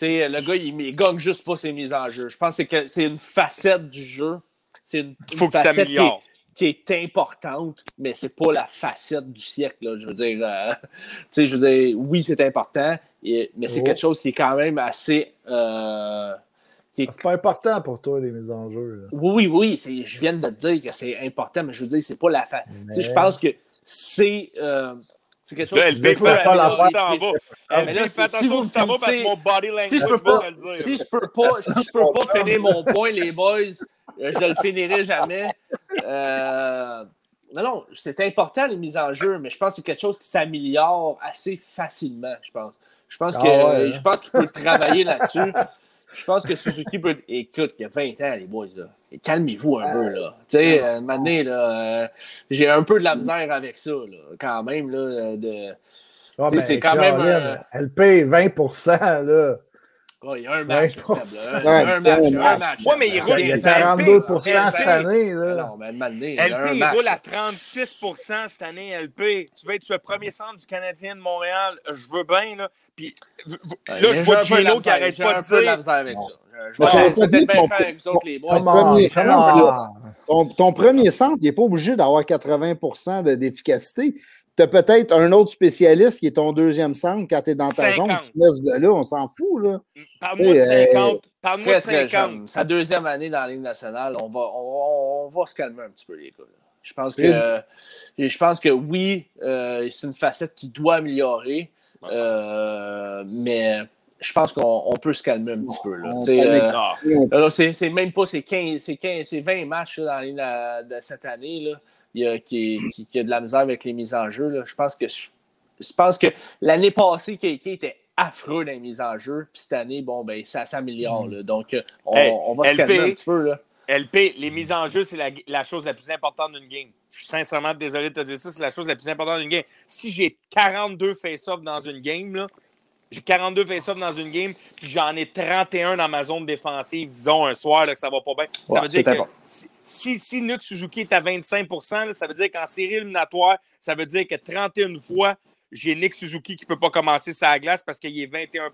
le gars, il, il, gagne juste pas ses mises en jeu. Je pense que c'est une facette du jeu. C'est une, Faut facette qui est, qui est, importante, mais c'est pas la facette du siècle. Là. Je veux dire, euh, je veux dire, oui, c'est important, mais c'est oh. quelque chose qui est quand même assez. C'est pas important pour toi, les mises en jeu. Oui, oui, oui. Je viens de te dire que c'est important, mais je veux dire, c'est pas la fin. Je pense que c'est. Euh, c'est quelque chose là, elle fait pas la. Elle si vous me finissez, mon body language, si je peux pas, si je peux pas, si je peux pas finir mon point, les boys, euh, je ne le finirai jamais. Euh, non, non, c'est important les mises en jeu, mais je pense que c'est quelque chose qui s'améliore assez facilement, je pense. Je pense ah que ouais, je pense qu'il peut travailler là-dessus. Je pense que Suzuki peut. Écoute, il y a 20 ans, les boys, là. Calmez-vous un peu, là. Tu sais, euh, maintenant, là, euh, j'ai un peu de la misère avec ça, là, quand même, là. De... Ah, ben, c'est quand même. Euh... Elle paye 20 là. Oh, il y a un match, ouais, un, un, match, un match. Oui, mais il roule. Il y a 42% cette année. Là. Non, mais LP, il roule à 36% cette année, LP. Tu vas être le premier centre du Canadien de Montréal. Je veux bien. Là, Puis, là je vois Gino qui n'arrête pas de dire. J'ai un peu avec ça. Je vais peut-être bien faire avec vous autres, les boys. Ton premier centre, il n'est pas obligé d'avoir 80 d'efficacité tu as peut-être un autre spécialiste qui est ton deuxième centre quand tu es dans ta 50. zone. Tu laisses là, on s'en fout. Là. Parle-moi de 50. Parle-moi de 50. Sa deuxième année dans la Ligue nationale, on va, on, on va se calmer un petit peu, les gars. Je pense que, je pense que oui, euh, c'est une facette qui doit améliorer, euh, mais je pense qu'on peut se calmer un petit peu. Là. Euh, c'est même pas ces 15, 15 20 matchs là, dans la Ligue de cette année. Là il a, qui, qui, a de la misère avec les mises en jeu. Là. Je pense que je, pense que l'année passée, KK était affreux dans les mises en jeu. Puis cette année, bon, ben, ça s'améliore. Donc, on, on va se calmer un petit peu. Là. LP, les mises en jeu, c'est la, la, chose la plus importante d'une game. Je suis sincèrement désolé de te dire ça, c'est la chose la plus importante d'une game. Si j'ai 42 face-offs dans une game, là, j'ai 42 face-offs dans une game, puis j'en ai 31 dans ma zone défensive, disons un soir là, que ça va pas bien. Ça veut dire que si, si, Nuke Suzuki est à 25% ça veut dire qu'en série éliminatoire, ça veut dire que 31 fois, j'ai Nick Suzuki qui ne peut pas commencer sa glace parce qu'il est 21%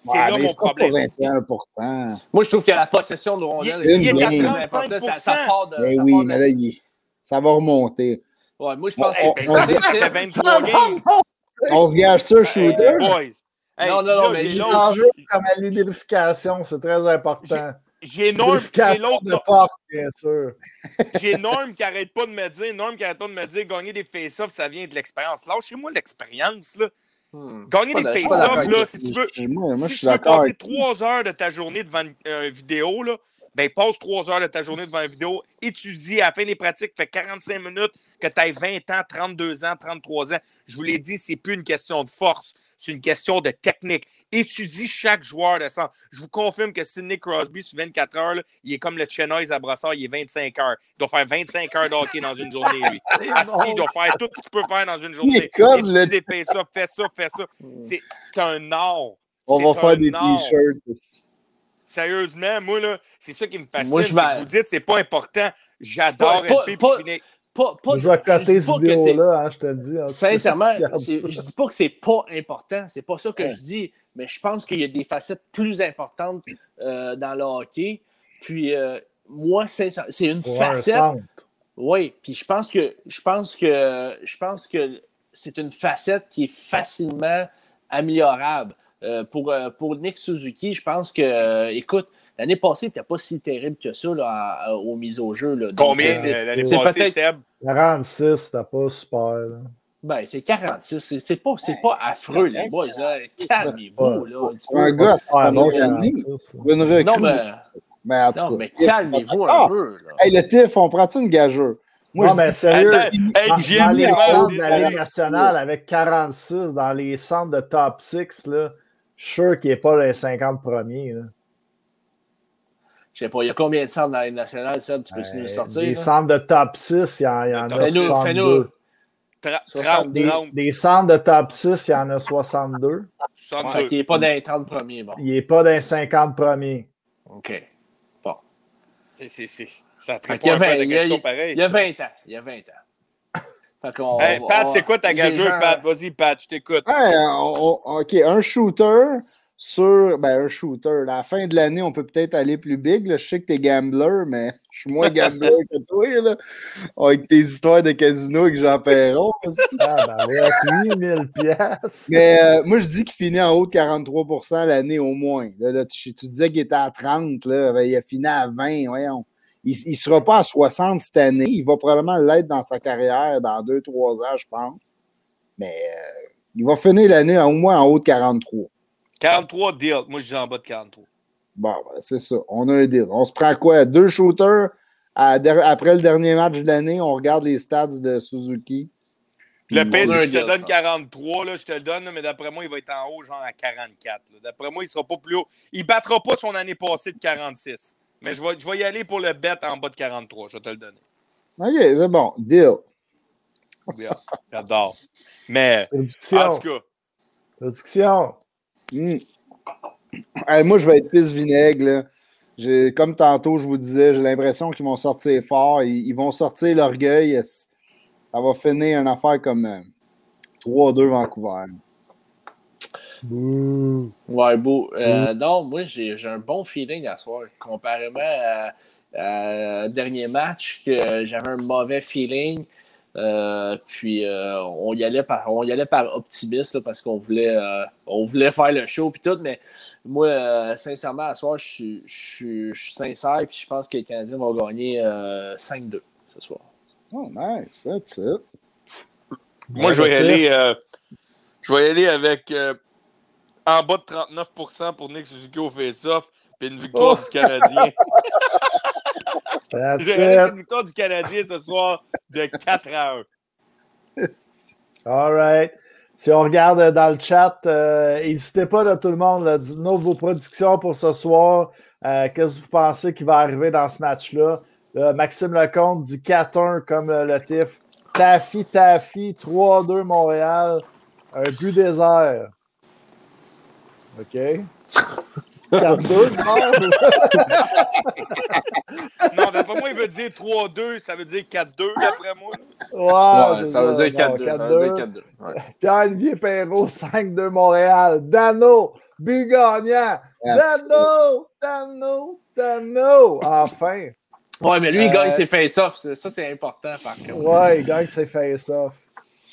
c'est là mon problème. 21 Moi, je trouve que la possession de rondelle, il, est à 35 ça, ça part de, mais oui, mais là, il, ça va remonter. Ouais, moi, je pense bon, que... ça, 23 games. On se gâche ça, shooter. boys, non, non, non, mais enjeux comme la ludification, c'est très important. J'ai Norm, j'ai Vérification l'autre. de porte, bien sûr. J'ai Norm qui arrête pas de me dire, Norm qui arrête pas de me dire, gagner des face-offs, ça vient de l'expérience. Lâchez-moi l'expérience, là. Hmm. Gagner Je suis pas des d'accord- je suis pas d'accord face-offs, là, si tu veux, Moi, moi, si je suis tu veux passer trois heures de ta journée devant une, une vidéo, là, ben passe trois heures de ta journée devant une vidéo, étudie, à la fin des pratiques, fait 45 minutes, que tu aies 20 ans, 32 ans, 33 ans. Je vous l'ai dit, c'est plus une question de force, c'est une question de technique. Étudie chaque joueur de centre. Je vous confirme que Sidney Crosby, sur 24 heures, là, il est comme le Chenoise à Brassard, il est 25 heures. Il doit faire 25 heures de hockey dans une journée, lui. Asti, il doit faire tout ce qu'il peut faire dans une journée. comme Étudie le- des fais ça, fais ça, fais ça. C'est un art. On va faire des t-shirts. Sérieusement, moi, là, c'est ça qui me fascine. Moi, je vais- que Vous dites c'est pas important. J'adore Pas- pas- LP, puis pas- Pas, pas, je vais je coter cette pas que c'est- vidéo-là, hein, je te le dis. Sincèrement, je dis pas que c'est pas important, c'est pas ça que je dis, mais je pense qu'il y a des facettes plus importantes euh, dans le hockey. Puis euh, moi, c'est c'est une facette. Oui, puis je pense que je pense que je pense que c'est une facette qui est facilement améliorable. Euh, pour, euh, pour Nick Suzuki, je pense que, euh, écoute, l'année passée, il n'était pas si terrible que ça là, à- aux mises au jeu. là. Donc, Combien c'est- l'année passée, Seb? 46, c'était pas super. là. Ben, c'est 46. C'est c'est pas, c'est pas affreux, les boys. là. Calmez-vous, là, un petit un gars, c'est bon, pas année. 46. Une recrue. Non, mais, Mais en tout non, cas. mais calmez-vous un Ah! peu. là. Hey, le TIF, on prend-tu une gageure? Moi, non, je mais dis- sérieux, Attends, hey, dans, les de la Ligue nationale avec 46 dans les centres de top 6, là, sûr qu'il n'est pas les 50 premiers. là. Je sais pas, il y a combien de centres dans la nationale, ça? Tu peux-tu nous Euh, sortir? les là? centres de top 6, il y en, il y en a top- Fais-nous, 62. fais-nous. Tra- 30, 60, Des, 30, des centres de top 6, il y en a 62. 62. Ah, qui n'est pas dans les 30 premiers. Bon, Il n'est pas dans les 50 premiers. OK. C'est- c'est- c'est- Ça te répond un peu à 20 ta il y a- question pareil. Il y a 20 ans. Il y a 20 ans. Hey, Pat, c'est quoi ta gageure, gens- Pat? Vas-y, Pat, je t'écoute. Hey, on- on- OK, un shooter sur. Ben, un shooter. À la fin de l'année, on peut peut-être aller plus big. là. Je sais que t'es gambler, mais je suis moins gambler que toi. Là. Avec tes histoires de casino avec Jean Perron. Ah, ben ouais, 8000 piastres. Mais euh, moi, je dis qu'il finit en haut de 43% l'année au moins. Là, là, tu, tu disais qu'il était à 30, là, ben, il a fini à 20. Voyons. Il ne sera pas à 60 cette année. Il va probablement l'être dans sa carrière dans 2-3 ans, je pense. Mais euh, il va finir l'année au moins en haut de 43. 43 deal. Moi, je dis en bas de 43. Bon, ben, c'est ça. On a un deal. On se prend quoi? Deux shooters? À- après le dernier match de l'année. On regarde les stats de Suzuki. Le pire, c'est que je te donne je pense. 43, là, je te le donne, là, mais d'après moi, il va être en haut, genre à 44. là. D'après moi, il sera pas plus haut. Il battra pas son année passée de 46. Mais je vais, je vais y aller pour le bet en bas de 43. Je vais te le donner. OK, c'est bon. Deal. J'adore. Mais, Prédiction. en tout cas, Prédiction. Hmm. Hey, moi, je vais être pisse vinaigre. là. Comme tantôt, je vous disais, j'ai l'impression qu'ils vont sortir fort. Ils, ils vont sortir l'orgueil. Ça va finir une affaire comme euh, 3-2 Vancouver. Bouh. Ouais, beau. Euh, Non, moi, j'ai j'ai un bon feeling à soir. Comparément à, à dernier match, que j'avais un mauvais feeling. Euh, puis euh, on, y allait par, on y allait par optimiste là, parce qu'on voulait, euh, on voulait faire le show puis tout, mais moi, euh, sincèrement, à soir, je suis- sincère puis je pense que les Canadiens vont gagner euh, 5-2 ce soir. Oh, nice. That's it. moi, je vais y aller, euh, je vais y aller avec euh, en bas de 39% pour Nick Suzuki au face-off, puis une victoire Oh. du Canadien. It. une victoire du Canadien ce soir de 4 à 1. All right. Si on regarde dans le chat, euh, n'hésitez pas, là, tout le monde, dites-nous vos prédictions pour ce soir. Euh, Qu'est-ce que vous pensez qui va arriver dans ce match-là? Là, Maxime Lecomte dit 4-1 comme euh, le TIF. Taffy, Taffy, 3-2 Montréal. Un but désert. OK. 4-2, non? Non, d'après moi, il veut dire 3-2, ça veut dire 4-2, d'après moi. Ouais, Ouais, ça veut dire Non, 4-2. Ça veut dire 4-2. 4-2. Ouais. Pierre-Olivier Perrault, 5-2 Montréal. Dano, but gagnant. Dano, Dano, Dano. Enfin. Ouais, mais lui, il Euh, gagne ses face-offs. Ça, c'est important, par contre. Ouais, il gagne ses face-off.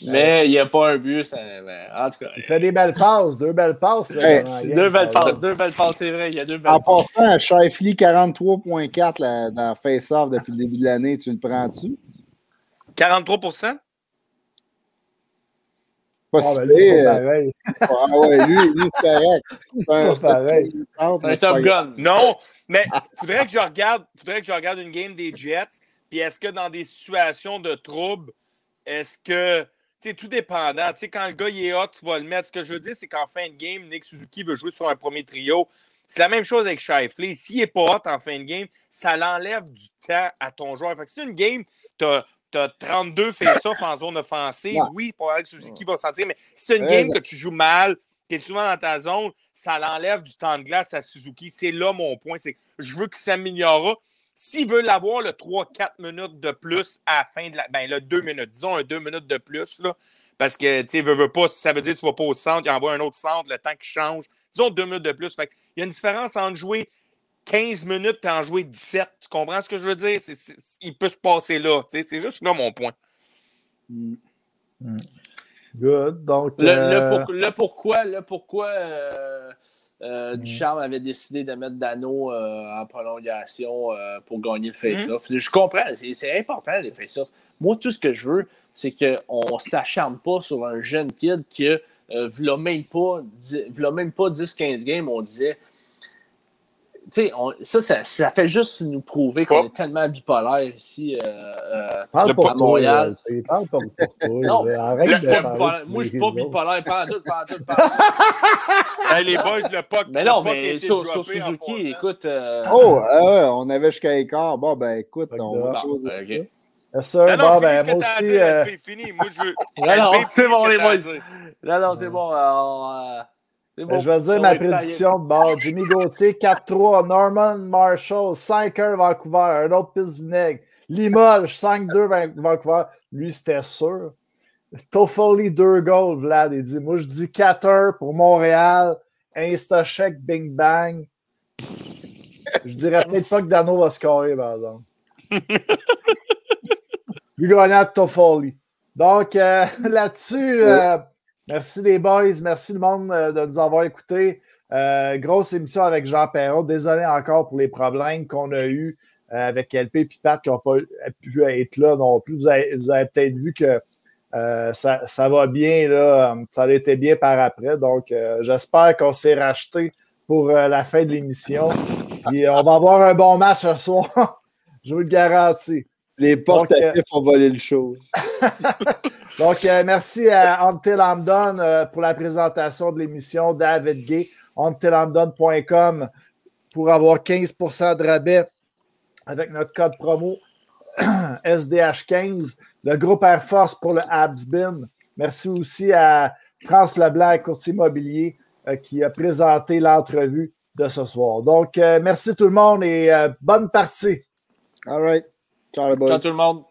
Mais il n'y a pas un but. en tout cas. Il fait des belles passes, deux belles passes. deux belles passes, deux belles passes, c'est vrai. Il y a deux belles en passant, Shifley 43,4 dans Face-Off depuis le début de l'année, tu le prends-tu? 43 pas ah, ben, lui, pareil. ah ouais, lui, lui c'est correct. C'est pas pareil. C'est un Gun. Non, mais faudrait que je regarde, faudrait que je regarde une game des Jets. Puis est-ce que dans des situations de trouble, est-ce que sais, tout dépendant. Tu sais, quand le gars il est hot, tu vas le mettre. Ce que je veux dire, c'est qu'en fin de game, Nick Suzuki veut jouer sur un premier trio. C'est la même chose avec Shifley. S'il n'est pas hot en fin de game, ça l'enlève du temps à ton joueur. Fait que si une game, tu as tu as 32 face-off en zone offensive, oui, pour que Suzuki va sentir, mais si c'est une game que tu joues mal, tu es souvent dans ta zone, ça l'enlève du temps de glace à Suzuki. C'est là mon point. C'est je veux qu'il s'améliore. S'il veut l'avoir le 3-4 minutes de plus à la fin de la. Ben, le 2 minutes, disons un 2 minutes de plus, là, parce que, tu sais, veut, veut pas, ça veut dire que tu vas pas au centre, il envoie un autre centre, le temps qui change. Disons 2 minutes de plus. Fait il y a une différence entre jouer 15 minutes et en jouer 17. Tu comprends ce que je veux dire? il peut se passer là. C'est juste là mon point. Mm. Good. Donc, le, euh, pourquoi, le pourquoi euh, euh, mm. Ducharme avait décidé de mettre Dano en prolongation pour gagner le face-off. Mm. Je comprends, c'est important les face-off. Moi, tout ce que je veux, c'est qu'on ne s'acharne pas sur un jeune kid qui même pas, même pas 10-15 games, on disait on, ça, ça, ça, fait juste nous prouver qu'on est tellement bipolaire ici euh, euh, à Montréal. Il parle pas pour toi. non, arrête de moi, je ne suis pas bipolaire. Pas tout, pas tout, pas hey, les boys, le puck. Mais non, mais sur, sur Suzuki, écoute. Euh... Oh, euh, on avait jusqu'à écart. Bon, ben écoute, on va poser ça. Okay. Yes, sir. Non, non, bon, ben, moi aussi. Fini. Moi, je veux. Non, non, c'est bon, les boys. Non, non, c'est bon. Ben, je vais dire ma prédiction de bord. Jimmy Gauthier, 4-3. Norman Marshall, 5-1 Vancouver. Un autre piste vinaigre. Limoges, 5-2 Vancouver. Lui, c'était sûr. Toffoli, 2 goals, Vlad. Il dit Moi, je dis 4-1 pour Montréal. Insta-check, bing bang. Je dirais peut-être pas que Dano va scorer, par exemple. Lui gagnant Toffoli. Donc, euh, là-dessus, euh, Merci les boys, merci le monde euh, de nous avoir écoutés. Euh, grosse émission avec Jean Perrault. Désolé encore pour les problèmes qu'on a eus euh, avec LP et Pat qui n'ont pas pu être là non plus. Vous avez, peut-être vu que ça, va bien, là. ça a été bien par après. Donc, j'espère qu'on s'est racheté pour la fin de l'émission. on va avoir un bon match ce soir. Je vous le garantis. Les portatifs ont volé le show. Donc, euh, merci à Until euh, pour la présentation de l'émission. David Gay, untilamdone.com pour avoir 15% de rabais avec notre code promo SDH15. Le groupe Air Force pour le Absbin. Merci aussi à France Leblanc, courtier immobilier, euh, qui a présenté l'entrevue de ce soir. Donc, merci tout le monde et bonne partie. All right. Ciao, tout le monde.